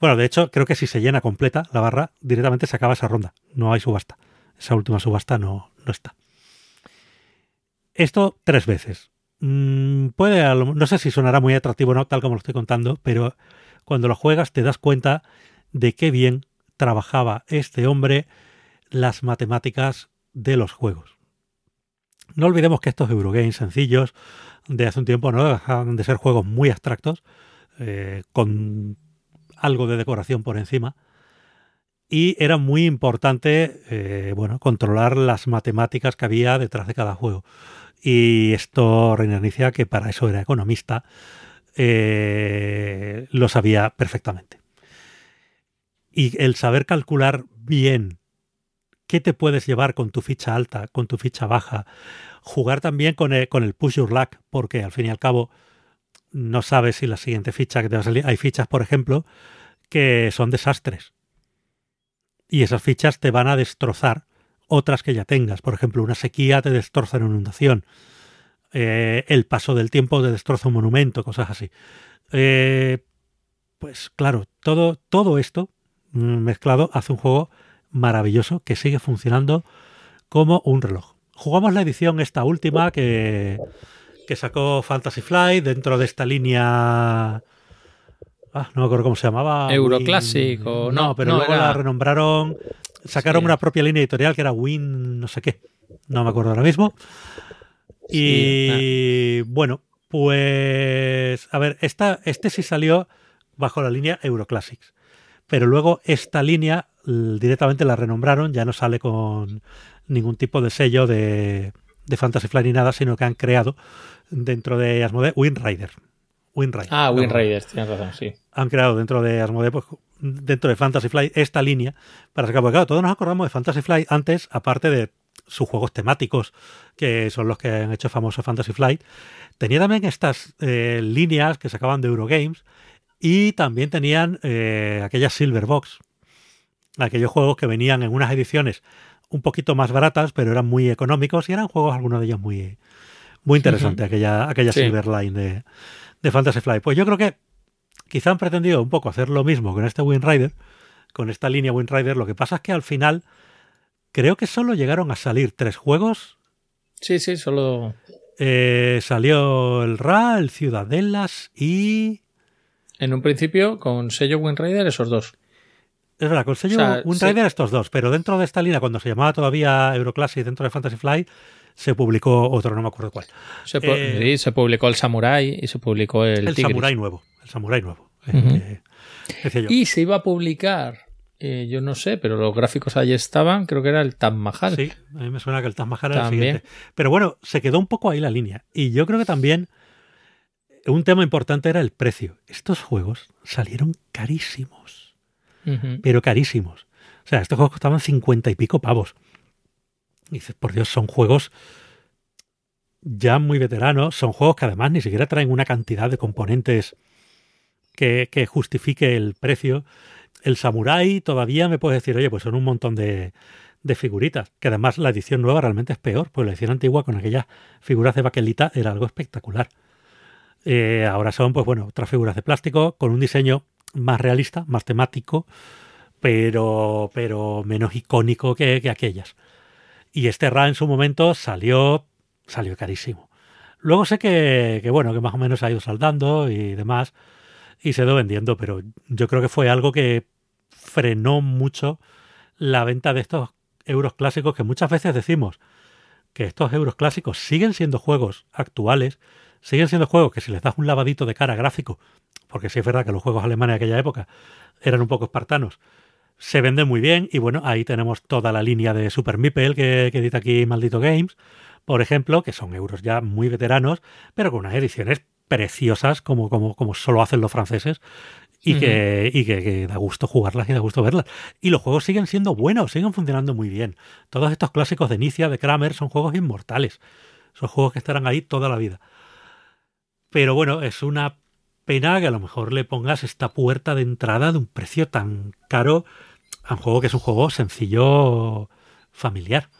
[SPEAKER 2] Bueno, de hecho, creo que si se llena completa la barra, directamente se acaba esa ronda. No hay subasta. Esa última subasta no, no está. Esto tres veces. Mm, puede, no sé si sonará muy atractivo o no, tal como lo estoy contando, pero cuando lo juegas te das cuenta de qué bien trabajaba este hombre las matemáticas de los juegos. No olvidemos que estos Eurogames sencillos de hace un tiempo no dejan de ser juegos muy abstractos, eh, con algo de decoración por encima, y era muy importante eh, bueno, controlar las matemáticas que había detrás de cada juego. Y esto Reiner inicia que para eso era economista, eh, lo sabía perfectamente. Y el saber calcular bien qué te puedes llevar con tu ficha alta, con tu ficha baja, jugar también con el, con el push your luck, porque al fin y al cabo no sabes si la siguiente ficha que te va a salir. Hay fichas, por ejemplo, que son desastres. Y esas fichas te van a destrozar otras que ya tengas. Por ejemplo, una sequía te destroza una inundación. Eh, el paso del tiempo te destroza un monumento, cosas así. Eh, pues claro, todo, todo esto mm, mezclado hace un juego maravilloso que sigue funcionando como un reloj. Jugamos la edición esta última que, que sacó Fantasy Flight dentro de esta línea... Ah, no me acuerdo cómo se llamaba.
[SPEAKER 3] Euroclassic o
[SPEAKER 2] no. pero luego la renombraron. Sacaron una propia línea editorial que era Win, no sé qué. No me acuerdo ahora mismo. Y bueno, pues. A ver, esta, este sí salió bajo la línea Euroclassics. Pero luego esta línea directamente la renombraron, ya no sale con ningún tipo de sello de, de Fantasy Flight ni nada, sino que han creado dentro de Asmodee Windrider. Windrider.
[SPEAKER 3] Ah, Windrider, tienes razón, sí.
[SPEAKER 2] Han creado dentro de Asmodee, pues, dentro de Fantasy Flight, esta línea para sacar, porque claro, todos nos acordamos de Fantasy Flight antes, aparte de sus juegos temáticos, que son los que han hecho famoso Fantasy Flight, tenía también estas eh, líneas que sacaban de Eurogames y también tenían eh, aquellas Silver Box, aquellos juegos que venían en unas ediciones un poquito más baratas, pero eran muy económicos y eran juegos, algunos de ellos muy, muy interesantes, aquella, aquella Silver Line de, de, Fantasy Flight. Pues yo creo que quizá han pretendido un poco hacer lo mismo con este Wind Rider, con esta línea Wind Rider. Lo que pasa es que al final creo que solo llegaron a salir tres juegos.
[SPEAKER 3] Sí, sí, solo.
[SPEAKER 2] Eh, salió el Ra, el Ciudadelas y.
[SPEAKER 3] En un principio, con sello Wind Rider, esos dos.
[SPEAKER 2] Es verdad, con sello o sea, Rider estos dos, pero dentro de esta línea, cuando se llamaba todavía Euroclassic dentro de Fantasy Flight, se publicó otro, no me acuerdo cuál.
[SPEAKER 3] Se, eh, sí, se publicó el Samurai y se publicó el,
[SPEAKER 2] el Samurai nuevo. El Samurai nuevo. Uh -huh.
[SPEAKER 3] eh, y se iba a publicar, eh, yo no sé, pero los gráficos ahí estaban, creo que era el Taj Mahal.
[SPEAKER 2] Sí, a mí me suena que el Taj Mahal era el siguiente. Pero bueno, se quedó un poco ahí la línea. Y yo creo que también un tema importante era el precio. Estos juegos salieron carísimos pero carísimos. O sea, estos juegos costaban cincuenta y pico pavos. Y dices, por Dios, son juegos ya muy veteranos, son juegos que además ni siquiera traen una cantidad de componentes que, que justifique el precio. El Samurai todavía me puedes decir, oye, pues son un montón de, de figuritas, que además la edición nueva realmente es peor, pues la edición antigua con aquellas figuras de baquelita era algo espectacular. Eh, ahora son, pues bueno, otras figuras de plástico con un diseño más realista, más temático, pero, pero menos icónico que, que aquellas. Y este Ra en su momento salió, salió carísimo. Luego sé que, que, bueno, que más o menos ha ido saldando y demás, y se ha vendiendo, pero yo creo que fue algo que frenó mucho la venta de estos euros clásicos que muchas veces decimos que estos euros clásicos siguen siendo juegos actuales, siguen siendo juegos que si les das un lavadito de cara gráfico, porque sí es verdad que los juegos alemanes de aquella época eran un poco espartanos, se venden muy bien y bueno, ahí tenemos toda la línea de Super Meeple que, que edita aquí Maldito Games, por ejemplo, que son euros ya muy veteranos, pero con unas ediciones preciosas como, como, como solo hacen los franceses y, que, y que, que, da gusto jugarlas y da gusto verlas. Y los juegos siguen siendo buenos, siguen funcionando muy bien. Todos estos clásicos de Inicia, de Kramer, son juegos inmortales. Son juegos que estarán ahí toda la vida. Pero bueno, es una pena que a lo mejor le pongas esta puerta de entrada de un precio tan caro a un juego que es un juego sencillo familiar.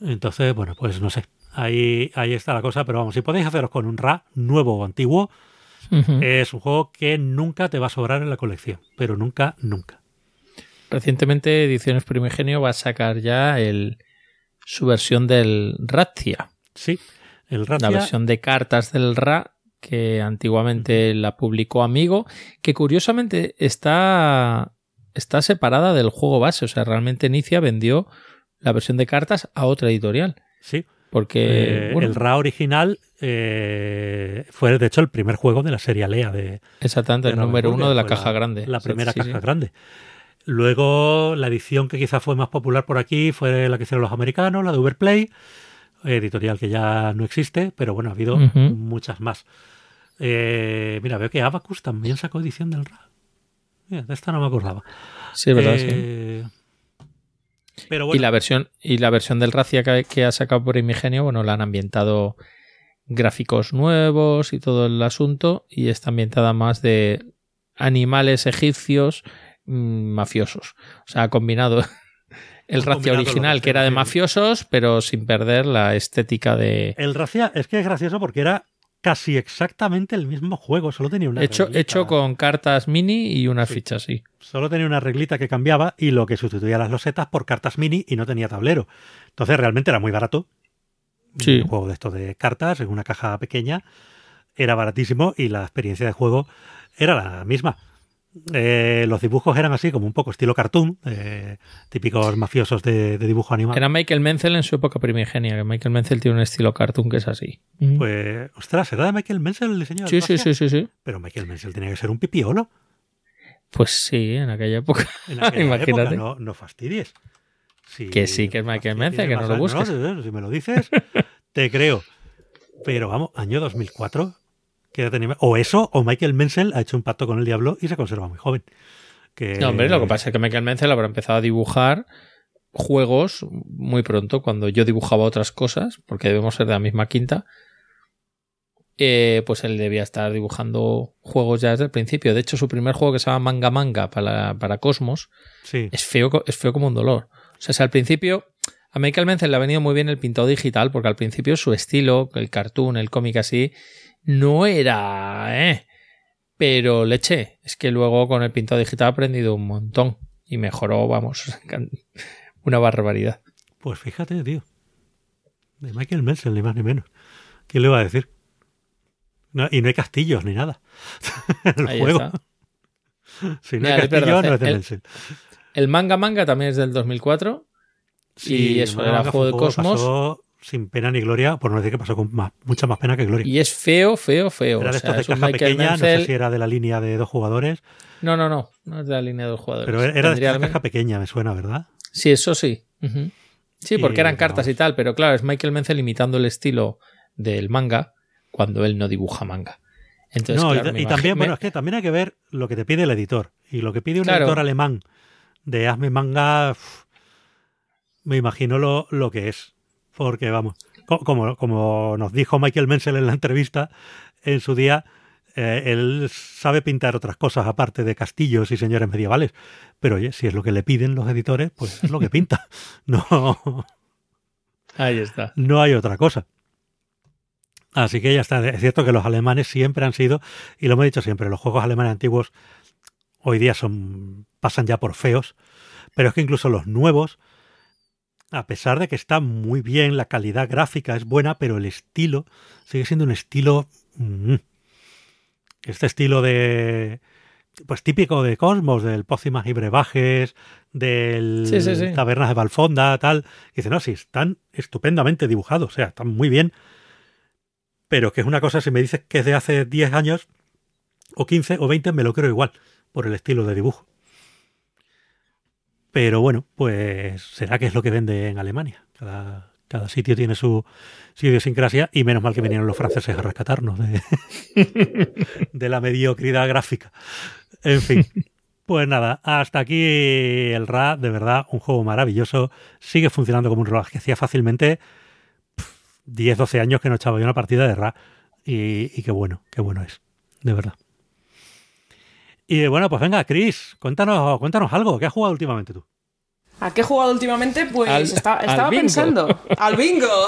[SPEAKER 2] Entonces, bueno, pues no sé. Ahí, ahí está la cosa, pero vamos, si podéis haceros con un RA nuevo o antiguo, uh -huh. es un juego que nunca te va a sobrar en la colección, pero nunca, nunca.
[SPEAKER 3] Recientemente Ediciones Primigenio va a sacar ya el, su versión del Razzia.
[SPEAKER 2] Sí, el Razzia.
[SPEAKER 3] La versión de cartas del Ra que antiguamente la publicó Amigo, que curiosamente está, está separada del juego base. O sea, realmente Inicia vendió la versión de cartas a otra editorial.
[SPEAKER 2] Sí.
[SPEAKER 3] Porque
[SPEAKER 2] eh, bueno, el RA original eh, fue, de hecho, el primer juego de la serie Alea. De,
[SPEAKER 3] exactamente, de el número uno de la caja
[SPEAKER 2] la,
[SPEAKER 3] grande.
[SPEAKER 2] La primera sí, caja sí. grande. Luego, la edición que quizás fue más popular por aquí fue la que hicieron los americanos, la de Uberplay, editorial que ya no existe, pero bueno, ha habido uh -huh. muchas más. Eh, mira, veo que Abacus también sacó edición del RA. Mira, de esta no me acordaba.
[SPEAKER 3] Sí, verdad, sí. Pero bueno. y la versión y la versión del Racia que, que, ha sacado por Imigenio, bueno, la han ambientado gráficos nuevos y todo el asunto y está ambientada más de animales egipcios mmm, mafiosos. O sea, ha combinado el Racia original que era de mafiosos, pero sin perder la estética de
[SPEAKER 2] El Racia es que es gracioso porque era casi exactamente el mismo juego, solo tenía una
[SPEAKER 3] hecho, hecho con cartas mini y unas
[SPEAKER 2] Sí.
[SPEAKER 3] fichas, sí.
[SPEAKER 2] Solo tenía una reglita que cambiaba y lo que sustituía las losetas por cartas mini y no tenía tablero. Entonces realmente era muy barato.
[SPEAKER 3] Sí.
[SPEAKER 2] Un juego de esto de cartas en una caja pequeña era baratísimo y la experiencia de juego era la misma. Eh, los dibujos eran así, como un poco estilo cartoon, eh, típicos mafiosos de, de, dibujo animado.
[SPEAKER 3] Era Michael Menzel en su época primigenia, que Michael Menzel tiene un estilo cartoon que es así.
[SPEAKER 2] Pues, ostras, ¿era de Michael Menzel el diseño?
[SPEAKER 3] Sí, sí, sí, sí, sí.
[SPEAKER 2] Pero Michael Menzel tenía que ser un pipiolo.
[SPEAKER 3] Pues sí, en aquella época.
[SPEAKER 2] En aquella Imagínate. Época, no, no fastidies.
[SPEAKER 3] Sí, que sí, que es Michael Menzel, que no lo busques.
[SPEAKER 2] No, si me lo dices, te creo. Pero vamos, año 2004, o eso, o Michael Menzel ha hecho un pacto con el diablo y se conserva muy joven. Que...
[SPEAKER 3] No, hombre, lo que pasa es que Michael Menzel habrá empezado a dibujar juegos muy pronto, cuando yo dibujaba otras cosas, porque debemos ser de la misma quinta. Eh, pues él debía estar dibujando juegos ya desde el principio. De hecho, su primer juego que se llama Manga Manga para, para Cosmos
[SPEAKER 2] sí.
[SPEAKER 3] es, feo, es feo como un dolor. O sea, si al principio a Michael Menzel le ha venido muy bien el pintado digital, porque al principio su estilo, el cartoon, el cómic así, no era, ¿eh? Pero leche, es que luego con el pintado digital ha aprendido un montón y mejoró, vamos, una barbaridad.
[SPEAKER 2] Pues fíjate, tío. De Michael Menzel, ni más ni menos. ¿Quién le va a decir? No, y no hay castillos ni nada. el
[SPEAKER 3] Ahí
[SPEAKER 2] juego.
[SPEAKER 3] Está.
[SPEAKER 2] Si no Mira, hay castillos, no es de
[SPEAKER 3] el. El manga manga también es del 2004.
[SPEAKER 2] Sí,
[SPEAKER 3] y eso era juego de Cosmos
[SPEAKER 2] sin pena ni gloria, por no decir que pasó con más, mucha más pena que gloria.
[SPEAKER 3] Y es feo, feo, feo.
[SPEAKER 2] Era de estos o sea, de caja pequeña, Menzel... no sé si era de la línea de dos jugadores.
[SPEAKER 3] No, no, no, no es de la línea de dos jugadores.
[SPEAKER 2] Pero era de esta caja pequeña, me suena, ¿verdad?
[SPEAKER 3] Sí, eso sí. Uh -huh. Sí, porque y, eran cartas vamos. y tal, pero claro, es Michael Menzel imitando el estilo del manga cuando él no dibuja manga. Entonces,
[SPEAKER 2] no,
[SPEAKER 3] claro,
[SPEAKER 2] y, y también, bueno, es que también hay que ver lo que te pide el editor. Y lo que pide un claro. editor alemán de hazme manga, me imagino lo, lo que es. Porque, vamos, como, como nos dijo Michael Menzel en la entrevista en su día, eh, él sabe pintar otras cosas aparte de castillos y señores medievales. Pero oye, si es lo que le piden los editores, pues es lo que pinta. No.
[SPEAKER 3] Ahí está.
[SPEAKER 2] No hay otra cosa. Así que ya está. Es cierto que los alemanes siempre han sido, y lo hemos dicho siempre, los juegos alemanes antiguos hoy día son pasan ya por feos, pero es que incluso los nuevos, a pesar de que está muy bien, la calidad gráfica es buena, pero el estilo sigue siendo un estilo... mm, este estilo de... Pues típico de Cosmos, del Pócimas y Brebajes, del
[SPEAKER 3] Sí, sí, sí.
[SPEAKER 2] Tabernas de Valfonda, tal. Y dice, no, sí, están estupendamente dibujados, o sea, están muy bien. Pero que es una cosa, si me dices que es de hace 10 años, o 15 o 20, me lo creo igual, por el estilo de dibujo. Pero bueno, pues será que es lo que vende en Alemania. Cada, cada sitio tiene su, idiosincrasia y menos mal que vinieron los franceses a rescatarnos de, la mediocridad gráfica. En fin, pues nada, hasta aquí el Ra, de verdad, un juego maravilloso. Sigue funcionando como un reloj que hacía fácilmente 10, 12 años que no echaba yo una partida de Ra. Y, y qué bueno, qué bueno es, de verdad. Y bueno, pues venga, Chris, cuéntanos, cuéntanos algo. ¿Qué has jugado últimamente tú?
[SPEAKER 4] ¿A qué he jugado últimamente? Pues
[SPEAKER 3] Al-
[SPEAKER 4] estaba pensando. ¡Al bingo!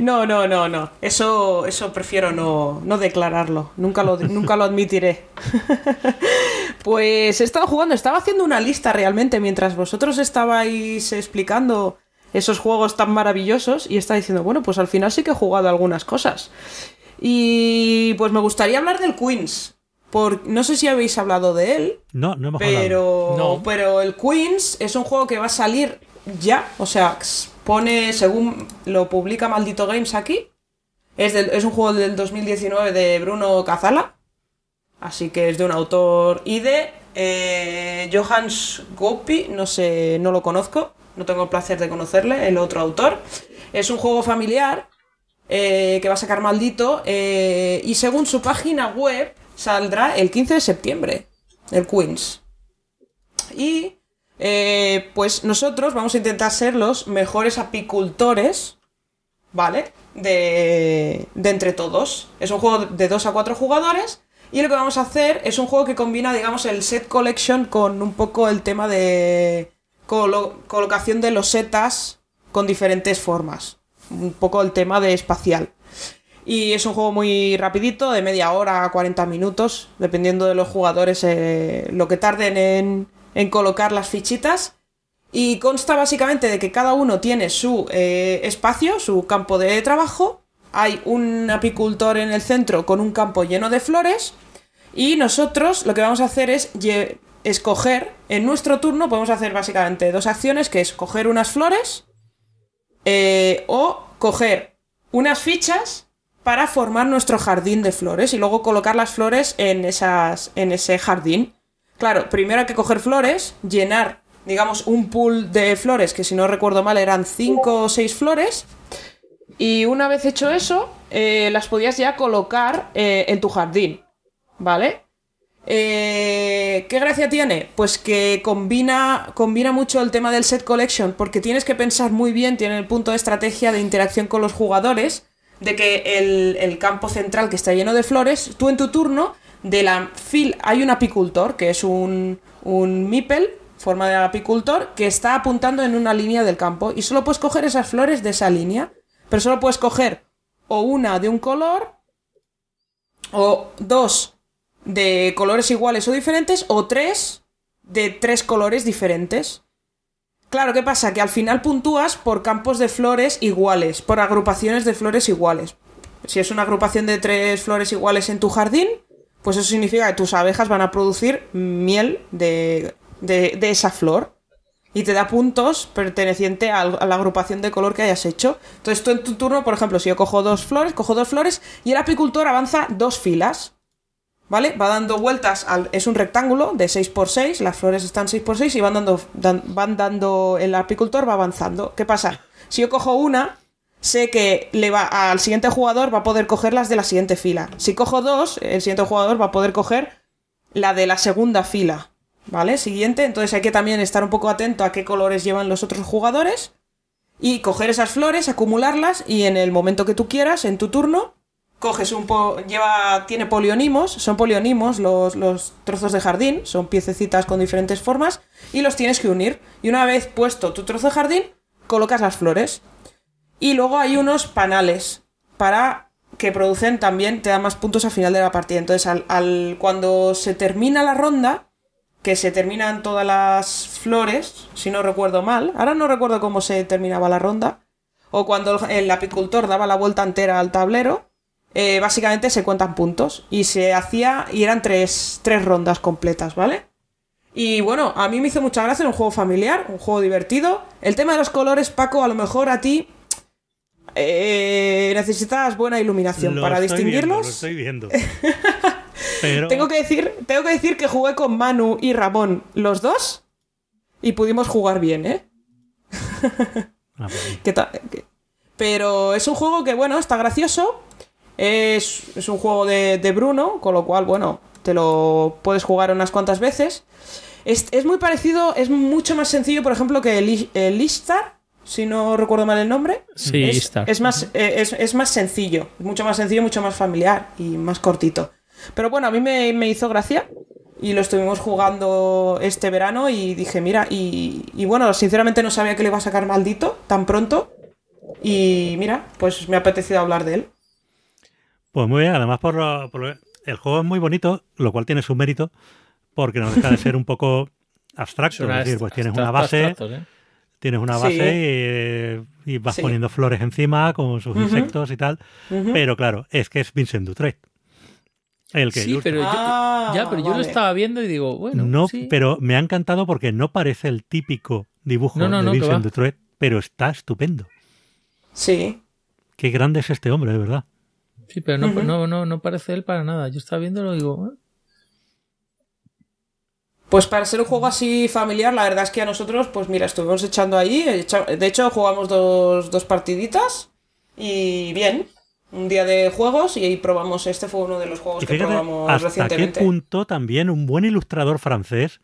[SPEAKER 4] no, no, no, no. Eso, eso prefiero no, no declararlo. Nunca lo, nunca lo admitiré. pues he estado jugando, estaba haciendo una lista realmente mientras vosotros estabais explicando esos juegos tan maravillosos y estaba diciendo, bueno, pues al final sí que he jugado algunas cosas. Y pues me gustaría hablar del Queens. Por, no sé si habéis hablado de él,
[SPEAKER 2] No, no hemos hablado.
[SPEAKER 4] pero,
[SPEAKER 3] No.
[SPEAKER 4] pero el Queens es un juego que va a salir ya. O sea, pone, según lo publica Maldito Games aquí, es, del- es un juego del 2019 de Bruno Cazala. Así que es de un autor ID. Eh, Johans Gopi, no sé, no lo conozco. No tengo el placer de conocerle, el otro autor. Es un juego familiar eh, que va a sacar Maldito. eh, y según su página web, saldrá el 15 de septiembre. El Queens. Y eh, pues nosotros vamos a intentar ser los mejores apicultores, ¿vale? De, de entre todos. Es un juego de 2 a 4 jugadores. Y lo que vamos a hacer es un juego que combina, digamos, el set collection con un poco el tema de colo- colocación de los setas con diferentes formas. Un poco el tema de espacial. Y es un juego muy rapidito, de media hora a 40 minutos, dependiendo de los jugadores, eh, lo que tarden en, colocar las fichitas. Y consta básicamente de que cada uno tiene su eh, espacio, su campo de trabajo. Hay un apicultor en el centro con un campo lleno de flores. Y nosotros lo que vamos a hacer es escoger, en nuestro turno podemos hacer básicamente dos acciones, que es coger unas flores eh, o coger unas fichas para formar nuestro jardín de flores y luego colocar las flores en, esas, en ese jardín. Claro, primero hay que coger flores, llenar, digamos, un pool de flores, que si no recuerdo mal eran 5 o 6 flores. Y una vez hecho eso, eh, las podías ya colocar eh, en tu jardín. ¿Vale? Eh, ¿Qué gracia tiene? Pues que combina, combina mucho el tema del set collection, porque tienes que pensar muy bien, tiene el punto de estrategia de interacción con los jugadores, de que el, el campo central que está lleno de flores, tú en tu turno, de la fil hay un apicultor, que es un, un meeple, forma de apicultor, que está apuntando en una línea del campo, y solo puedes coger esas flores de esa línea, pero solo puedes coger o una de un color, o dos de colores iguales o diferentes o tres de tres colores diferentes. Claro, ¿qué pasa? Que al final puntúas por campos de flores iguales, por agrupaciones de flores iguales. Si es una agrupación de tres flores iguales en tu jardín, pues eso significa que tus abejas van a producir miel de, de, de esa flor. Y te da puntos perteneciente al- a la agrupación de color que hayas hecho. Entonces tú en tu turno, por ejemplo, si yo cojo dos flores, cojo dos flores y el apicultor avanza dos filas. ¿Vale? Va dando vueltas, al, es un rectángulo de 6x6, las flores están 6x6 y van dando, dan- van dando, el apicultor va avanzando. ¿Qué pasa? Si yo cojo una, sé que le va, al siguiente jugador va a poder coger las de la siguiente fila. Si cojo dos, el siguiente jugador va a poder coger la de la segunda fila. ¿Vale? Siguiente, entonces hay que también estar un poco atento a qué colores llevan los otros jugadores y coger esas flores, acumularlas y en el momento que tú quieras, en tu turno, coges un po lleva tiene polionimos, son polionimos los, los trozos de jardín, son piececitas con diferentes formas y los tienes que unir. Y una vez puesto tu trozo de jardín, colocas las flores. Y luego hay unos panales para que producen también te dan más puntos al final de la partida. Entonces, al, al- cuando se termina la ronda, que se terminan todas las flores, si no recuerdo mal, ahora no recuerdo cómo se terminaba la ronda, o cuando el, el apicultor daba la vuelta entera al tablero, eh, básicamente se cuentan puntos. Y se hacía, y eran tres, tres rondas completas, ¿vale? Y bueno, a mí me hizo mucha gracia, era un juego familiar, un juego divertido. El tema de los colores, Paco, a lo mejor a ti eh, necesitas buena iluminación
[SPEAKER 2] Lo
[SPEAKER 4] para
[SPEAKER 2] estoy viendo,
[SPEAKER 4] distinguirlos.
[SPEAKER 2] lo estoy viendo. Pero
[SPEAKER 4] Tengo que decir, tengo que decir que jugué con Manu y Ramón los dos y pudimos jugar bien, ¿eh?
[SPEAKER 2] Ah, pues,
[SPEAKER 4] ¿Qué tal? ¿Qué? Pero es un juego que, bueno, está gracioso. Es, es un juego de, de Bruno, con lo cual, bueno, te lo puedes jugar unas cuantas veces. Es, es muy parecido, es mucho más sencillo, por ejemplo, que el, el si no recuerdo mal el nombre.
[SPEAKER 3] Sí,
[SPEAKER 4] es, es más, eh, es, es más sencillo, mucho más sencillo, mucho más familiar y más cortito. Pero bueno, a mí me, me hizo gracia y lo estuvimos jugando este verano y dije, mira, y, y bueno, sinceramente no sabía que le iba a sacar maldito tan pronto y mira, pues me ha apetecido hablar de él.
[SPEAKER 2] Pues muy bien, además por, lo- por lo- el juego es muy bonito, lo cual tiene su mérito, porque no deja de ser un poco abstracto, es decir, pues tienes una base,
[SPEAKER 3] ¿eh?
[SPEAKER 2] tienes una
[SPEAKER 4] Sí.
[SPEAKER 2] base y, y vas
[SPEAKER 4] Sí.
[SPEAKER 2] poniendo flores encima con sus insectos y tal, pero claro, es que es Vincent Dutret el que
[SPEAKER 3] Sí,
[SPEAKER 2] ilustra.
[SPEAKER 3] pero yo,
[SPEAKER 4] Ah,
[SPEAKER 3] ya, pero yo lo estaba viendo y digo, bueno,
[SPEAKER 2] no,
[SPEAKER 3] sí.
[SPEAKER 2] pero me ha encantado porque no parece el típico dibujo
[SPEAKER 3] No, no,
[SPEAKER 2] de
[SPEAKER 3] no,
[SPEAKER 2] Vincent
[SPEAKER 3] va.
[SPEAKER 2] Dutret, pero está estupendo.
[SPEAKER 4] Sí.
[SPEAKER 2] Qué grande es este hombre, de verdad.
[SPEAKER 3] Sí, pero no, no, no, no parece él para nada. Yo estaba viéndolo y digo, "Ah".
[SPEAKER 4] Pues para ser un juego así familiar, la verdad es que a nosotros, pues mira, estuvimos echando ahí. De hecho, jugamos dos, dos partiditas y bien. Un día de juegos y ahí probamos. Este fue uno de los juegos
[SPEAKER 2] Y
[SPEAKER 4] que probamos
[SPEAKER 2] hasta qué
[SPEAKER 4] recientemente.
[SPEAKER 2] punto también un buen ilustrador francés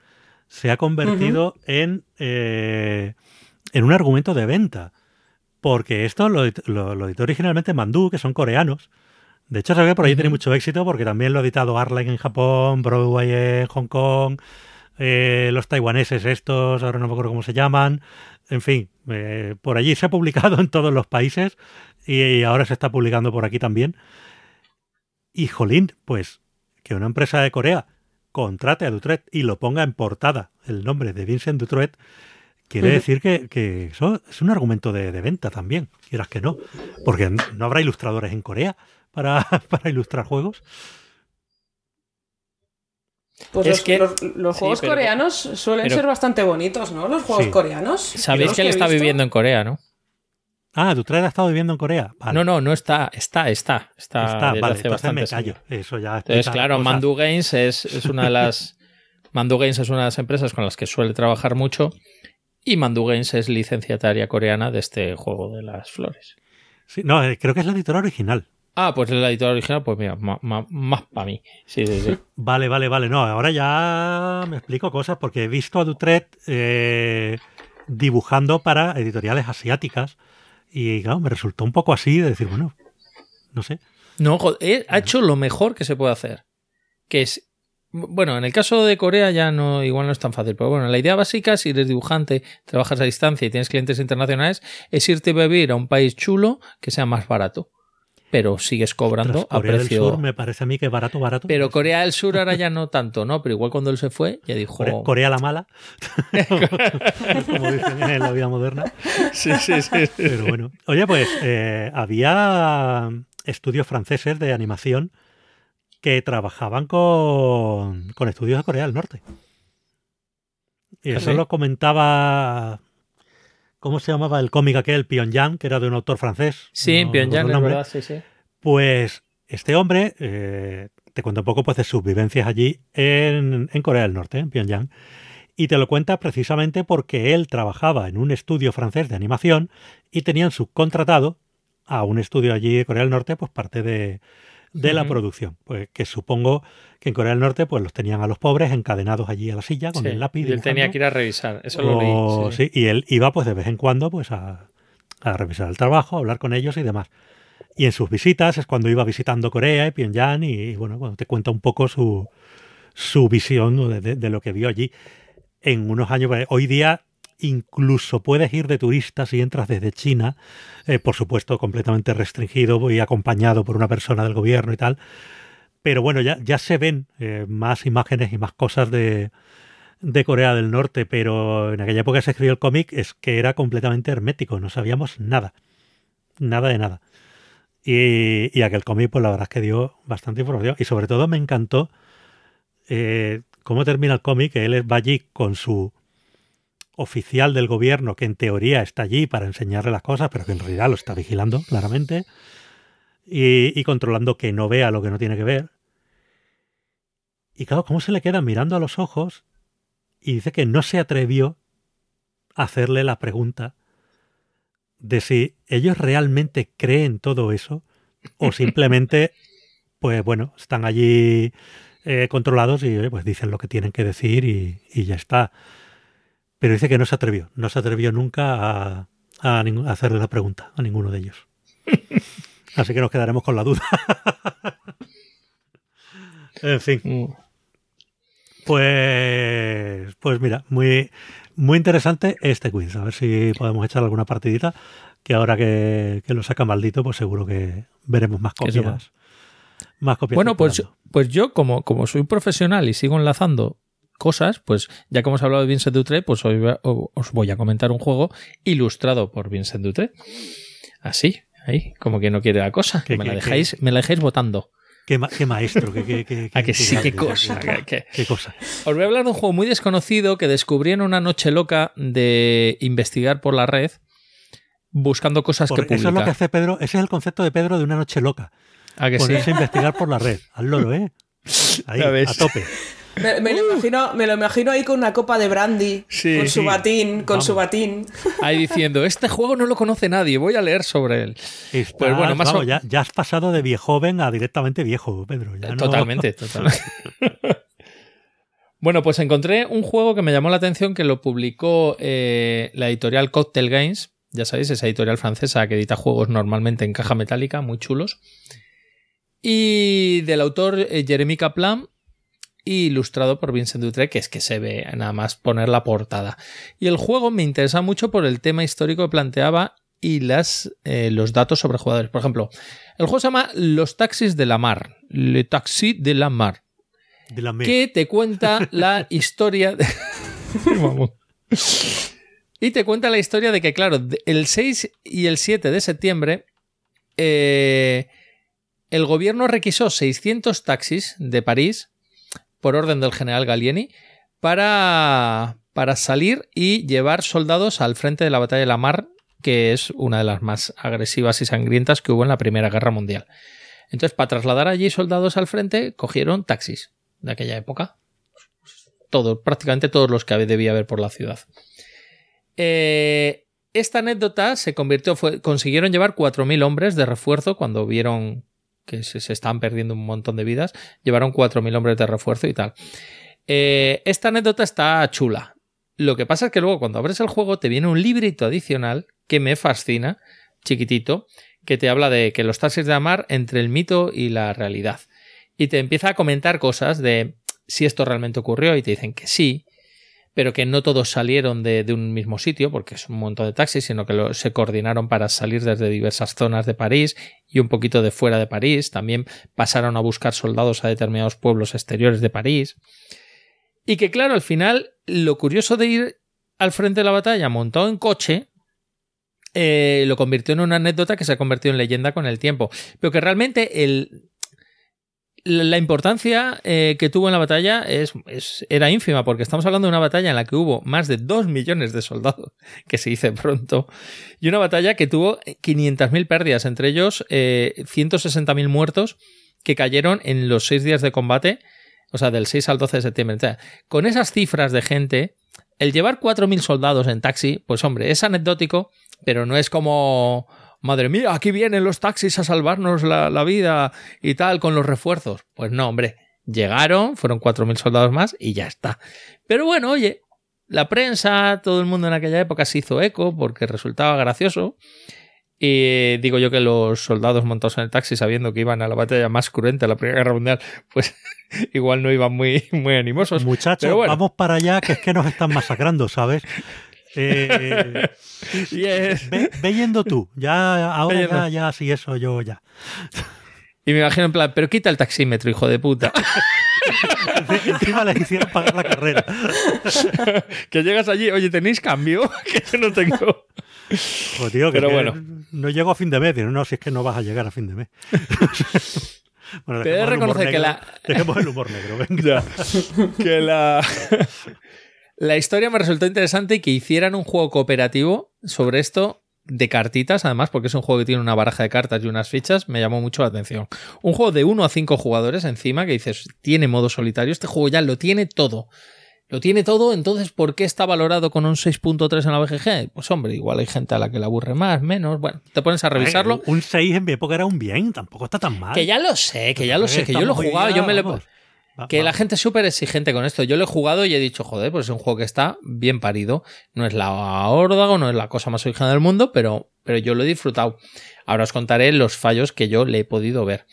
[SPEAKER 2] se ha convertido en, eh, en un argumento de venta. Porque esto lo, lo- lo editó originalmente Mandu, que son coreanos. De hecho, se ve que por ahí tiene mucho éxito porque también lo ha editado Arline en Japón, Broadway en Hong Kong, eh, los taiwaneses estos, ahora no me acuerdo cómo se llaman. En fin, eh, por allí se ha publicado en todos los países y ahora se está publicando por aquí también. Y jolín, pues que una empresa de Corea contrate a Dutret y lo ponga en portada el nombre de Vincent Dutret, quiere decir que, que eso es un argumento de, de venta también, quieras que no. Porque no habrá ilustradores en Corea para, para ilustrar juegos.
[SPEAKER 4] Pues
[SPEAKER 3] Es
[SPEAKER 4] los,
[SPEAKER 3] que-
[SPEAKER 4] los- los
[SPEAKER 3] sí,
[SPEAKER 4] juegos
[SPEAKER 3] pero-
[SPEAKER 4] coreanos suelen
[SPEAKER 3] pero-
[SPEAKER 4] ser bastante bonitos, ¿no? Los juegos
[SPEAKER 2] Sí.
[SPEAKER 4] coreanos.
[SPEAKER 3] Sabéis que él está
[SPEAKER 4] visto.
[SPEAKER 3] viviendo en Corea, ¿no?
[SPEAKER 2] Ah, Dutret ha estado viviendo en Corea. Vale,
[SPEAKER 3] No, no, no está, está, está, está,
[SPEAKER 2] está, vale,
[SPEAKER 3] hace
[SPEAKER 2] entonces me callo. Eso ya
[SPEAKER 3] Entonces, claro,
[SPEAKER 2] cosas.
[SPEAKER 3] Mandu Games es, es una de las Mandu Games es una de las empresas con las que suele trabajar mucho y Mandu Games es licenciataria coreana de este juego de las flores.
[SPEAKER 2] Sí, no, eh, creo que es la editora original.
[SPEAKER 3] Ah, pues es la editora original, pues mira, ma- ma- más para mí. Sí, sí, sí.
[SPEAKER 2] Vale, vale, vale. No, ahora ya me explico cosas porque he visto a Dutret eh, dibujando para editoriales asiáticas y claro, me resultó un poco así de decir, bueno, no sé.
[SPEAKER 3] No, él ha hecho lo mejor que se puede hacer. Que es. Bueno, en el caso de Corea ya no, igual no es tan fácil, pero bueno, la idea básica, si eres dibujante, trabajas a distancia y tienes clientes internacionales, es irte a vivir a un país chulo que sea más barato. Pero sigues cobrando
[SPEAKER 2] Tras
[SPEAKER 3] a
[SPEAKER 2] Corea
[SPEAKER 3] precio.
[SPEAKER 2] del Sur me parece a mí que barato, barato.
[SPEAKER 3] Pero Corea del Sur ahora ya no tanto, ¿no? Pero igual cuando él se fue, ya dijo.
[SPEAKER 2] Corea, Corea la mala, como dicen en la vida moderna.
[SPEAKER 3] Sí, sí, sí.
[SPEAKER 2] Pero bueno. Oye, pues eh, había estudios franceses de animación que trabajaban con, con estudios de Corea del Norte. Y eso
[SPEAKER 3] ¿Ah, sí?
[SPEAKER 2] lo comentaba. ¿Cómo se llamaba el cómic aquel? Pyongyang, que era de un autor francés.
[SPEAKER 3] Sí,
[SPEAKER 2] No
[SPEAKER 3] Pyongyang,
[SPEAKER 2] nombre.
[SPEAKER 3] verdad, sí, sí.
[SPEAKER 2] Pues este hombre, eh, te cuenta un poco pues, de sus vivencias allí en, en Corea del Norte, en Pyongyang. Y te lo cuenta precisamente porque él trabajaba en un estudio francés de animación y tenían subcontratado a un estudio allí de Corea del Norte, pues parte de, de la producción. Pues que supongo que en Corea del Norte pues los tenían a los pobres encadenados allí a la silla con
[SPEAKER 3] Sí,
[SPEAKER 2] el lápiz.
[SPEAKER 3] Y él tenía que ir a revisar, eso lo
[SPEAKER 2] O-
[SPEAKER 3] leí. sí.
[SPEAKER 2] sí, y él iba pues de vez en cuando pues a, a revisar el trabajo, a hablar con ellos y demás. Y en sus visitas es cuando iba visitando Corea y Pyongyang y, y, bueno, cuando te cuenta un poco su, su visión de- de lo que vio allí. En unos años, pues, hoy día incluso puedes ir de turista si entras desde China, eh, por supuesto completamente restringido y acompañado por una persona del gobierno y tal. Pero bueno, ya, ya se ven eh, más imágenes y más cosas de, de Corea del Norte, pero en aquella época se escribió el cómic es que era completamente hermético, no sabíamos nada, nada de nada. Y, y aquel cómic, pues la verdad es que dio bastante información. Y sobre todo me encantó eh, cómo termina el cómic, él va allí con su oficial del gobierno, que en teoría está allí para enseñarle las cosas, pero que en realidad lo está vigilando claramente, y, y controlando que no vea lo que no tiene que ver. Y claro, cómo se le queda mirando a los ojos y dice que no se atrevió a hacerle la pregunta de si ellos realmente creen todo eso o simplemente, pues bueno, están allí eh, controlados y pues dicen lo que tienen que decir y, y, ya está. Pero dice que no se atrevió, no se atrevió nunca a, a, a hacerle la pregunta a ninguno de ellos. Así que nos quedaremos con la duda. en fin.
[SPEAKER 3] Mm.
[SPEAKER 2] Pues, pues mira, muy, muy interesante este quiz. A ver si podemos echar alguna partidita. Que ahora que, que lo saca maldito, pues seguro que veremos más copias. Más copias.
[SPEAKER 3] Bueno, pues, pues yo, como, como soy profesional y sigo enlazando cosas, pues ya que hemos hablado de Vincent Dutré, pues hoy os voy a comentar un juego ilustrado por Vincent Dutré. Así, ahí, como que no quiere la cosa.
[SPEAKER 2] ¿Qué-
[SPEAKER 3] me, la dejáis, me la dejáis votando.
[SPEAKER 2] Qué, ma- qué maestro, qué, qué, qué,
[SPEAKER 3] A que sí, qué
[SPEAKER 2] grande,
[SPEAKER 3] cosa.
[SPEAKER 2] qué-
[SPEAKER 3] que- que-
[SPEAKER 2] cosa.
[SPEAKER 3] Os voy a hablar de un juego muy desconocido que descubrí en una noche loca de investigar por la red buscando cosas
[SPEAKER 2] Por-
[SPEAKER 3] que
[SPEAKER 2] eso es lo que
[SPEAKER 3] publicar.
[SPEAKER 2] hace Pedro, ese es el concepto de Pedro de una noche loca.
[SPEAKER 3] ¿A que sí?
[SPEAKER 2] Ponerse a investigar por la red. Al loro, ¿eh? Ahí, a tope.
[SPEAKER 4] Me, me lo imagino, me lo imagino ahí con una copa de brandy,
[SPEAKER 3] Sí,
[SPEAKER 4] con su
[SPEAKER 2] sí.
[SPEAKER 4] batín, con su batín.
[SPEAKER 3] Ahí diciendo, este juego no lo conoce nadie, voy a leer sobre él.
[SPEAKER 2] Estás-
[SPEAKER 3] Pues bueno, más
[SPEAKER 2] vamos,
[SPEAKER 3] o-
[SPEAKER 2] ya, ya has pasado de viejoven a directamente viejo, Pedro. ya no-
[SPEAKER 3] Totalmente, totalmente. bueno, pues encontré un juego que me llamó la atención que lo publicó eh, la editorial Cocktail Games. Ya sabéis, esa editorial francesa que edita juegos normalmente en caja metálica, muy chulos. Y del autor eh, Jeremy Kaplan, ilustrado por Vincent Dutré, que es que se ve nada más poner la portada. Y el juego me interesa mucho por el tema histórico que planteaba y las, eh, los datos sobre jugadores. Por ejemplo, el juego se llama Los taxis de la mar. Le taxi de la mar.
[SPEAKER 2] de la
[SPEAKER 3] Que te cuenta la historia. de- y te cuenta la historia de que, claro, el 6 y el 7 de septiembre. eh, el gobierno requisó 600 taxis de París por orden del general Gallieni para, para salir y llevar soldados al frente de la batalla de la mar, que es una de las más agresivas y sangrientas que hubo en la Primera Guerra Mundial. Entonces, para trasladar allí soldados al frente, cogieron taxis de aquella época. Todos, prácticamente todos los que debía haber por la ciudad. Eh, esta anécdota se convirtió, consiguieron llevar 4.000 hombres de refuerzo cuando vieron que se, estaban perdiendo un montón de vidas. Llevaron 4.000 hombres de refuerzo y tal. Eh, esta anécdota está chula. Lo que pasa es que luego cuando abres el juego te viene un librito adicional que me fascina, chiquitito, que te habla de que los taxis de la mar entre el mito y la realidad. Y te empieza a comentar cosas de si esto realmente ocurrió y te dicen que sí, pero que no todos salieron de, un mismo sitio, porque es un montón de taxis, sino que se coordinaron para salir desde diversas zonas de París y un poquito de fuera de París. También pasaron a buscar soldados a determinados pueblos exteriores de París. Y que claro, al final, lo curioso de ir al frente de la batalla montado en coche, eh, lo convirtió en una anécdota que se ha convertido en leyenda con el tiempo. Pero que realmente el, la importancia eh, que tuvo en la batalla es, era ínfima, porque estamos hablando de una batalla en la que hubo más de 2 millones de soldados, que se dice pronto, y una batalla que tuvo 500.000 pérdidas, entre ellos eh, 160.000 muertos que cayeron en los seis días de combate, o sea, del 6 al 12 de septiembre. Con esas cifras de gente, el llevar 4.000 soldados en taxi, pues hombre, es anecdótico, pero no es como, madre mía, aquí vienen los taxis a salvarnos la, la vida y tal con los refuerzos. Pues no, hombre, llegaron, fueron 4.000 soldados más y ya está. Pero bueno, oye, la prensa, todo el mundo en aquella época se hizo eco porque resultaba gracioso. Y digo yo que los soldados montados en el taxi, sabiendo que iban a la batalla más cruenta de la Primera Guerra Mundial, pues igual no iban muy, muy animosos.
[SPEAKER 2] Muchachos,
[SPEAKER 3] bueno.
[SPEAKER 2] vamos para allá, que es que nos están masacrando, ¿sabes? Eh, ve, ve yendo tú. Ya, ahora ya, ya, sí, eso yo ya.
[SPEAKER 3] Y me imagino en plan, pero quita el taxímetro, hijo de puta.
[SPEAKER 2] Encima les hicieron pagar la carrera.
[SPEAKER 3] que llegas allí, oye, ¿tenéis cambio? que yo no tengo.
[SPEAKER 2] Pues tío, que,
[SPEAKER 3] Pero bueno.
[SPEAKER 2] no llego a fin de mes. Digo, no, si es que no vas a llegar a fin de mes. bueno,
[SPEAKER 3] Pero reconocer que
[SPEAKER 2] negro.
[SPEAKER 3] la-
[SPEAKER 2] Dejemos el humor negro, venga.
[SPEAKER 3] Ya. que la, la historia me resultó interesante y que hicieran un juego cooperativo sobre esto de cartitas, además, porque es un juego que tiene una baraja de cartas y unas fichas, me llamó mucho la atención. Un juego de 1 a 5 jugadores encima, que dices, tiene modo solitario, este juego ya lo tiene todo. Lo tiene todo, entonces, ¿por qué está valorado con un 6.3 en la BGG? Pues hombre, igual hay gente a la que le aburre más, menos. Bueno, te pones a revisarlo.
[SPEAKER 2] Un 6 en mi época era un bien, tampoco está tan mal.
[SPEAKER 3] Que ya lo sé, que ya lo sé, que yo lo
[SPEAKER 2] día,
[SPEAKER 3] yo me
[SPEAKER 2] vamos,
[SPEAKER 3] que la gente es súper exigente con esto. Yo lo he jugado y he dicho, joder, pues es un juego que está bien parido. No es la órdago, no es la cosa más original del mundo, pero, pero yo lo he disfrutado. Ahora os contaré los fallos que yo le he podido ver.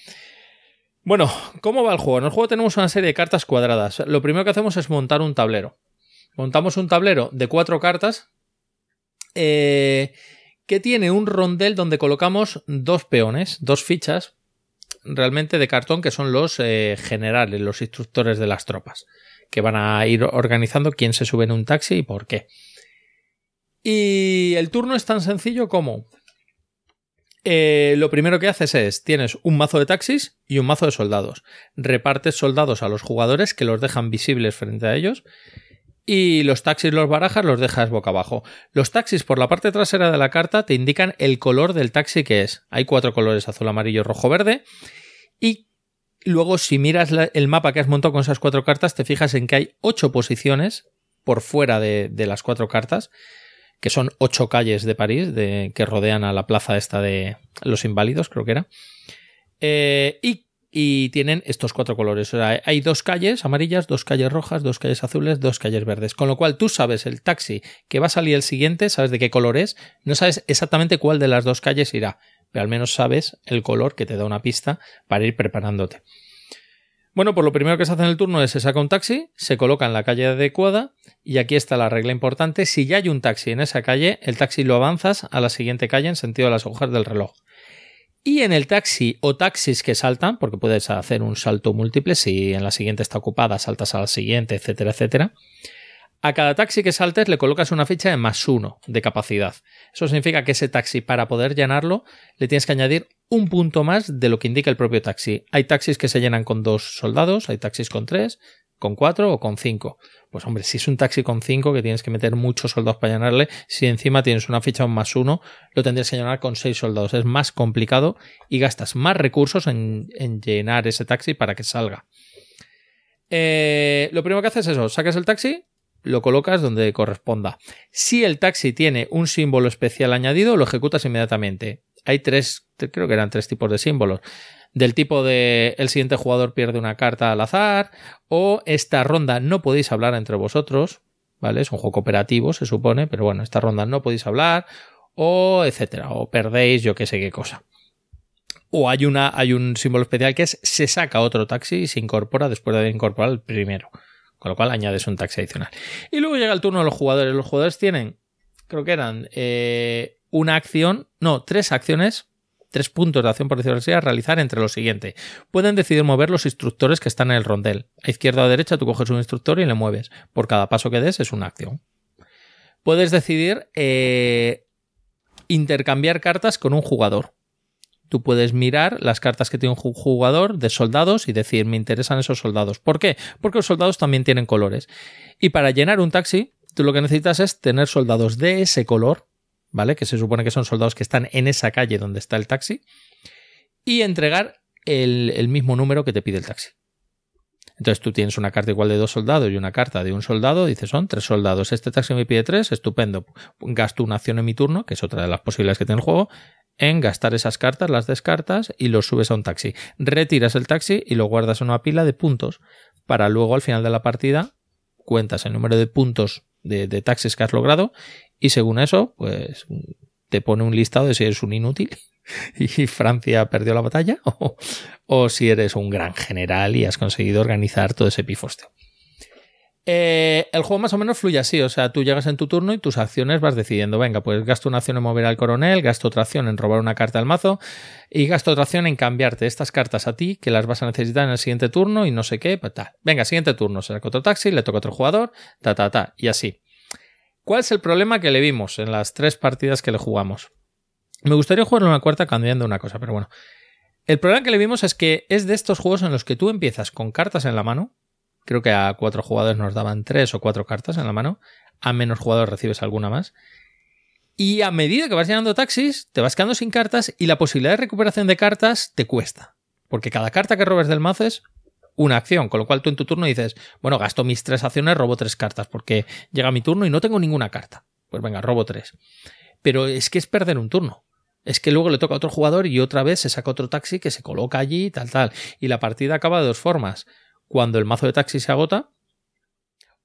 [SPEAKER 3] Bueno, ¿cómo va el juego? En el juego tenemos una serie de cartas cuadradas. Lo primero que hacemos es montar un tablero. Montamos un tablero de cuatro cartas eh, que tiene un rondel donde colocamos dos peones, dos fichas, realmente de cartón que son los eh, generales, los instructores de las tropas, que van a ir organizando quién se sube en un taxi y por qué. Y el turno es tan sencillo como... eh, lo primero que haces es, tienes un mazo de taxis y un mazo de soldados. Repartes soldados a los jugadores que los dejan visibles frente a ellos. Y los taxis los barajas los dejas boca abajo. Los taxis por la parte trasera de la carta te indican el color del taxi que es. Hay cuatro colores, azul, amarillo, rojo, verde. Y luego si miras el mapa que has montado con esas cuatro cartas, te fijas en que hay ocho posiciones por fuera de, de las cuatro cartas, que son ocho calles de París de, que rodean a la plaza esta de los inválidos, creo que era. Eh, y, y tienen estos cuatro colores. Hay dos calles amarillas, dos calles rojas, dos calles azules, dos calles verdes. Con lo cual tú sabes el taxi que va a salir el siguiente, sabes de qué color es, no sabes exactamente cuál de las dos calles irá, pero al menos sabes el color que te da una pista para ir preparándote. Bueno, pues lo primero que se hace en el turno es se saca un taxi, se coloca en la calle adecuada y aquí está la regla importante. Si ya hay un taxi en esa calle, el taxi lo avanzas a la siguiente calle en sentido de las agujas del reloj. Y en el taxi o taxis que saltan, porque puedes hacer un salto múltiple, si en la siguiente está ocupada, saltas a la siguiente, etcétera, etcétera. A cada taxi que saltes le colocas una ficha de más uno de capacidad. Eso significa que ese taxi, para poder llenarlo, le tienes que añadir un punto más de lo que indica el propio taxi. Hay taxis que se llenan con dos soldados, hay taxis con tres, con cuatro o con cinco. Pues hombre, si es un taxi con cinco que tienes que meter muchos soldados para llenarle, si encima tienes una ficha un más uno, lo tendrías que llenar con seis soldados. Es más complicado y gastas más recursos en, en llenar ese taxi para que salga. Eh, lo primero que haces es eso, sacas el taxi, lo colocas donde corresponda. Si el taxi tiene un símbolo especial añadido, lo ejecutas inmediatamente. Hay tres, creo que eran tres tipos de símbolos. Del tipo de el siguiente jugador pierde una carta al azar, o esta ronda no podéis hablar entre vosotros, ¿vale? Es un juego cooperativo, se supone, pero bueno, esta ronda no podéis hablar, o etcétera, o perdéis yo qué sé qué cosa. O hay, una, hay un símbolo especial que es se saca otro taxi y se incorpora después de haber incorporado el primero. Con lo cual añades un taxi adicional. Y luego llega el turno de los jugadores. Los jugadores tienen, creo que eran eh, una acción, no, tres acciones, tres puntos de acción, por así, a realizar entre lo siguiente. Pueden decidir mover los instructores que están en el rondel. A izquierda o a derecha tú coges un instructor y le mueves. Por cada paso que des es una acción. Puedes decidir eh, intercambiar cartas con un jugador. Tú puedes mirar las cartas que tiene un jugador de soldados y decir, me interesan esos soldados. ¿Por qué? Porque los soldados también tienen colores. Y para llenar un taxi, tú lo que necesitas es tener soldados de ese color, ¿vale? Que se supone que son soldados que están en esa calle donde está el taxi, y entregar el, mismo número que te pide el taxi. Entonces tú tienes una carta igual de dos soldados y una carta de un soldado, dices son tres soldados. Este taxi me pide tres, estupendo. Gasto una acción en mi turno, que es otra de las posibilidades que tiene el juego, en gastar esas cartas, las descartas y los subes a un taxi. Retiras el taxi y lo guardas en una pila de puntos para luego al final de la partida cuentas el número de puntos de taxis que has logrado y según eso pues te pone un listado de si eres un inútil y Francia perdió la batalla o, o si eres un gran general y has conseguido organizar todo ese pifosteo. Eh, el juego más o menos fluye así, o sea, tú llegas en tu turno y tus acciones vas decidiendo, venga, pues gasto una acción en mover al coronel, gasto otra acción en robar una carta al mazo y gasto otra acción en cambiarte estas cartas a ti, que las vas a necesitar en el siguiente turno y no sé qué, pues tal. Venga, siguiente turno, se saca otro taxi, le toca otro jugador, ta, ta, ta, y así. ¿Cuál es el problema que le vimos en las tres partidas que le jugamos? Me gustaría jugarlo una cuarta cambiando una cosa, pero bueno. El problema que le vimos es que es de estos juegos en los que tú empiezas con cartas en la mano, Creo que a cuatro jugadores nos daban tres o cuatro cartas en la mano. A menos jugadores recibes alguna más. Y a medida que vas llenando taxis, te vas quedando sin cartas y la posibilidad de recuperación de cartas te cuesta. Porque cada carta que robes del mazo es una acción, con lo cual tú en tu turno dices, bueno, gasto mis tres acciones, robo tres cartas, porque llega mi turno y no tengo ninguna carta. Pues venga, robo tres. Pero es que es perder un turno. Es que luego le toca a otro jugador y otra vez se saca otro taxi que se coloca allí, tal, tal. Y la partida acaba de dos formas cuando el mazo de taxi se agota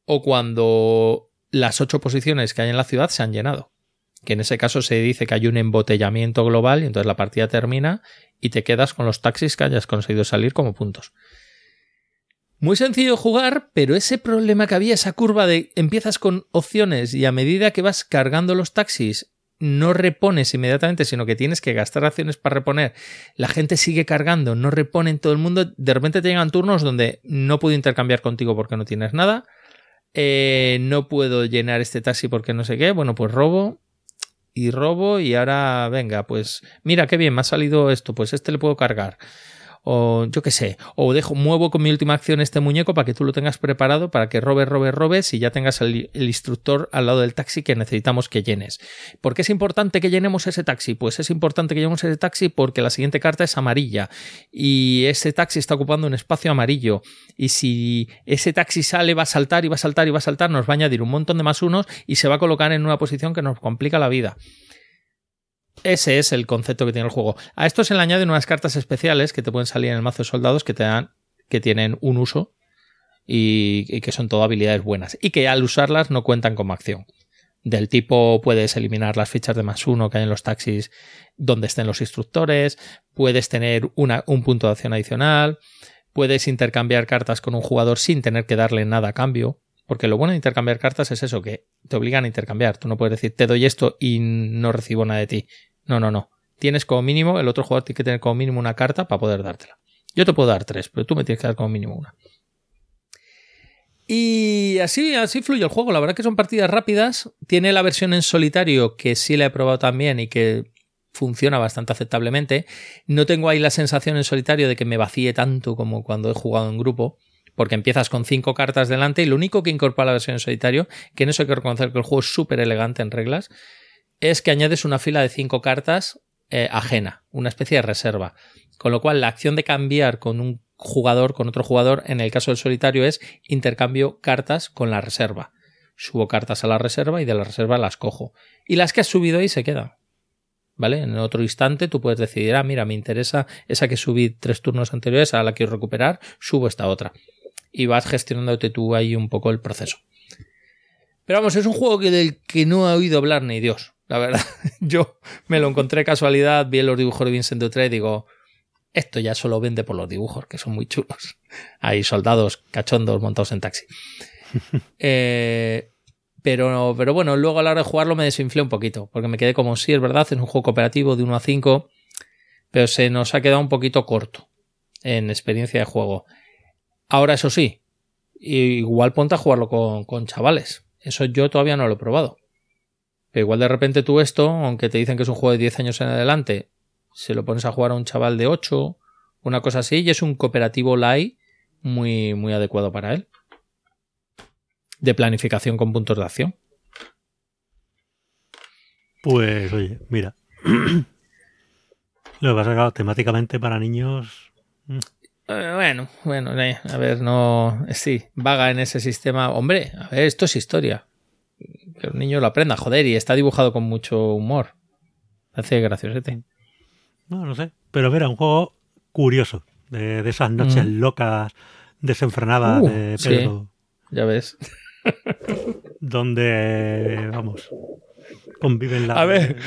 [SPEAKER 3] o cuando las ocho posiciones que hay en la ciudad se han llenado. Que en ese caso se dice que hay un embotellamiento global y entonces la partida termina y te quedas con los taxis que hayas conseguido salir como puntos. Muy sencillo jugar, pero ese problema que había, esa curva de empiezas con opciones y a medida que vas cargando los taxis no repones inmediatamente, sino que tienes que gastar acciones para reponer, la gente sigue cargando, no reponen todo el mundo, de repente te llegan turnos donde no puedo intercambiar contigo porque no tienes nada, eh, no puedo llenar este taxi porque no sé qué, bueno, pues robo y robo y ahora venga, pues mira qué bien, me ha salido esto, pues este le puedo cargar o yo qué sé, o dejo, muevo con mi última acción este muñeco para que tú lo tengas preparado para que robes, robes, robes y ya tengas el, instructor al lado del taxi que necesitamos que llenes. ¿Por qué es importante que llenemos ese taxi? Pues es importante que llenemos ese taxi porque la siguiente carta es amarilla y ese taxi está ocupando un espacio amarillo y si ese taxi sale va a saltar y va a saltar y va a saltar, nos va a añadir un montón de más unos y se va a colocar en una posición que nos complica la vida. Ese es el concepto que tiene el juego. A esto se le añaden unas cartas especiales que te pueden salir en el mazo de soldados que te dan, que tienen un uso y, que son todo habilidades buenas. Y que al usarlas no cuentan como acción. Del tipo puedes eliminar las fichas de más uno que hay en los taxis donde estén los instructores, puedes tener un punto de acción adicional, puedes intercambiar cartas con un jugador sin tener que darle nada a cambio. Porque lo bueno de intercambiar cartas es eso, que te obligan a intercambiar. Tú no puedes decir, te doy esto y no recibo nada de ti. No, no, no. Tienes como mínimo, el otro jugador tiene que tener como mínimo una carta para poder dártela. Yo te puedo dar tres, pero tú me tienes que dar como mínimo una. Y así, así fluye el juego. La verdad que son partidas rápidas. Tiene la versión en solitario que sí la he probado también y que funciona bastante aceptablemente. No tengo ahí la sensación en solitario de que me vacíe tanto como cuando he jugado en grupo. Porque empiezas con cinco cartas delante y lo único que incorpora la versión en solitario, que en eso hay que reconocer que el juego es súper elegante en reglas, es que añades una fila de cinco cartas eh, ajena, una especie de reserva. Con lo cual, la acción de cambiar con un jugador, con otro jugador, en el caso del solitario, es intercambio cartas con la reserva. Subo cartas a la reserva y de la reserva las cojo. Y las que has subido ahí se quedan. ¿Vale? En otro instante tú puedes decidir, ah, mira, me interesa esa que subí tres turnos anteriores, a la quiero recuperar, subo esta otra. Y vas gestionándote tú ahí un poco el proceso. Pero vamos, es un juego que del que no ha oído hablar ni Dios. La verdad, yo me lo encontré casualidad, vi los dibujos de Vincent Dutre y digo, esto ya solo vende por los dibujos, que son muy chulos. Hay soldados cachondos montados en taxi. Eh, pero, pero bueno, luego a la hora de jugarlo me desinflé un poquito, porque me quedé como, sí, es verdad, es un juego cooperativo de 1 a 5, pero se nos ha quedado un poquito corto en experiencia de juego. Ahora, eso sí, igual ponte a jugarlo con, con chavales. Eso yo todavía no lo he probado. Pero igual de repente tú esto, aunque te dicen que es un juego de 10 años en adelante, se lo pones a jugar a un chaval de 8, una cosa así, y es un cooperativo light muy, muy adecuado para él. De planificación con puntos de acción.
[SPEAKER 2] Pues oye, mira. lo que ha sacado temáticamente para niños.
[SPEAKER 3] Mm. Eh, bueno, bueno, eh, a ver, no. Sí, vaga en ese sistema. Hombre, a ver, esto es historia que el niño lo aprenda, joder, y está dibujado con mucho humor. Hace graciosete.
[SPEAKER 2] No, no sé. Pero mira, un juego curioso. De, esas noches mm. locas, desenfrenadas uh, de Pedro.
[SPEAKER 3] ya ves.
[SPEAKER 2] donde, vamos, conviven la,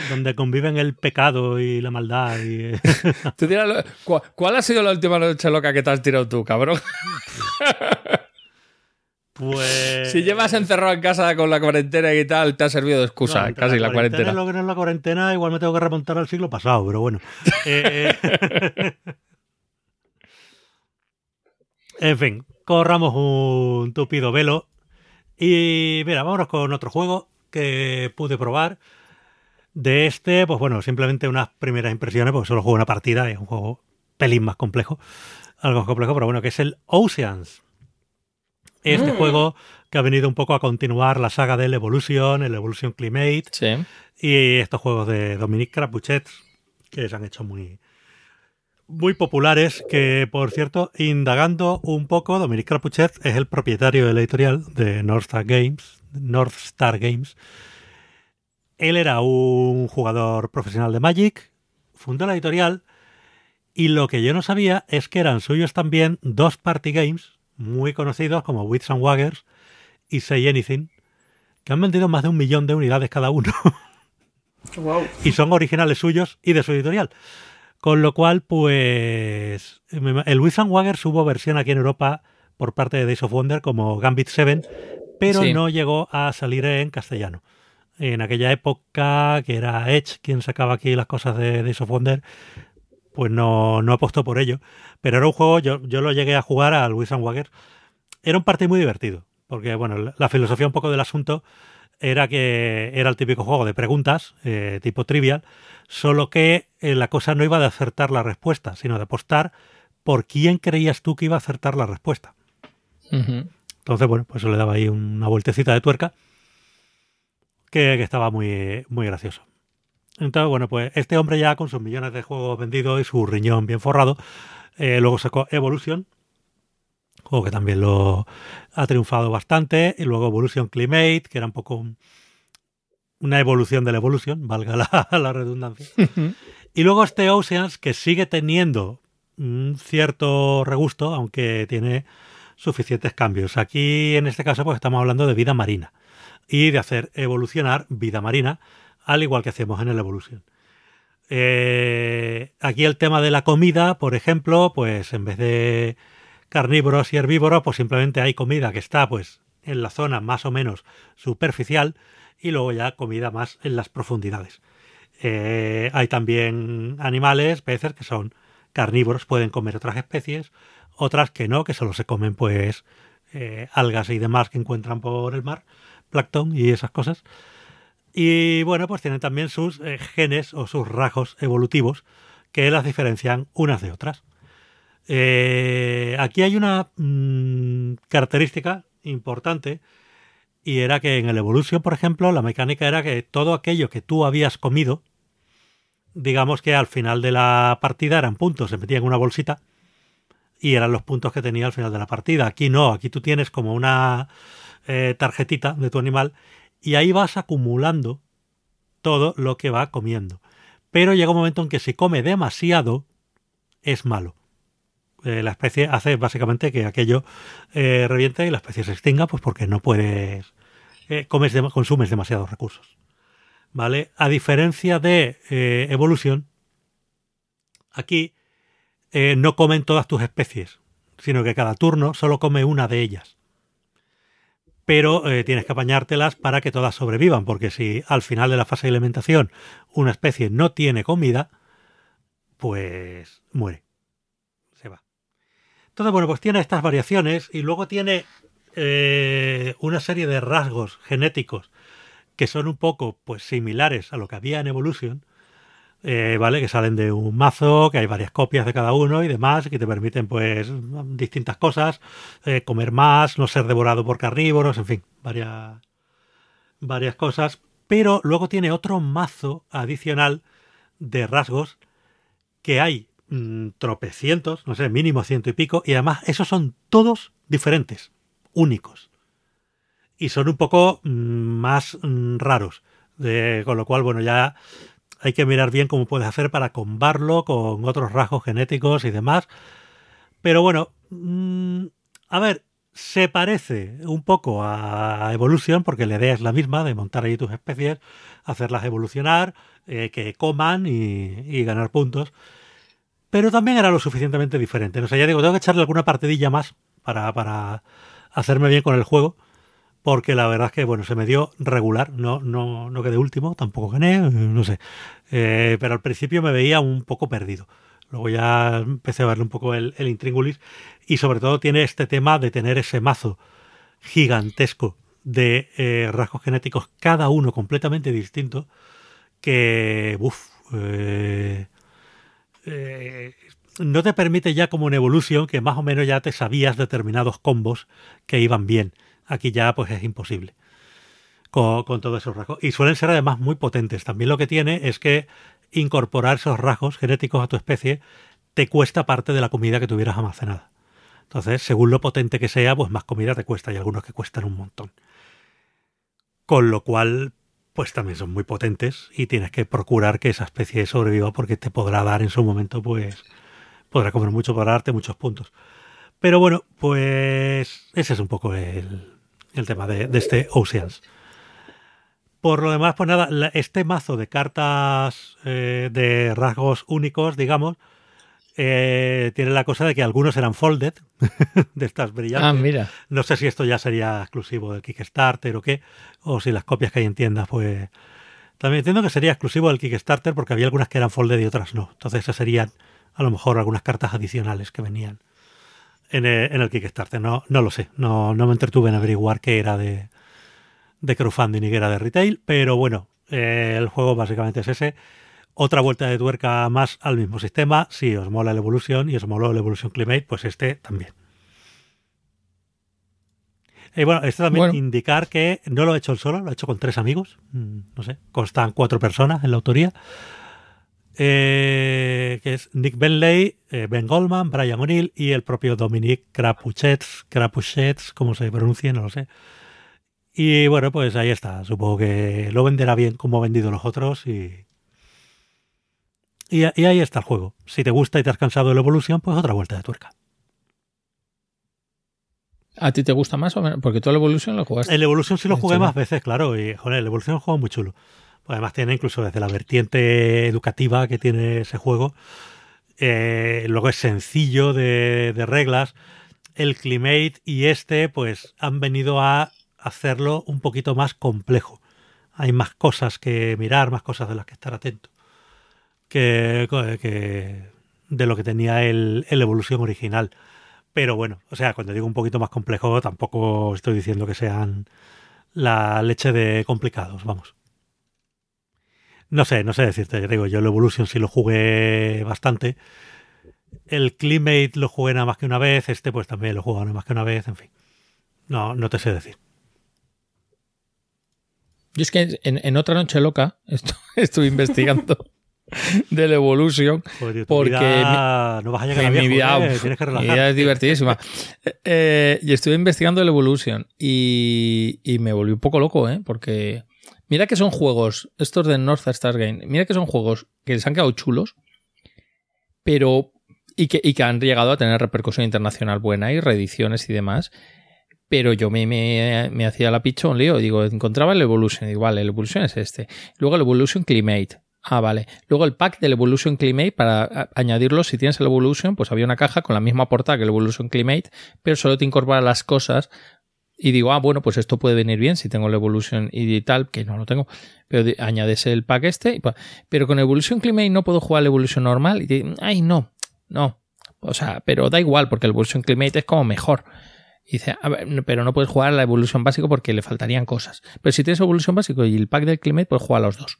[SPEAKER 2] donde conviven el pecado y la maldad. Y...
[SPEAKER 3] ¿Cuál ha sido la última noche loca que te has tirado tú, cabrón?
[SPEAKER 2] Pues.
[SPEAKER 3] Si llevas encerrado en casa con la cuarentena y tal, te ha servido de excusa, casi la cuarentena.
[SPEAKER 2] Lo que no es la cuarentena, igual me tengo que remontar al siglo pasado, pero bueno. Eh, en fin, corramos un tupido velo. Y mira, vámonos con otro juego que pude probar. De este, pues bueno, simplemente unas primeras impresiones, porque solo juego una partida, es un juego pelín más complejo, algo más complejo, pero bueno, que es el Oceans. Este
[SPEAKER 4] Mm.
[SPEAKER 2] juego que ha venido un poco a continuar la saga del Evolution, el Evolution Climate
[SPEAKER 3] Sí.
[SPEAKER 2] y estos juegos de Dominique Crapuchet que se han hecho muy muy populares que por cierto indagando un poco Dominique Crapuchet es el propietario de la editorial de North Star Games North Star Games él era un jugador profesional de Magic fundó la editorial y lo que yo no sabía es que eran suyos también dos party games muy conocidos como Wits and Waggers y Say Anything que han vendido más de un millón de unidades cada uno
[SPEAKER 4] Wow.
[SPEAKER 2] y son originales suyos y de su editorial. Con lo cual, pues. El Wiz and Waggers hubo versión aquí en Europa por parte de Days of Wonder como Gambit 7, pero
[SPEAKER 3] Sí.
[SPEAKER 2] no llegó a salir en castellano. En aquella época, que era Edge quien sacaba aquí las cosas de Days of Wonder, pues no, no apostó por ello. Pero era un juego, yo, yo lo llegué a jugar al Wiz and Waggers. Era un partido muy divertido, porque bueno, la- la filosofía un poco del asunto era que era el típico juego de preguntas, eh, tipo trivial, solo que eh, la cosa no iba de acertar la respuesta, sino de apostar por quién creías tú que iba a acertar la respuesta. Entonces, bueno, pues eso le daba ahí una vueltecita de tuerca que, que estaba muy, muy gracioso. Entonces, bueno, pues este hombre ya con sus millones de juegos vendidos y su riñón bien forrado, eh, luego sacó Evolution, juego que también lo ha triunfado bastante, y luego Evolution Climate, que era un poco un- una evolución de la evolución, valga la, la redundancia. Y luego este Oceans, que sigue teniendo un cierto regusto, aunque tiene suficientes cambios. Aquí, en este caso, pues estamos hablando de vida marina y de hacer evolucionar vida marina, al igual que hacemos en el Evolution. Eh, aquí el tema de la comida, por ejemplo, pues en vez de carnívoros y herbívoros, pues simplemente hay comida que está pues en la zona más o menos superficial y luego ya comida más en las profundidades. Eh, hay también animales, peces que son carnívoros, pueden comer otras especies, otras que no, que solo se comen pues eh, algas y demás que encuentran por el mar, plancton y esas cosas. Y bueno, pues tienen también sus eh, genes o sus rasgos evolutivos que las diferencian unas de otras. Eh, aquí hay una mm, característica importante y era que en el Evolution, por ejemplo, la mecánica era que todo aquello que tú habías comido, digamos que al final de la partida eran puntos, se metían en una bolsita y eran los puntos que tenía al final de la partida. Aquí no, aquí tú tienes como una eh, tarjetita de tu animal y ahí vas acumulando todo lo que va comiendo. Pero llega un momento en que si come demasiado, es malo. Eh, la especie hace básicamente que aquello eh, reviente y la especie se extinga, pues porque no puedes, eh, comes consumes demasiados recursos. ¿Vale? A diferencia de evolución, aquí no comen todas tus especies, sino que cada turno solo come una de ellas. Pero eh, tienes que apañártelas para que todas sobrevivan, porque si al final de la fase de alimentación una especie no tiene comida, pues muere. Se va. Entonces, bueno, pues tiene estas variaciones y luego tiene eh, una serie de rasgos genéticos que son un poco pues similares a lo que había en Evolution, eh, ¿vale? Que salen de un mazo, que hay varias copias de cada uno y demás, que te permiten pues distintas cosas, eh, comer más, no ser devorado por carnívoros, en fin, varias, varias cosas. Pero luego tiene otro mazo adicional de rasgos que hay mm, tropecientos, no sé, mínimo ciento y pico, y además esos son todos diferentes, únicos. Y son un poco mm, más mm, raros. De- con lo cual, bueno, ya hay que mirar bien cómo puedes hacer para combarlo con otros rasgos genéticos y demás. Pero bueno, mm, a ver, se parece un poco a Evolution, porque la idea es la misma, de montar ahí tus especies, hacerlas evolucionar, eh, que coman y, y ganar puntos. Pero también era lo suficientemente diferente. O sea, ya digo, tengo que echarle alguna partidilla más para, para hacerme bien con el juego, porque la verdad es que, bueno, se me dio regular, no, no, no quedé último, tampoco gané, no sé, eh, pero al principio me veía un poco perdido. Luego ya empecé a verle un poco el, intríngulis y sobre todo tiene este tema de tener ese mazo gigantesco de eh, rasgos genéticos, cada uno completamente distinto, que, uff, eh, no te permite ya como en Evolution que más o menos ya te sabías determinados combos que iban bien. Aquí ya pues es imposible con, todos esos rasgos. Y suelen ser además muy potentes. También lo que tiene es que incorporar esos rasgos genéticos a tu especie te cuesta parte de la comida que tuvieras almacenada. Entonces, según lo potente que sea, pues más comida te cuesta y algunos que cuestan un montón. Con lo cual, pues también son muy potentes y tienes que procurar que esa especie sobreviva porque te podrá dar en su momento, pues podrá comer mucho para darte muchos puntos. Pero bueno, pues ese es un poco el, el tema de, de, este Oceans. Por lo demás, pues nada, este mazo de cartas eh, de rasgos únicos, digamos, eh, tiene la cosa de que algunos eran folded, de estas brillantes.
[SPEAKER 3] Ah, mira.
[SPEAKER 2] No sé si esto ya sería exclusivo del Kickstarter o qué, o si las copias que hay en tiendas, pues... También entiendo que sería exclusivo del Kickstarter porque había algunas que eran folded y otras no. Entonces esas serían a lo mejor algunas cartas adicionales que venían en el, en el Kickstarter. No, no lo sé, no, no me entretuve en averiguar qué era de, de crowdfunding y qué era de retail, pero bueno, eh, el juego básicamente es ese otra vuelta de tuerca más al mismo sistema. Si os mola el Evolution y os moló el Evolution Climate, pues este también. Y bueno, esto también bueno. indicar que no lo he hecho solo, lo he hecho con tres amigos. No sé, constan cuatro personas en la autoría. Eh, que es Nick Benley, eh, Ben Goldman, Brian O'Neill y el propio Dominique Crapuchets, como se pronuncia, no lo sé. Y bueno, pues ahí está. Supongo que lo venderá bien como ha vendido los otros y, y, y, ahí está el juego. Si te gusta y te has cansado de la evolución, pues otra vuelta de tuerca.
[SPEAKER 3] ¿A ti te gusta más o menos? Porque tú el Evolution lo jugaste.
[SPEAKER 2] El Evolution sí lo jugué más veces, claro. Y joder, el Evolution es un juego muy chulo. Además tiene incluso desde la vertiente educativa que tiene ese juego. Eh, luego es sencillo de, de reglas. El Climate y este pues han venido a hacerlo un poquito más complejo. Hay más cosas que mirar, más cosas de las que estar atento que, que de lo que tenía el, el, Evolución original. Pero bueno, o sea, cuando digo un poquito más complejo, tampoco estoy diciendo que sean la leche de complicados, vamos. No sé, no sé decirte, ya digo, yo el Evolution sí lo jugué bastante. El Climate lo jugué nada más que una vez, este pues también lo jugué nada más que una vez, en fin. No, no te sé decir.
[SPEAKER 3] Yo es que en, en otra noche loca estuve, estuve investigando del Evolution
[SPEAKER 2] Joder,
[SPEAKER 3] porque
[SPEAKER 2] vida,
[SPEAKER 3] mi,
[SPEAKER 2] no vas a llegar a
[SPEAKER 3] mi vida,
[SPEAKER 2] eh, tienes que
[SPEAKER 3] mi vida es divertidísima eh, y estuve investigando el Evolution y, y, me volví un poco loco ¿eh? porque mira que son juegos estos de North Star Game mira que son juegos que les han quedado chulos pero y que, y que han llegado a tener repercusión internacional buena y reediciones y demás pero yo me, me, me hacía la picha un lío. Digo, encontraba el Evolution. Digo, vale, el Evolution es este. Luego el Evolution Climate. Ah, vale. Luego el pack del Evolution Climate, para añadirlo, si tienes el Evolution, pues había una caja con la misma portada que el Evolution Climate, pero solo te incorpora las cosas. Y digo, ah, bueno, pues esto puede venir bien si tengo el Evolution y tal, que no lo tengo. Pero de, añades el pack este. Pero con Evolution Climate no puedo jugar el Evolution normal. Y te, ay, no, no. O sea, pero da igual, porque el Evolution Climate es como mejor. Y dice, ver, pero no puedes jugar la evolución básico porque le faltarían cosas. Pero si tienes evolución básico y el pack del Climate, puedes jugar a los dos.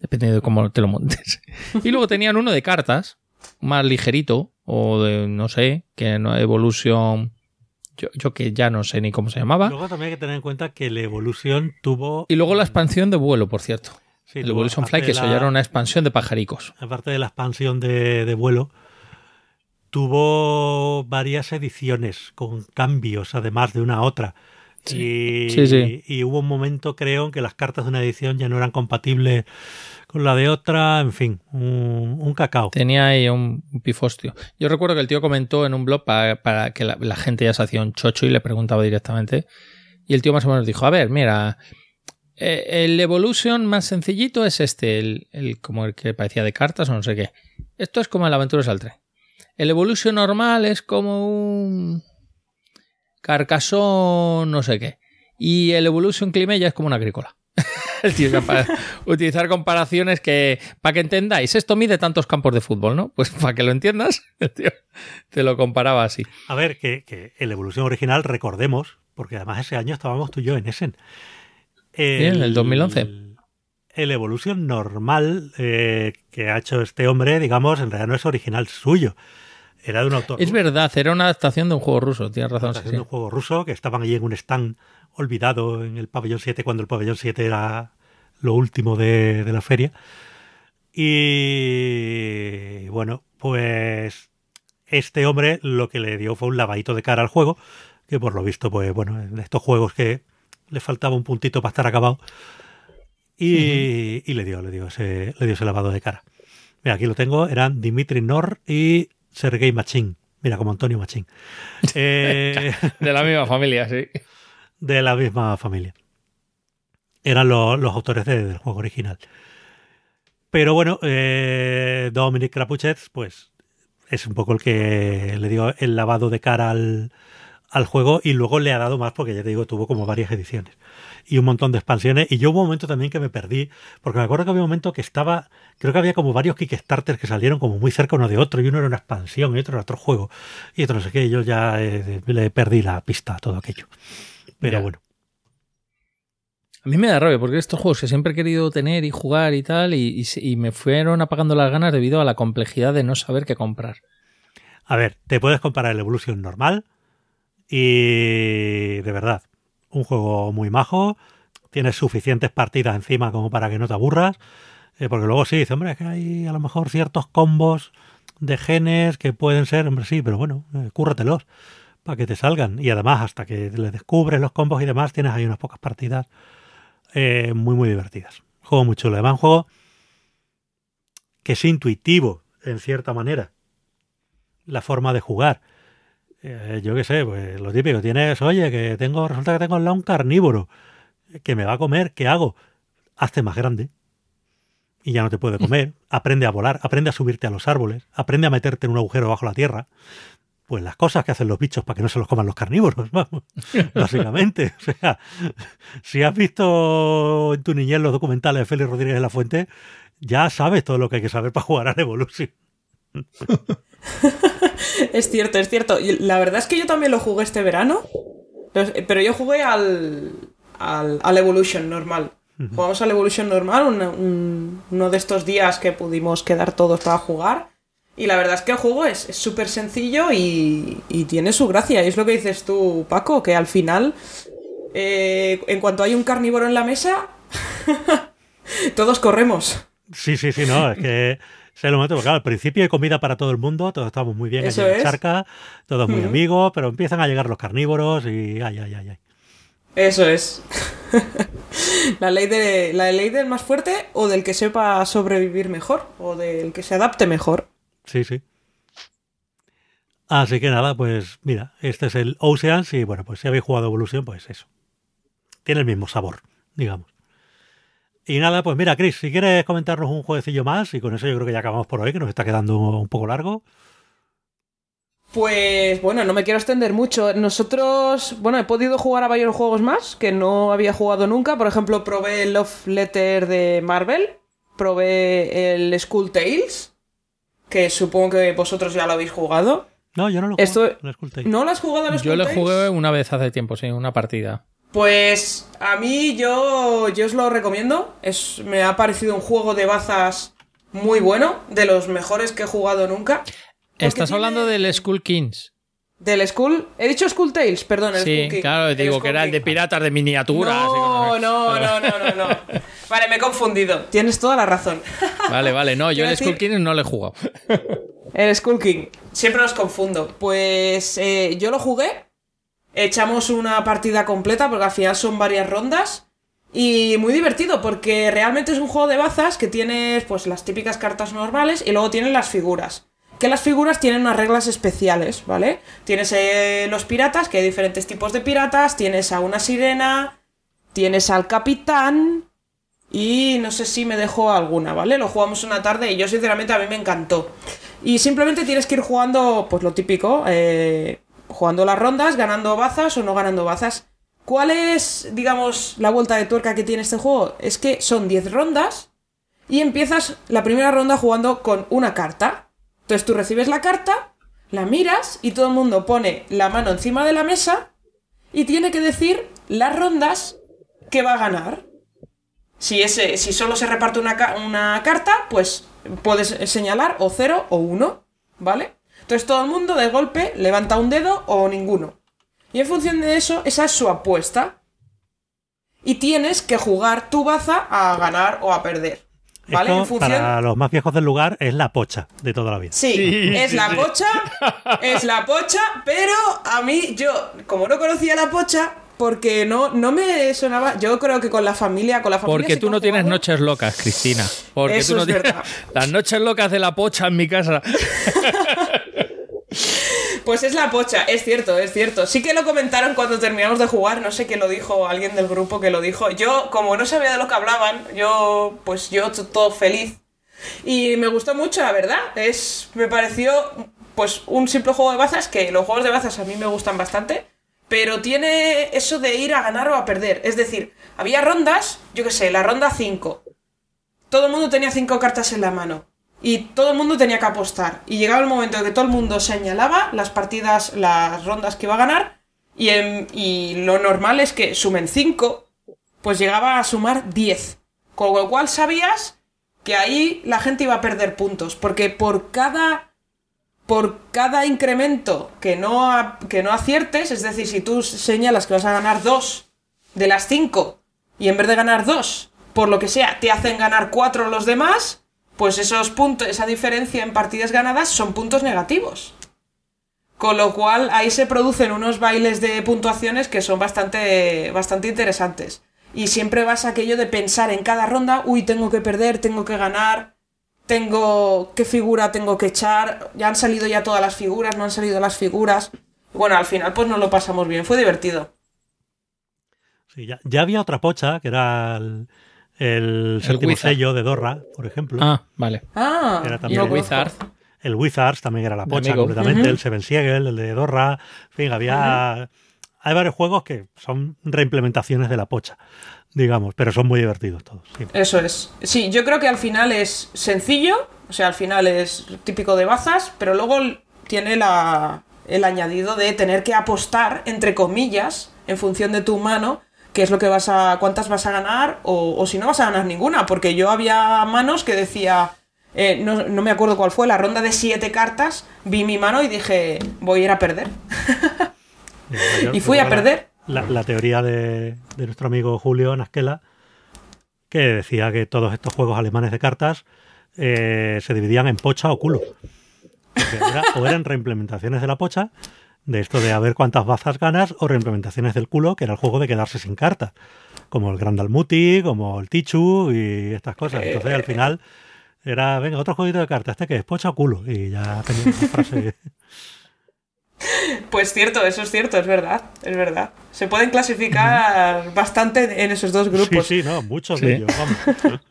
[SPEAKER 3] Dependiendo de cómo te lo montes. y luego tenían uno de cartas, más ligerito, o de, no sé, que no evolución. Yo, yo, que ya no sé ni cómo se llamaba.
[SPEAKER 2] Luego también hay que tener en cuenta que la evolución tuvo.
[SPEAKER 3] Y luego la expansión de vuelo, por cierto. Sí, el Evolution Fly, que eso ya era una expansión de pajaricos.
[SPEAKER 2] Aparte de la expansión de, de vuelo, tuvo varias ediciones con cambios, además de una a otra.
[SPEAKER 3] Sí.
[SPEAKER 2] Y,
[SPEAKER 3] sí, sí.
[SPEAKER 2] y, hubo un momento, creo, en que las cartas de una edición ya no eran compatibles con la de otra, en fin, un, cacao.
[SPEAKER 3] Tenía ahí un, pifostio. Yo recuerdo que el tío comentó en un blog para, que la, gente ya se hacía un chocho y le preguntaba directamente. Y el tío más o menos dijo, a ver, mira, eh, el Evolution más sencillito es este, el, el como el que parecía de cartas o no sé qué. Esto es como el Aventuras al Tren. El Evolution normal es como un. Carcassonne no sé qué. Y el Evolution Climate ya es como una agrícola. El tío, utilizar comparaciones que, para que entendáis, esto mide tantos campos de fútbol, ¿no? Pues para que lo entiendas, el tío te lo comparaba así.
[SPEAKER 2] A ver, que, que el Evolution original, recordemos, porque además ese año estábamos tú y yo en Essen.
[SPEAKER 3] El, el 2011.
[SPEAKER 2] El Evolution normal eh, que ha hecho este hombre, digamos, en realidad no es original suyo. Era de un autor.
[SPEAKER 3] Es verdad, era una adaptación de un juego ruso, tienes razón.
[SPEAKER 2] Una adaptación de un juego ruso que estaban allí en un stand olvidado en el pabellón 7 cuando el pabellón 7 era lo último de, de la feria. Y bueno, pues este hombre lo que le dio fue un lavadito de cara al juego, que por lo visto, pues bueno, en estos juegos que le faltaba un puntito para estar acabado, y, y le dio, le dio ese, le dio ese lavado de cara. Mira, aquí lo tengo, eran Dimitri Nor y Sergei Machin. Mira, como Antonio Machin. Eh,
[SPEAKER 3] De la misma familia, sí.
[SPEAKER 2] de la misma familia. Eran lo- los autores de- del juego original. Pero bueno, eh, Dominic Krapuchet, pues es un poco el que le dio el lavado de cara al, al juego y luego le ha dado más porque ya te digo, tuvo como varias ediciones y un montón de expansiones. Y yo hubo un momento también que me perdí, porque me acuerdo que había un momento que estaba, creo que había como varios Kickstarters que salieron como muy cerca uno de otro, y uno era una expansión y otro era otro juego, y otro no sé qué, y yo ya eh, le perdí la pista a todo aquello. Pero
[SPEAKER 3] Ya.
[SPEAKER 2] bueno.
[SPEAKER 3] A mí me da rabia porque estos juegos que siempre he querido tener y jugar y tal, y, y me fueron apagando las ganas debido a la complejidad de no saber qué comprar.
[SPEAKER 2] A ver, te puedes comparar el Evolution normal y de verdad, un juego muy majo, tienes suficientes partidas encima como para que no te aburras, eh, porque luego sí, dice, hombre, es que hay a lo mejor ciertos combos de genes que pueden ser, hombre, sí, pero bueno, eh, cúrratelos para que te salgan. Y además, hasta que le descubres los combos y demás, tienes ahí unas pocas partidas eh, muy, muy divertidas. Juego muy chulo. Además, un juego que es intuitivo, en cierta manera la forma de jugar. Eh, yo qué sé, pues lo típico, tienes, oye, que tengo, resulta que tengo al lado un carnívoro que me va a comer, ¿qué hago? Hazte más grande. Y ya no te puede comer. Aprende a volar, aprende a subirte a los árboles, aprende a meterte en un agujero bajo la tierra. Pues las cosas que hacen los bichos para que no se los coman los carnívoros, vamos, básicamente. O sea, si has visto en tu niñez los documentales de Félix Rodríguez de la Fuente, ya sabes todo lo que hay que saber para jugar al Evolution.
[SPEAKER 4] Es cierto, es cierto. La verdad es que yo también lo jugué este verano. Pero yo jugué al, al, al Evolution normal. Jugamos al Evolution normal, un- un- uno de estos días que pudimos quedar todos para jugar. Y la verdad es que el juego es es súper sencillo y, y tiene su gracia. Y es lo que dices tú, Paco, que al final, eh, en cuanto hay un carnívoro en la mesa, todos corremos.
[SPEAKER 2] Sí, sí, sí, no, es que es el momento, porque claro, al principio hay comida para todo el mundo, todos estamos muy bien en
[SPEAKER 4] es.
[SPEAKER 2] charca, todos muy amigos, pero empiezan a llegar los carnívoros y ay, ay, ay, ay.
[SPEAKER 4] Eso es. la, ley de, la ley del más fuerte o del que sepa sobrevivir mejor o del que se adapte mejor.
[SPEAKER 2] Sí, sí. Así que nada, pues mira, este es el Oceans y bueno, pues si habéis jugado Evolution, pues eso. Tiene el mismo sabor, digamos. Y nada, pues mira, Chris, si quieres comentarnos un jueguecillo más, y con eso yo creo que ya acabamos por hoy, que nos está quedando un poco largo.
[SPEAKER 4] Pues bueno, no me quiero extender mucho. Nosotros, bueno, he podido jugar a varios juegos más que no había jugado nunca. Por ejemplo, probé el Love Letter de Marvel, probé el Skull Tales, que supongo que vosotros ya lo habéis jugado.
[SPEAKER 2] No, yo no lo he
[SPEAKER 4] Esto-. ¿No lo has jugado al
[SPEAKER 3] Yo
[SPEAKER 4] Skull
[SPEAKER 3] lo jugué una vez hace tiempo, sí, una partida.
[SPEAKER 4] Pues a mí yo, yo os lo recomiendo. Es, me ha parecido un juego de bazas muy bueno, de los mejores que he jugado nunca.
[SPEAKER 3] Estás
[SPEAKER 4] tiene-
[SPEAKER 3] hablando del Skull Kings.
[SPEAKER 4] Del Skull. He dicho Skull Tales, perdón. El
[SPEAKER 3] Sí,
[SPEAKER 4] Skull King.
[SPEAKER 3] claro, digo
[SPEAKER 4] Skull
[SPEAKER 3] que era el de
[SPEAKER 4] King.
[SPEAKER 3] piratas de miniaturas.
[SPEAKER 4] No, no, no, no, no, no. Vale, me he confundido. Tienes toda la razón.
[SPEAKER 3] Vale, vale, no, yo el Skull
[SPEAKER 4] decir-
[SPEAKER 3] Kings no lo he jugado.
[SPEAKER 4] El Skull King. Siempre los confundo. Pues eh, yo lo jugué. Echamos una partida completa porque al final son varias rondas. Y muy divertido porque realmente es un juego de bazas que tienes pues las típicas cartas normales y luego tienen las figuras. Que las figuras tienen unas reglas especiales, ¿vale? Tienes eh, los piratas, que hay diferentes tipos de piratas. Tienes a una sirena. Tienes al capitán. Y no sé si me dejó alguna, ¿vale? Lo jugamos una tarde y yo sinceramente a mí me encantó. Y simplemente tienes que ir jugando, pues lo típico, eh, jugando las rondas, ganando bazas o no ganando bazas. ¿Cuál es, digamos, la vuelta de tuerca que tiene este juego? Es que son 10 rondas y empiezas la primera ronda jugando con una carta. Entonces tú recibes la carta, la miras y todo el mundo pone la mano encima de la mesa y tiene que decir las rondas que va a ganar. Si, ese, si solo se reparte una, una carta, pues puedes señalar o 0 o 1, ¿vale? Entonces todo el mundo de golpe levanta un dedo o ninguno. Y en función de eso, esa es su apuesta. Y tienes que jugar tu baza a ganar o a perder. ¿Vale?
[SPEAKER 2] Esto, Para los más viejos del lugar es la pocha de toda la vida.
[SPEAKER 4] Sí, es la pocha, es la pocha, pero a mí, yo, como no conocía la pocha, porque no, no me sonaba. Yo creo que con la familia, con la familia.
[SPEAKER 3] Porque tú no tienes noches locas, Cristina. Porque
[SPEAKER 4] Eso
[SPEAKER 3] tú no
[SPEAKER 4] es
[SPEAKER 3] tienes
[SPEAKER 4] verdad.
[SPEAKER 3] las noches locas de la pocha en mi casa.
[SPEAKER 4] Pues es la pocha, es cierto, es cierto. Sí que lo comentaron cuando terminamos de jugar, no sé qué lo dijo, alguien del grupo que lo dijo. Yo, como no sabía de lo que hablaban, yo, pues yo todo feliz. Y me gustó mucho, la verdad. Es, me pareció, pues, un simple juego de bazas, que los juegos de bazas a mí me gustan bastante, pero tiene eso de ir a ganar o a perder. Es decir, había rondas, yo qué sé, la ronda 5. Todo el mundo tenía cinco cartas en la mano. Y todo el mundo tenía que apostar. Y llegaba el momento en que todo el mundo señalaba las partidas, las rondas que iba a ganar. Y, en- y lo normal es que sumen 5, pues llegaba a sumar 10. Con lo cual sabías que ahí la gente iba a perder puntos. Porque por cada. Por cada incremento que no, que no aciertes, es decir, si tú señalas que vas a ganar 2 de las 5 y en vez de ganar 2, por lo que sea, te hacen ganar 4 los demás, pues esos puntos, esa diferencia en partidas ganadas son puntos negativos. Con lo cual ahí se producen unos bailes de puntuaciones que son bastante, bastante interesantes. Y siempre vas a aquello de pensar en cada ronda, uy, tengo que perder, tengo que ganar, tengo qué figura tengo que echar, ya han salido ya todas las figuras, no han salido las figuras. Bueno, al final pues nos lo pasamos bien, fue divertido.
[SPEAKER 2] Sí, ya, ya había otra pocha, que era el, el séptimo
[SPEAKER 3] Wizard.
[SPEAKER 2] sello de Dorra, por ejemplo.
[SPEAKER 3] Ah, vale.
[SPEAKER 4] Ah,
[SPEAKER 2] Era
[SPEAKER 3] Y
[SPEAKER 2] también
[SPEAKER 3] el
[SPEAKER 4] no conozco.
[SPEAKER 3] Wizard.
[SPEAKER 2] El Wizards también era la pocha completamente, el Seven Siegel, el de Dorra. En fin, había. Hay varios juegos que son reimplementaciones de la pocha, digamos, pero son muy divertidos todos.
[SPEAKER 4] Eso es. Sí, yo creo que al final es sencillo, o sea, al final es típico de bazas, pero luego tiene la, el añadido de tener que apostar, entre comillas, en función de tu mano, qué es lo que vas a, cuántas vas a ganar o, o si no vas a ganar ninguna, porque yo había manos que decía, eh, no, no me acuerdo cuál fue, la ronda de siete cartas, vi mi mano y dije, voy a ir a perder.
[SPEAKER 2] Yo-
[SPEAKER 4] Y fui a perder.
[SPEAKER 2] La, la teoría de, de nuestro amigo Julio Nasquela, que decía que todos estos juegos alemanes de cartas eh, se dividían en pocha o culo. Era- o eran reimplementaciones de la pocha, de esto de a ver cuántas bazas ganas, o reimplementaciones del culo, que era el juego de quedarse sin cartas. Como el Grand Almuti, como el Tichu y estas cosas. Entonces al final era, venga, otro jueguito de cartas, este que es pocha o culo. Y ya tenía una frase.
[SPEAKER 4] Pues cierto, eso es cierto, es verdad, es verdad. Se pueden clasificar bastante en esos dos grupos.
[SPEAKER 2] Sí, sí, no, muchos
[SPEAKER 3] Sí.
[SPEAKER 2] de ellos, vamos.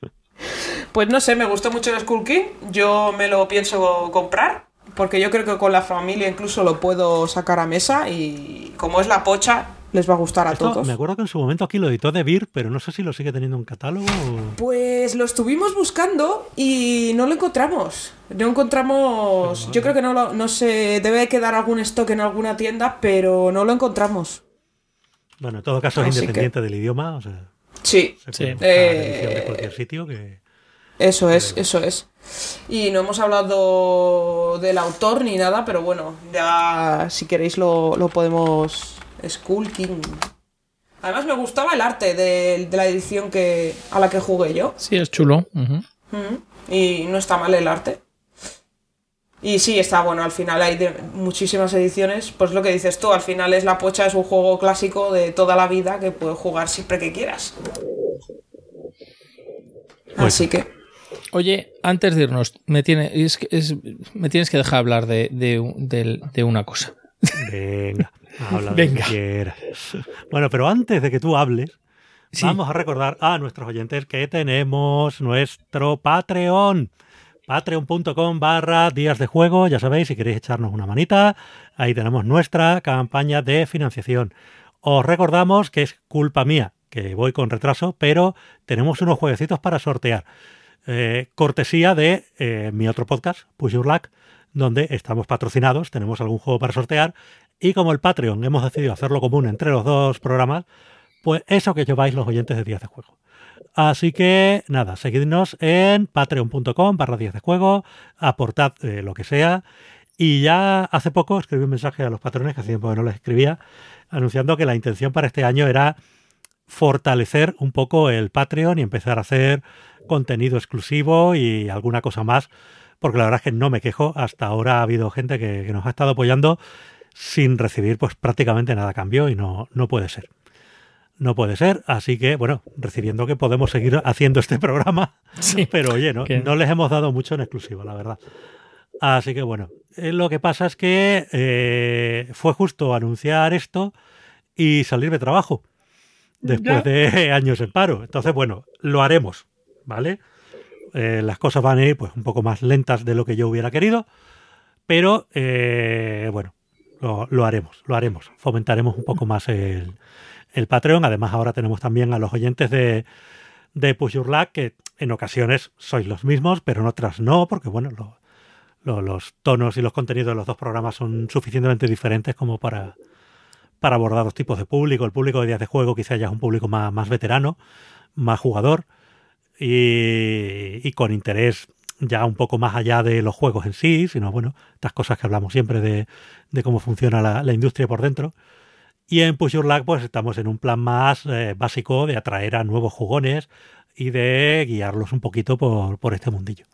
[SPEAKER 4] Pues no sé, me gustó mucho el Skull King. Yo me lo pienso comprar. Porque yo creo que con la familia incluso lo puedo sacar a mesa. Y como es la pocha, les va a gustar a
[SPEAKER 2] Esto,
[SPEAKER 4] todos.
[SPEAKER 2] me acuerdo que en su momento aquí lo editó De Beer, pero no sé si lo sigue teniendo en catálogo. o-
[SPEAKER 4] Pues lo estuvimos buscando y no lo encontramos. No encontramos. Yo creo que no lo, no sé. Debe quedar algún stock en alguna tienda, pero no lo encontramos.
[SPEAKER 2] Bueno, en todo caso es
[SPEAKER 4] Así que-
[SPEAKER 2] independiente del idioma, o sea,
[SPEAKER 4] Sí,
[SPEAKER 2] se
[SPEAKER 3] Sí.
[SPEAKER 2] puede buscar
[SPEAKER 4] Eh,
[SPEAKER 2] de cualquier sitio que...
[SPEAKER 4] Eso es, eso es. Y no hemos hablado del autor ni nada, pero bueno, ya si queréis lo, lo podemos. Skull King. Además me gustaba el arte de, de la edición que, a la que jugué yo.
[SPEAKER 3] Sí, es chulo.
[SPEAKER 4] Y no está mal el arte. Y sí, está bueno, al final hay de muchísimas ediciones. Pues lo que dices tú, al final es la pocha, es un juego clásico de toda la vida que puedes jugar siempre que quieras. Así que.
[SPEAKER 3] Oye, antes de irnos, me, tiene, es que- es- me tienes que dejar hablar de, de- de- de una cosa.
[SPEAKER 2] Venga, habla de lo
[SPEAKER 3] Venga.
[SPEAKER 2] que quieras. Bueno, pero antes de que tú hables,
[SPEAKER 3] Sí.
[SPEAKER 2] vamos a recordar a nuestros oyentes que tenemos nuestro Patreon. Patreon.com barra días de juego, ya sabéis, si queréis echarnos una manita, ahí tenemos nuestra campaña de financiación. Os recordamos que es culpa mía, que voy con retraso, pero tenemos unos jueguecitos para sortear. Eh, cortesía de eh, mi otro podcast, Push Your Luck, donde estamos patrocinados, tenemos algún juego para sortear y como el Patreon hemos decidido hacerlo común entre los dos programas, pues eso que lleváis los oyentes de Días de Juego. Así que nada, seguidnos en patreon.com barra días de juego, aportad eh, lo que sea. Y ya hace poco escribí un mensaje a los patrones, que hace tiempo que no les escribía, anunciando que la intención para este año era fortalecer un poco el Patreon y empezar a hacer contenido exclusivo y alguna cosa más, porque la verdad es que no me quejo. Hasta ahora ha habido gente que, que nos ha estado apoyando sin recibir pues prácticamente nada a cambio y no, no puede ser. No puede ser, así que bueno, recibiendo que podemos seguir haciendo este programa,
[SPEAKER 3] Sí.
[SPEAKER 2] pero oye, no,
[SPEAKER 3] Que-
[SPEAKER 2] no les hemos dado mucho en exclusivo, la verdad. Así que bueno, eh, lo que pasa es que eh, fue justo anunciar esto y salir de trabajo después de años en paro. Entonces, bueno, lo haremos, ¿vale? Eh, las cosas van a ir pues un poco más lentas de lo que yo hubiera querido, pero eh, bueno, lo, haremos, lo haremos. Fomentaremos un poco más el, el Patreon. Además, ahora tenemos también a los oyentes de, de Push Your Luck, que en ocasiones sois los mismos, pero en otras no, porque bueno, lo- los tonos y los contenidos de los dos programas son suficientemente diferentes como para, para abordar dos tipos de público. El público de días de juego quizá ya es un público más, más veterano, más jugador y, y con interés ya un poco más allá de los juegos en sí, sino bueno, estas cosas que hablamos siempre de, cómo funciona la, la industria por dentro. Y en Push Your Luck pues estamos en un plan más eh, básico de atraer a nuevos jugones y de guiarlos un poquito por, por este mundillo.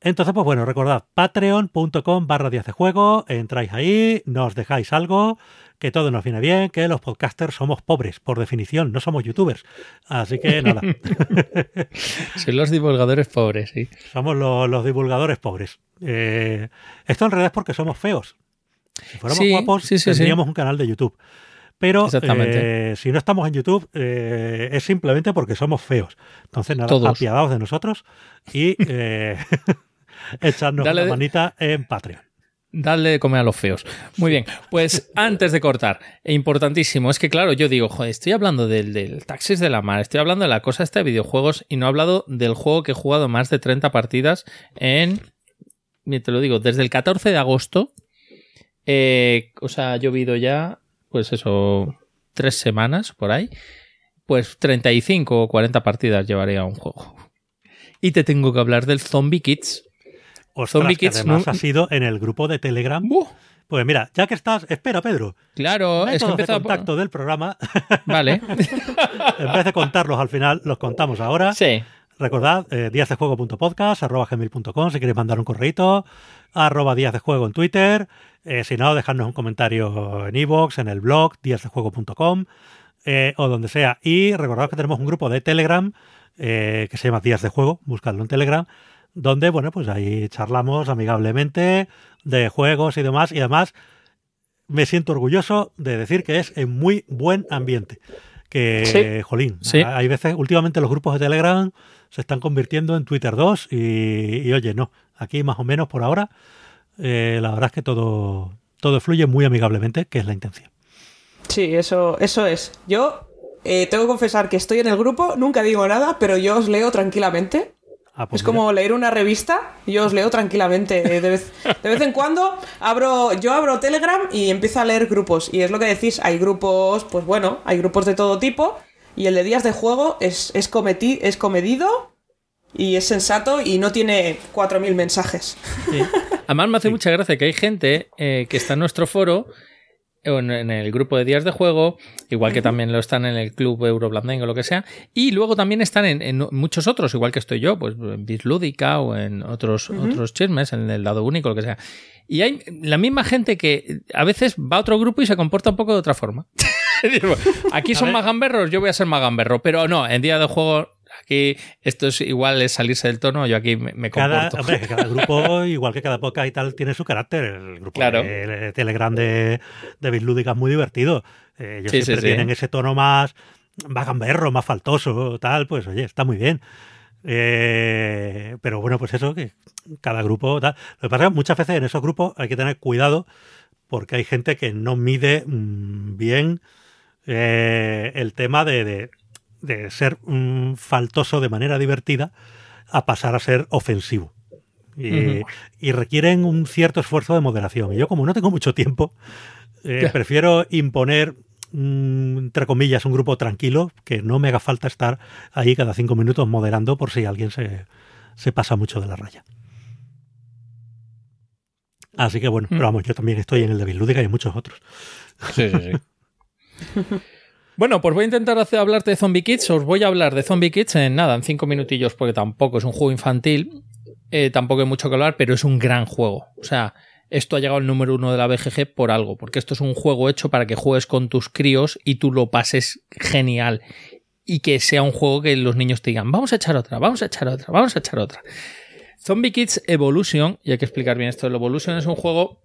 [SPEAKER 2] Entonces, pues bueno, recordad, patreon.com barra días de juego, entráis ahí, nos dejáis algo, que todo nos viene bien, que los podcasters somos pobres, por definición, no somos youtubers. Así que nada,
[SPEAKER 3] Soy los divulgadores pobres, sí.
[SPEAKER 2] somos lo- los divulgadores pobres. Eh, esto en realidad es porque somos feos. Si fuéramos
[SPEAKER 3] Sí,
[SPEAKER 2] guapos,
[SPEAKER 3] sí,
[SPEAKER 2] tendríamos un canal de YouTube. Pero eh, si no estamos en YouTube, eh, es simplemente porque somos feos. Entonces, nada,
[SPEAKER 3] Todos.
[SPEAKER 2] apiadaos de nosotros y una
[SPEAKER 3] de-
[SPEAKER 2] manita en Patreon.
[SPEAKER 3] Darle de comer a los feos. Muy bien, pues antes de cortar, e importantísimo, es que claro, yo digo, joder, estoy hablando del, del Taxis de la Mar, estoy hablando de la cosa esta de videojuegos y no he hablado del juego que he jugado más de 30 partidas en, te lo digo, desde el 14 de agosto, eh, o sea, ha llovido ya, pues eso, tres semanas por ahí, pues 35 o 40 partidas llevaría a un juego. Y te tengo que hablar del Zombie Kids.
[SPEAKER 2] Ostras,
[SPEAKER 3] Zombie
[SPEAKER 2] que
[SPEAKER 3] Kids
[SPEAKER 2] además
[SPEAKER 3] no-
[SPEAKER 2] ha sido en el grupo de Telegram.
[SPEAKER 3] ¡Buh!
[SPEAKER 2] Pues mira, ya que estás, espera Pedro,
[SPEAKER 3] Claro, es que
[SPEAKER 2] métodos de
[SPEAKER 3] por-
[SPEAKER 2] contacto del programa,
[SPEAKER 3] Vale.
[SPEAKER 2] en vez de contarlos al final, los contamos ahora.
[SPEAKER 3] Sí.
[SPEAKER 2] Recordad, eh, díasdejuego.podcast, arroba gmail.com si queréis mandar un correito, arroba días de juego en Twitter, eh, si no, dejadnos un comentario en iVoox, en el blog, díasdejuego.com eh, o donde sea. Y recordad que tenemos un grupo de Telegram eh, que se llama Días de Juego, buscadlo en Telegram, donde, bueno, pues ahí charlamos amigablemente de juegos y demás, y además me siento orgulloso de decir que es en muy buen ambiente. Que,
[SPEAKER 4] Sí.
[SPEAKER 2] jolín,
[SPEAKER 3] Sí.
[SPEAKER 2] hay veces, últimamente los grupos de Telegram se están convirtiendo en Twitter 2 y, y, oye, no, aquí más o menos por ahora, eh, la verdad es que todo, todo fluye muy amigablemente, que es la intención.
[SPEAKER 4] Sí, eso, eso es. Yo eh, tengo que confesar que estoy en el grupo, nunca digo nada, pero yo os leo tranquilamente.
[SPEAKER 2] Ah, pues
[SPEAKER 4] es
[SPEAKER 2] mira.
[SPEAKER 4] como leer una revista, yo os leo tranquilamente. eh, De vez, de vez en cuando abro, yo abro Telegram y empiezo a leer grupos. Y es lo que decís, hay grupos, pues bueno, hay grupos de todo tipo. Y el de días de juego es, es, cometi- es comedido y es sensato y no tiene 4.000 mensajes.
[SPEAKER 3] Sí. Además, me hace mucha gracia que hay gente eh, que está en nuestro foro, en, en el grupo de días de juego, igual que también lo están en el club Euroblandengue o lo que sea, y luego también están en, en muchos otros, igual que estoy yo, pues en Bislúdica o en otros, otros chismes, en el lado único, lo que sea. Y hay la misma gente que a veces va a otro grupo y se comporta un poco de otra forma. Aquí son
[SPEAKER 2] ver.
[SPEAKER 3] más gamberros, yo voy a ser más gamberro, pero no, en día de juego. Aquí esto es igual es salirse del tono, yo aquí me, me
[SPEAKER 2] Cada,
[SPEAKER 3] comporto.
[SPEAKER 2] hombre, cada grupo, igual que cada podcast y tal, tiene su carácter. El grupo
[SPEAKER 3] Claro.
[SPEAKER 2] de, de Telegram de, de Bislúdica es muy divertido. Eh, ellos
[SPEAKER 3] Sí,
[SPEAKER 2] siempre
[SPEAKER 3] sí.
[SPEAKER 2] tienen ese tono más, más gamberro, más faltoso, tal, pues oye, está muy bien. Eh, pero bueno, pues eso, que cada grupo... Lo que pasa es que muchas veces en esos grupos hay que tener cuidado porque hay gente que no mide mm, bien eh, el tema de, de, ser mm, faltoso de manera divertida a pasar a ser ofensivo. Y, requieren un cierto esfuerzo de moderación. Y yo, como no tengo mucho tiempo, eh, prefiero imponer Mm, entre comillas, un grupo tranquilo, que no me haga falta estar ahí cada cinco minutos moderando por si alguien se, se pasa mucho de la raya. Así que bueno, mm. pero vamos, yo también estoy en el de Lúdica y muchos otros. Sí, sí, sí.
[SPEAKER 3] bueno, pues voy a intentar hacer, hablarte de Zombie Kids. Os voy a hablar de Zombie Kids en nada, en cinco minutillos, porque tampoco es un juego infantil. Eh, tampoco hay mucho que hablar, pero es un gran juego. O sea, esto ha llegado al número uno de la BGG por algo, porque esto es un juego hecho para que juegues con tus críos y tú lo pases genial. Y que sea un juego que los niños te digan, vamos a echar otra, vamos a echar otra, vamos a echar otra. Zombie Kids Evolution, y hay que explicar bien esto, el Evolution es un juego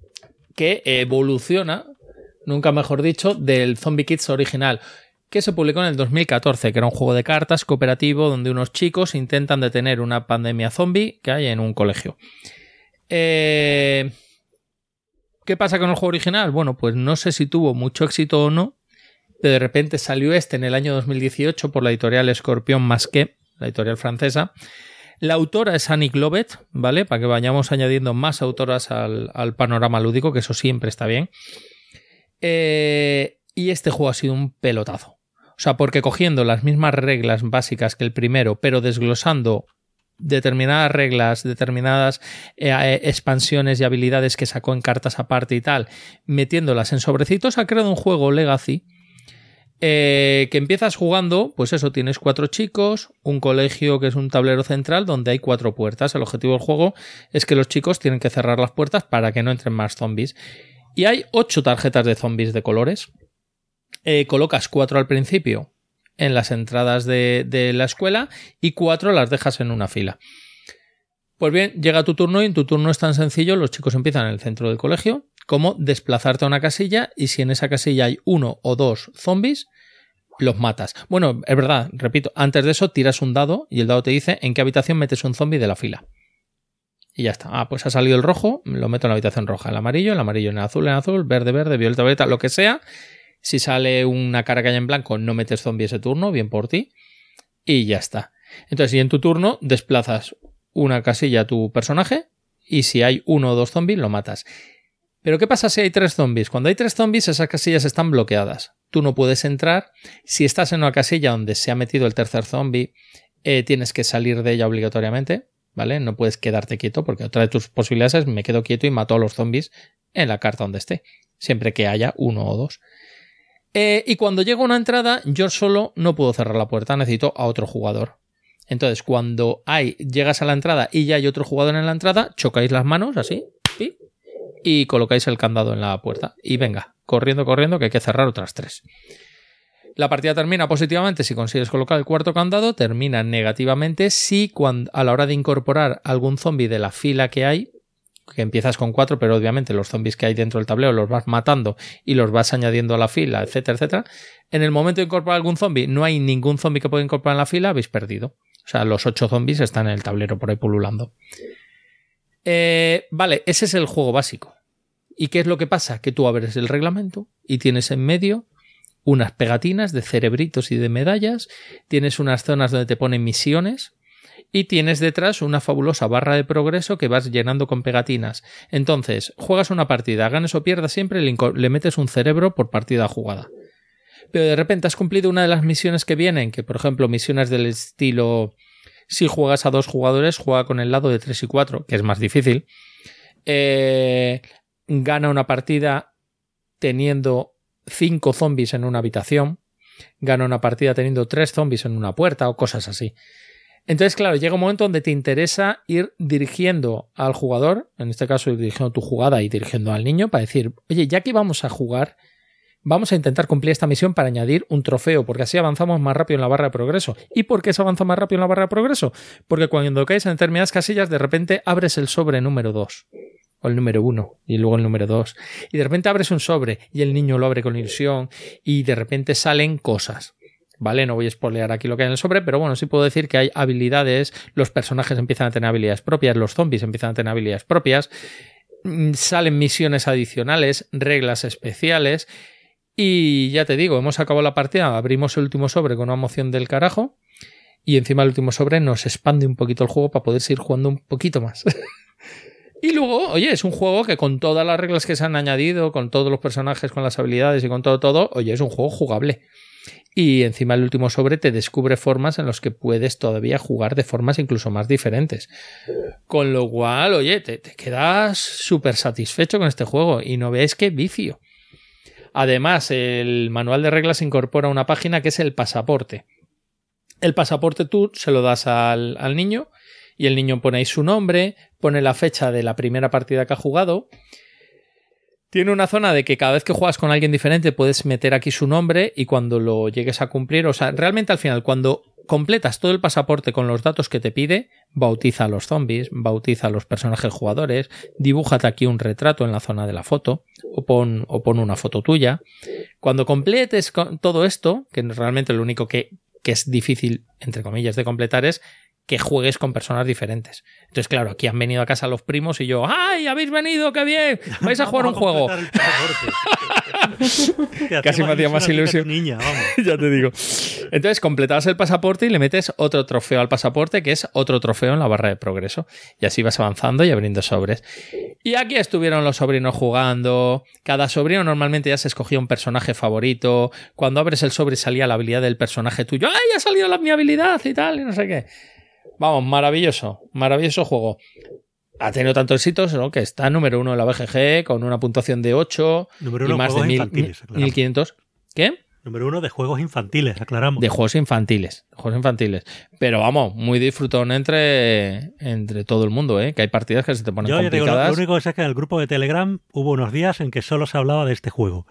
[SPEAKER 3] que evoluciona, nunca mejor dicho, del Zombie Kids original, que se publicó en el 2014, que era un juego de cartas cooperativo donde unos chicos intentan detener una pandemia zombie que hay en un colegio. Eh, ¿Qué pasa con el juego original? Bueno, pues no sé si tuvo mucho éxito o no, pero de repente salió este en el año 2018 por la editorial Escorpión Masqué, la editorial francesa. La autora es Annie Globet, ¿vale? Para que vayamos añadiendo más autoras al, panorama lúdico, que eso siempre está bien. Eh, y este juego ha sido un pelotazo. Sea, porque cogiendo las mismas reglas básicas que el primero, pero desglosando determinadas reglas, determinadas eh, eh, expansiones y habilidades que sacó en cartas aparte y tal, metiéndolas en sobrecitos, ha creado un juego Legacy eh, que empiezas jugando, pues eso, tienes cuatro chicos, un colegio que es un tablero central donde hay cuatro puertas. El objetivo del juego es que los chicos tienen que cerrar las puertas para que no entren más zombies. Y hay ocho tarjetas de zombies de colores. Colocas cuatro al principio en las entradas de, la escuela y cuatro las dejas en una fila. Pues bien, llega tu turno y en tu turno es tan sencillo, los chicos empiezan en el centro del colegio, como desplazarte a una casilla y si en esa casilla hay uno o dos zombies, los matas. Bueno, es verdad, repito, antes de eso tiras un dado y el dado te dice en qué habitación metes un zombie de la fila. Y ya está. Ah, pues ha salido el rojo, lo meto en la habitación roja, el amarillo, el amarillo en el azul, en azul, verde, verde, violeta, violeta, lo que sea, si sale una cara que en blanco, no metes zombie ese turno, bien por ti. Y ya está. Entonces, si en tu turno desplazas una casilla a tu personaje, y si hay uno o dos zombies, lo matas. Pero ¿qué pasa si hay tres zombies? Cuando hay tres zombies, esas casillas están bloqueadas. Tú no puedes entrar. Si estás en una casilla donde se ha metido el tercer zombie, eh, tienes que salir de ella obligatoriamente. ¿Vale? No puedes quedarte quieto, porque otra de tus posibilidades es me quedo quieto y mato a los zombies en la carta donde esté. Siempre que haya uno o dos. Eh, y cuando llego a una entrada, yo solo no puedo cerrar la puerta, necesito a otro jugador. Entonces, cuando hay, llegas a la entrada y ya hay otro jugador en la entrada, chocáis las manos así y colocáis el candado en la puerta. Y venga, corriendo, corriendo, que hay que cerrar otras tres. La partida termina positivamente si consigues colocar el cuarto candado, termina negativamente si cuando, a la hora de incorporar algún zombie de la fila que hay, que empiezas con cuatro, pero obviamente los zombies que hay dentro del tablero los vas matando y los vas añadiendo a la fila, etcétera, etcétera. En el momento de incorporar algún zombie, no hay ningún zombie que pueda incorporar en la fila, habéis perdido. O sea, los ocho zombies están en el tablero por ahí pululando. Eh, vale, ese es el juego básico. ¿Y qué es lo que pasa? Que tú abres el reglamento y tienes en medio unas pegatinas de cerebritos y de medallas, tienes unas zonas donde te ponen misiones, y tienes detrás una fabulosa barra de progreso que vas llenando con pegatinas. Entonces, juegas una partida, ganes o pierdas siempre, le, metes un cerebro por partida jugada. Pero de repente has cumplido una de las misiones que vienen, que por ejemplo misiones del estilo si juegas a dos jugadores, juega con el lado de 3 y 4, que es más difícil. Eh, gana una partida teniendo 5 zombies en una habitación. Gana una partida teniendo 3 zombies en una puerta o cosas así. Entonces, claro, llega un momento donde te interesa ir dirigiendo al jugador, en este caso dirigiendo tu jugada y dirigiendo al niño, para decir, oye, ya que vamos a jugar, vamos a intentar cumplir esta misión para añadir un trofeo, porque así avanzamos más rápido en la barra de progreso. ¿Y por qué se avanza más rápido en la barra de progreso? Porque cuando caes en determinadas casillas, de repente abres el sobre número 2 o el número 1 y luego el número 2 y de repente abres un sobre y el niño lo abre con ilusión y de repente salen cosas. ¿Vale? No voy a spoilear aquí lo que hay en el sobre, pero bueno, sí puedo decir que hay habilidades, los personajes empiezan a tener habilidades propias, los zombies empiezan a tener habilidades propias, mm, salen misiones adicionales, reglas especiales, y ya te digo, hemos acabado la partida, abrimos el último sobre con una moción del carajo, y encima el último sobre nos expande un poquito el juego para poder seguir jugando un poquito más. Y luego, oye, es un juego que con todas las reglas que se han añadido, con todos los personajes, con las habilidades y con todo, todo, oye, es un juego jugable. Y encima el último sobre te descubre formas en las que puedes todavía jugar de formas incluso más diferentes. Con lo cual, oye, te, quedas súper satisfecho con este juego y no ves qué vicio. Además, el manual de reglas incorpora una página que es el pasaporte. El pasaporte tú se lo das al, niño y el niño pone su nombre, pone la fecha de la primera partida que ha jugado. Tiene una zona de que cada vez que juegas con alguien diferente puedes meter aquí su nombre y cuando lo llegues a cumplir, o sea, realmente al final cuando completas todo el pasaporte con los datos que te pide, bautiza a los zombies, bautiza a los personajes jugadores, dibújate aquí un retrato en la zona de la foto o pon, o pon una foto tuya. Cuando completes todo esto, que realmente lo único que, que es difícil, entre comillas, de completar es que juegues con personas diferentes. Entonces, claro, aquí han venido a casa los primos y yo, ¡ay, habéis venido! ¡Qué bien! ¡Vais a jugar un juego! Casi me hacía más ilusión.
[SPEAKER 2] Niña,
[SPEAKER 3] ya te digo. Entonces, completabas el pasaporte y le metes otro trofeo al pasaporte, que es otro trofeo en la barra de progreso. Y así vas avanzando y abriendo sobres. Y aquí estuvieron los sobrinos jugando. Cada sobrino normalmente ya se escogía un personaje favorito. Cuando abres el sobre salía la habilidad del personaje tuyo. ¡Ay, ha salido la, mi habilidad! Y tal, y no sé qué. Vamos, maravilloso, maravilloso juego. Ha tenido tantos éxitos ¿no? que está número uno en la BGG con una puntuación de 8
[SPEAKER 2] número
[SPEAKER 3] y más de 1500. ¿Qué?
[SPEAKER 2] Número uno de juegos infantiles, aclaramos.
[SPEAKER 3] De juegos infantiles, juegos infantiles. Pero vamos, muy disfrutón entre, entre todo el mundo, ¿eh? Que hay partidas que se te ponen
[SPEAKER 2] Yo
[SPEAKER 3] complicadas.
[SPEAKER 2] Digo, lo único es que en el grupo de Telegram hubo unos días en que solo se hablaba de este juego.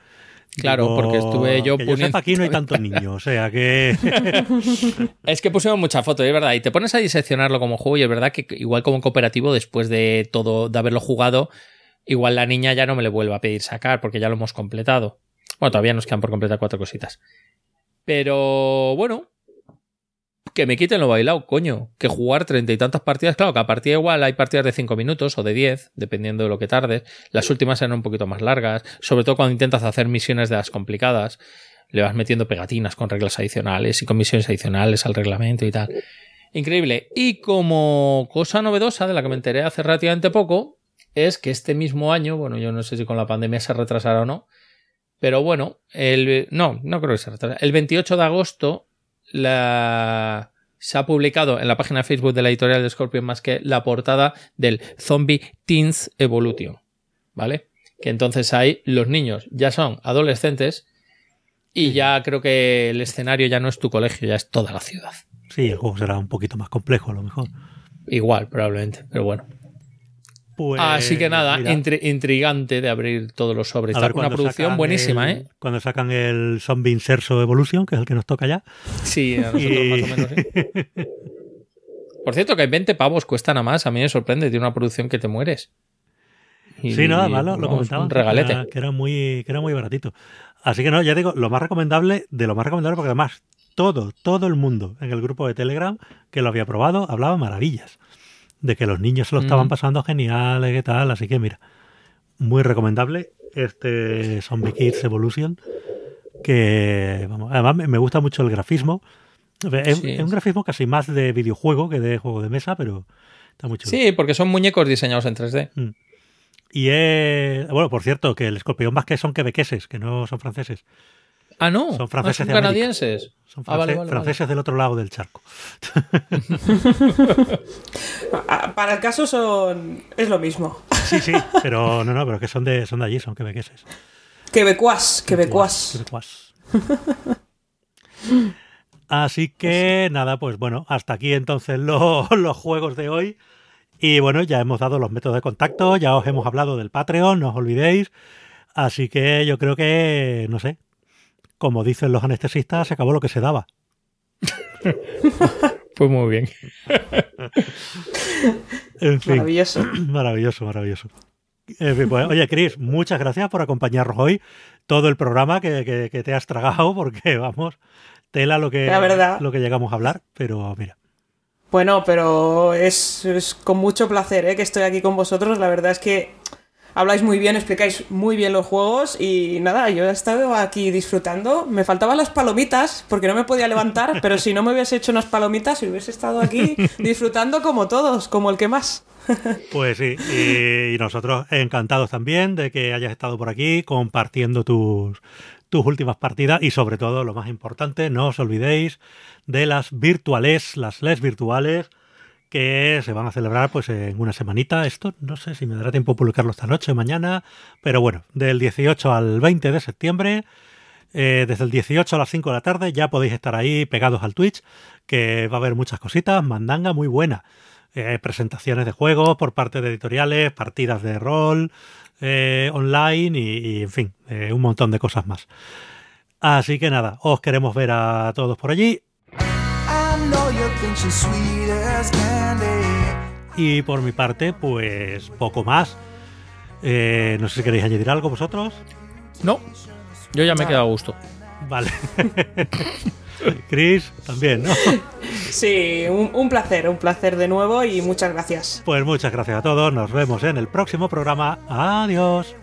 [SPEAKER 3] Claro, porque estuve yo
[SPEAKER 2] que poniendo. aquí no hay tantos niños, o sea que.
[SPEAKER 3] es que pusimos mucha foto, es verdad. Y te pones a diseccionarlo como juego, y es verdad que igual como cooperativo, después de todo, de haberlo jugado, igual la niña ya no me le vuelve a pedir sacar, porque ya lo hemos completado. Bueno, todavía nos quedan por completar cuatro cositas. Pero bueno, que me quiten lo bailado, coño. Que jugar treinta y tantas partidas. Claro, que a igual hay partidas de cinco minutos o de diez, dependiendo de lo que tardes. Las últimas eran un poquito más largas, sobre todo cuando intentas hacer misiones de las complicadas. Le vas metiendo pegatinas con reglas adicionales y con misiones adicionales al reglamento y tal. Increíble. Y como cosa novedosa de la que me enteré hace relativamente poco, es que este mismo año, bueno, yo no sé si con la pandemia se retrasará o no, pero bueno, el, no, no creo que se retrasará. El 28 de agosto la, se ha publicado en la página de Facebook de la editorial de Scorpion más que la portada del Zombie Teens Evolution. ¿Vale? Que entonces ahí los niños ya son adolescentes y ya creo que el escenario ya no es tu colegio, ya es toda la ciudad.
[SPEAKER 2] Sí, el juego será un poquito más complejo a lo mejor.
[SPEAKER 3] Igual, probablemente, pero bueno. Así que nada, intrigante de abrir todos los sobres. Una producción buenísima, ¿eh?
[SPEAKER 2] Cuando sacan el Zombie Inserso Evolution, que es el que nos toca ya.
[SPEAKER 3] Sí, a nosotros más o menos, ¿sí? Por cierto, que 20 pavos cuesta nada más. A mí me sorprende, tiene una producción que te mueres.
[SPEAKER 2] sí, nada malo, lo comentaban.
[SPEAKER 3] Un regalete.
[SPEAKER 2] Que era, muy, que era muy baratito. Así que no, ya digo, lo más recomendable, de lo más recomendable, porque además todo, todo el mundo en el grupo de Telegram que lo había probado hablaba maravillas de que los niños se lo estaban mm. pasando genial, y tal. Así que mira, muy recomendable este Zombie Kids Evolution. Que vamos, además me gusta mucho el grafismo. Es, un grafismo casi más de videojuego que de juego de mesa, pero está muy chulo.
[SPEAKER 3] Sí, porque son muñecos diseñados en 3D. Mm.
[SPEAKER 2] Y es. Bueno, por cierto, que el escorpión más que son quebequeses, que no son franceses.
[SPEAKER 3] Ah, no.
[SPEAKER 2] Son franceses
[SPEAKER 3] ah, canadienses.
[SPEAKER 2] Son ah, franceses del otro lado del charco.
[SPEAKER 4] Ah, para el caso son es lo mismo.
[SPEAKER 2] Sí, sí, pero no, no, pero que son de, son de allí, son quebequeses.
[SPEAKER 4] Quebecuas, quebecuas.
[SPEAKER 2] Así que nada, pues bueno, hasta aquí entonces los juegos de hoy. Y bueno, ya hemos dado los métodos de contacto, ya os hemos hablado del Patreon, no os olvidéis. Así que yo creo que, no sé, como dicen los anestesistas, se acabó lo que se daba.
[SPEAKER 3] pues muy bien.
[SPEAKER 4] maravilloso.
[SPEAKER 2] Maravilloso, maravilloso. Pues, oye, Chris, muchas gracias por acompañarnos hoy. Todo el programa que, te has tragado, porque vamos, tela lo que,
[SPEAKER 4] La verdad.
[SPEAKER 2] lo que llegamos a hablar, pero mira.
[SPEAKER 4] Bueno, pero es, es con mucho placer ¿eh? que estoy aquí con vosotros. La verdad es que habláis muy bien, explicáis muy bien los juegos y nada, yo he estado aquí disfrutando. Me faltaban las palomitas porque no me podía levantar, pero si no me hubiese hecho unas palomitas y hubiese estado aquí disfrutando como todos, como el que más.
[SPEAKER 2] Pues sí, y, y nosotros encantados también de que hayas estado por aquí compartiendo tus, tus últimas partidas y sobre todo, lo más importante, no os olvidéis de las virtuales, las les virtuales que se van a celebrar pues en una semanita. Esto no sé si me dará tiempo publicarlo esta noche o mañana, pero bueno, del 18 al 20 de septiembre, eh, desde el 18 a las 5 de la tarde ya podéis estar ahí pegados al Twitch, que va a haber muchas cositas, mandanga muy buena. Eh, presentaciones de juegos por parte de editoriales, partidas de rol eh, online y, en fin, un montón de cosas más. Así que nada, os queremos ver a todos por allí. Y por mi parte, pues poco más. Eh, no sé si queréis añadir algo vosotros.
[SPEAKER 3] No, yo ya me he quedado a gusto.
[SPEAKER 2] Vale. Chris, también, ¿no?
[SPEAKER 4] Sí, un, un, placer, un placer de nuevo y muchas gracias.
[SPEAKER 2] Pues muchas gracias a todos. Nos vemos en el próximo programa. Adiós.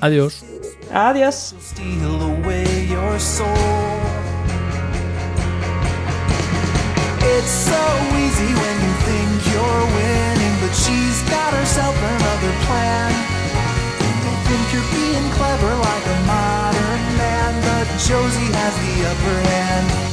[SPEAKER 3] Adiós.
[SPEAKER 4] Adiós.
[SPEAKER 5] It's so easy when you think you're winning, but she's got herself another plan. You think you're being clever like a modern man, but Josie has the upper hand.